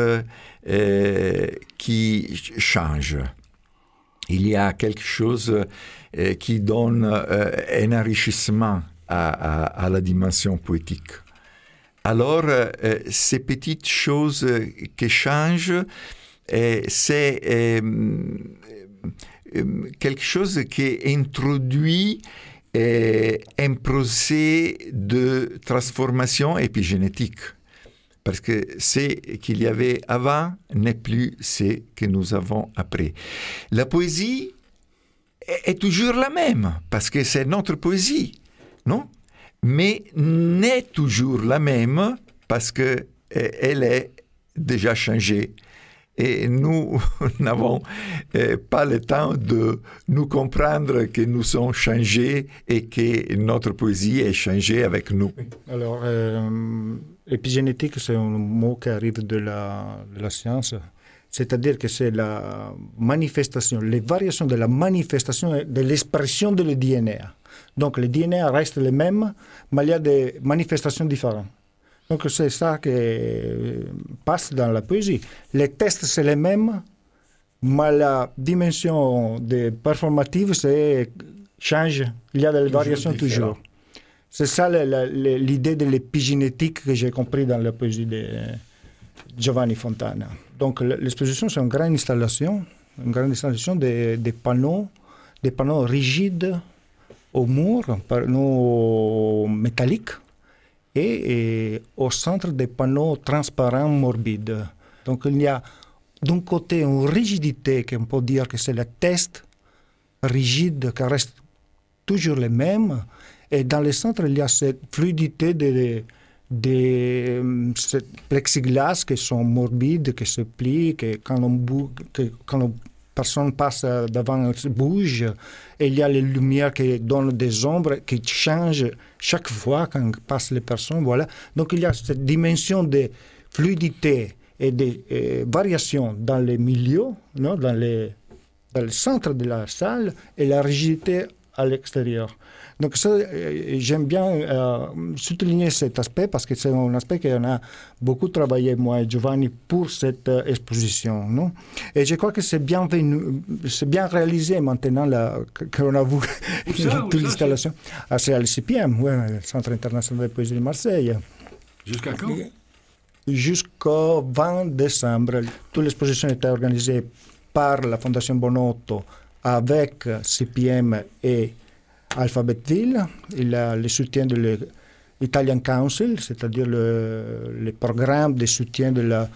qui change. Il y a quelque chose qui donne un enrichissement à, la dimension poétique. Alors, euh, ces petites choses qui changent, euh, c'est euh, quelque chose qui introduit un procès de transformation épigénétique. Parce que ce qu'il y avait avant n'est plus ce que nous avons après. La poésie est toujours la même, parce que c'est notre poésie non Mais n'est toujours la même parce que eh, elle est déjà changée. Et nous [LAUGHS] n'avons eh, pas le temps de nous comprendre que nous sommes changés et que notre poésie est changée avec nous. Alors, euh, épigénétique, c'est un mot qui arrive de la, de la science. C'est-à-dire que c'est la manifestation, les variations de la manifestation de l'expression de le. Donc le DNA reste le même, mais il y a des manifestations différentes. Donc c'est ça qui passe dans la poésie. Les tests, c'est les mêmes, mais la dimension de performative change. Il y a des variations toujours. C'est ça l'idée de l'épigénétique que j'ai compris dans la poésie de Giovanni Fontana. Donc l'exposition, c'est une grande installation, une grande installation des, des panneaux, des panneaux rigides au mur, panneaux métalliques, et, au centre des panneaux transparents morbides. Donc il y a d'un côté une rigidité qu'on peut dire que c'est le test rigide qui reste toujours le même, et dans le centre il y a cette fluidité de, de, plexiglas qui sont morbides, qui se plient, que quand on, on personne passe devant, bouge, et il y a les lumières qui donnent des ombres qui changent chaque fois quand passent les personnes. Voilà. Donc il y a cette dimension de fluidité et de variation dans les milieux, non, dans le centre de la salle, et la rigidité à l'extérieur. Donc ça, euh, j'aime bien euh, souligner cet aspect parce que c'est un aspect qu'on a beaucoup travaillé, moi et Giovanni, pour cette euh, exposition. Non? Et je crois que c'est bien, c'est bien réalisé maintenant qu'on a vu [LAUGHS] toute l'installation. Ah, c'est à l'ICPM, ouais, le Centre international de poésie de Marseille. Jusqu'à quand? Jusqu'au 20 décembre. Toute l'exposition était organisée par la Fondation Bonotto avec CPM et Alphabetville. Il a le soutien de l'Italian Council, c'est-à-dire le, programme de soutien de l'art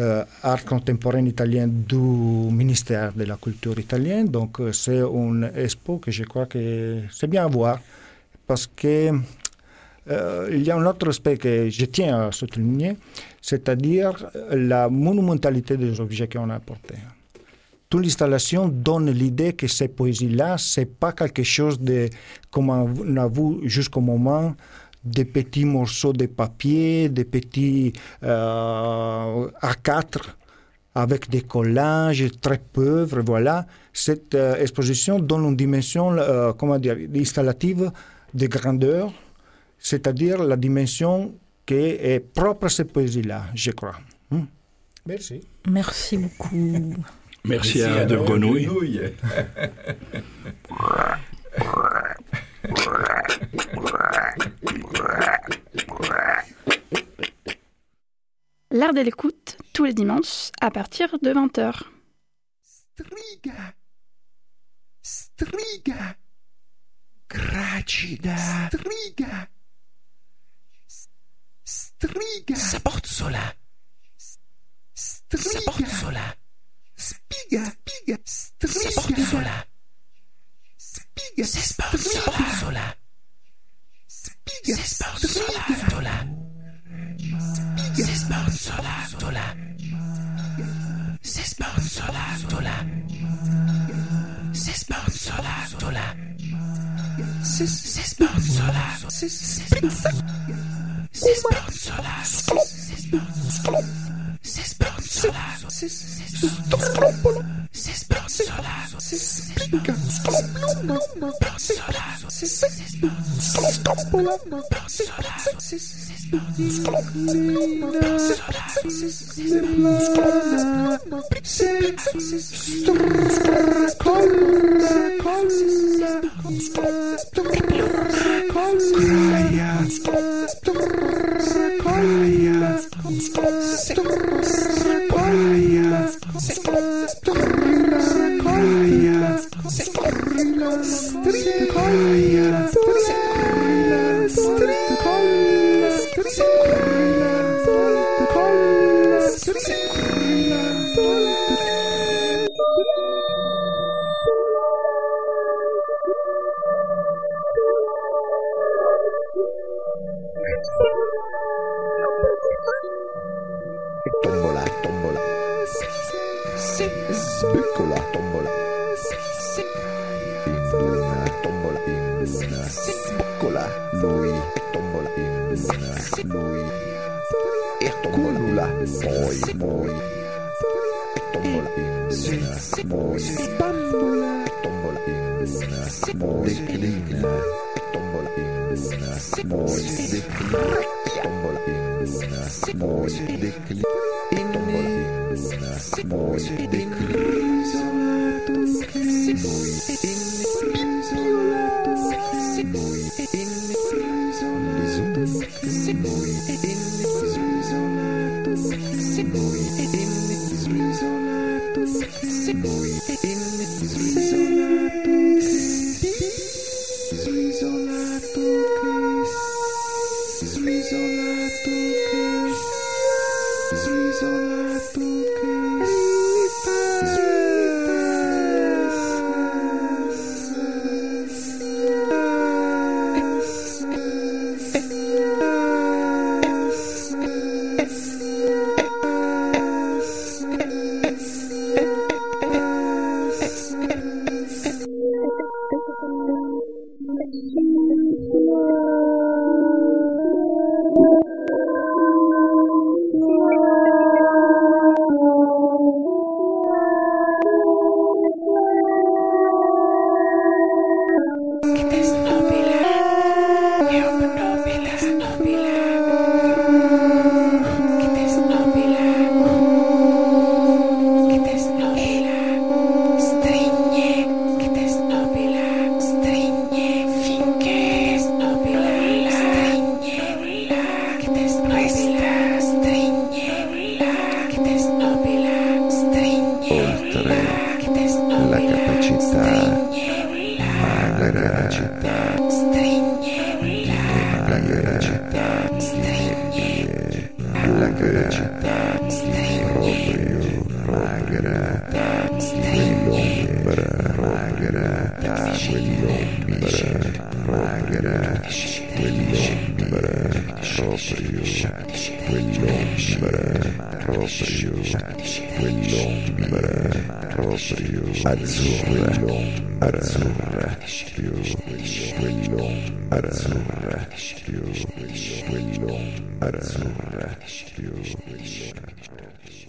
euh, contemporain italien du ministère de la Culture italien. Donc euh, c'est une expo que je crois que c'est bien à voir parce que euh, il y a un autre aspect que je tiens à souligner, c'est-à-dire la monumentalité des objets qu'on a apportés toute l'installation donne l'idée que ces poésies-là, c'est pas quelque chose de, comme on a vu jusqu'au moment, des petits morceaux de papier, des petits euh, A4 avec des collages très pauvres, voilà. Cette euh, exposition donne une dimension, euh, comment dire, installative de grandeur, c'est-à-dire la dimension qui est propre à cette poésie-là, je crois. Hmm. Merci. Merci beaucoup. Merci, à, De Grenouille. L'art de l'écoute, tous les dimanches, à partir de 20h. Striga. Striga. Gracida. Striga. Striga. Saporzola. Striga. Saporzola. Spiga, Spiga, Sponsola. Spiga, Sponsola. Spiga, Sponsola. C'est sponsolato C'est sponsolato C'est sponsolato C'est sponsolato C'est sponsolato C'est sponsolato Sesbronsola. Sesbronsola. Kraja, kraja, kraja, kraja, Stringkolle, Stringkolle, Stringkolle. Películas, tómbola. Induna, tómbola, induna. Película, Louis, tómbola, induna, Louis. Es tómbola, hoy, hoy. Es tómbola, induna, hoy. Spámbola. Es tómbola, induna, hoy. Declina. Es tómbola, induna, hoy. Declina. Es tómbola, induna, hoy. Declina. Es tómbola, Buenas noches.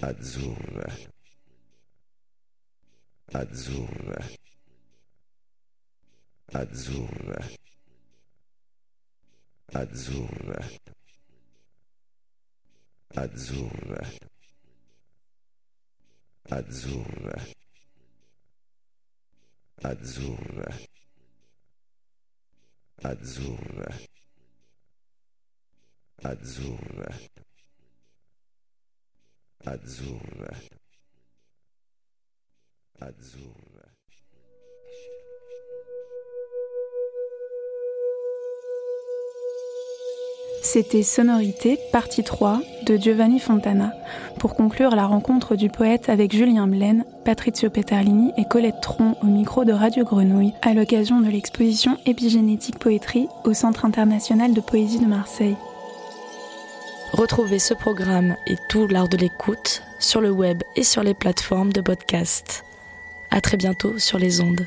Azzurra. Azzurra. Azzurra. Azzurra. Azzurra. Azzurra. Azzurra. Azzurra C'était Sonorité, partie 3 de Giovanni Fontana, pour conclure la rencontre du poète avec Julien Blaine, Patrizio Peterlini et Colette Tron au micro de Radio Grenouille, à l'occasion de l'exposition Épigénétique Poétrie au Centre international de poésie de Marseille. Retrouvez ce programme et tout l'art de l'écoute sur le web et sur les plateformes de podcast. À très bientôt sur les ondes.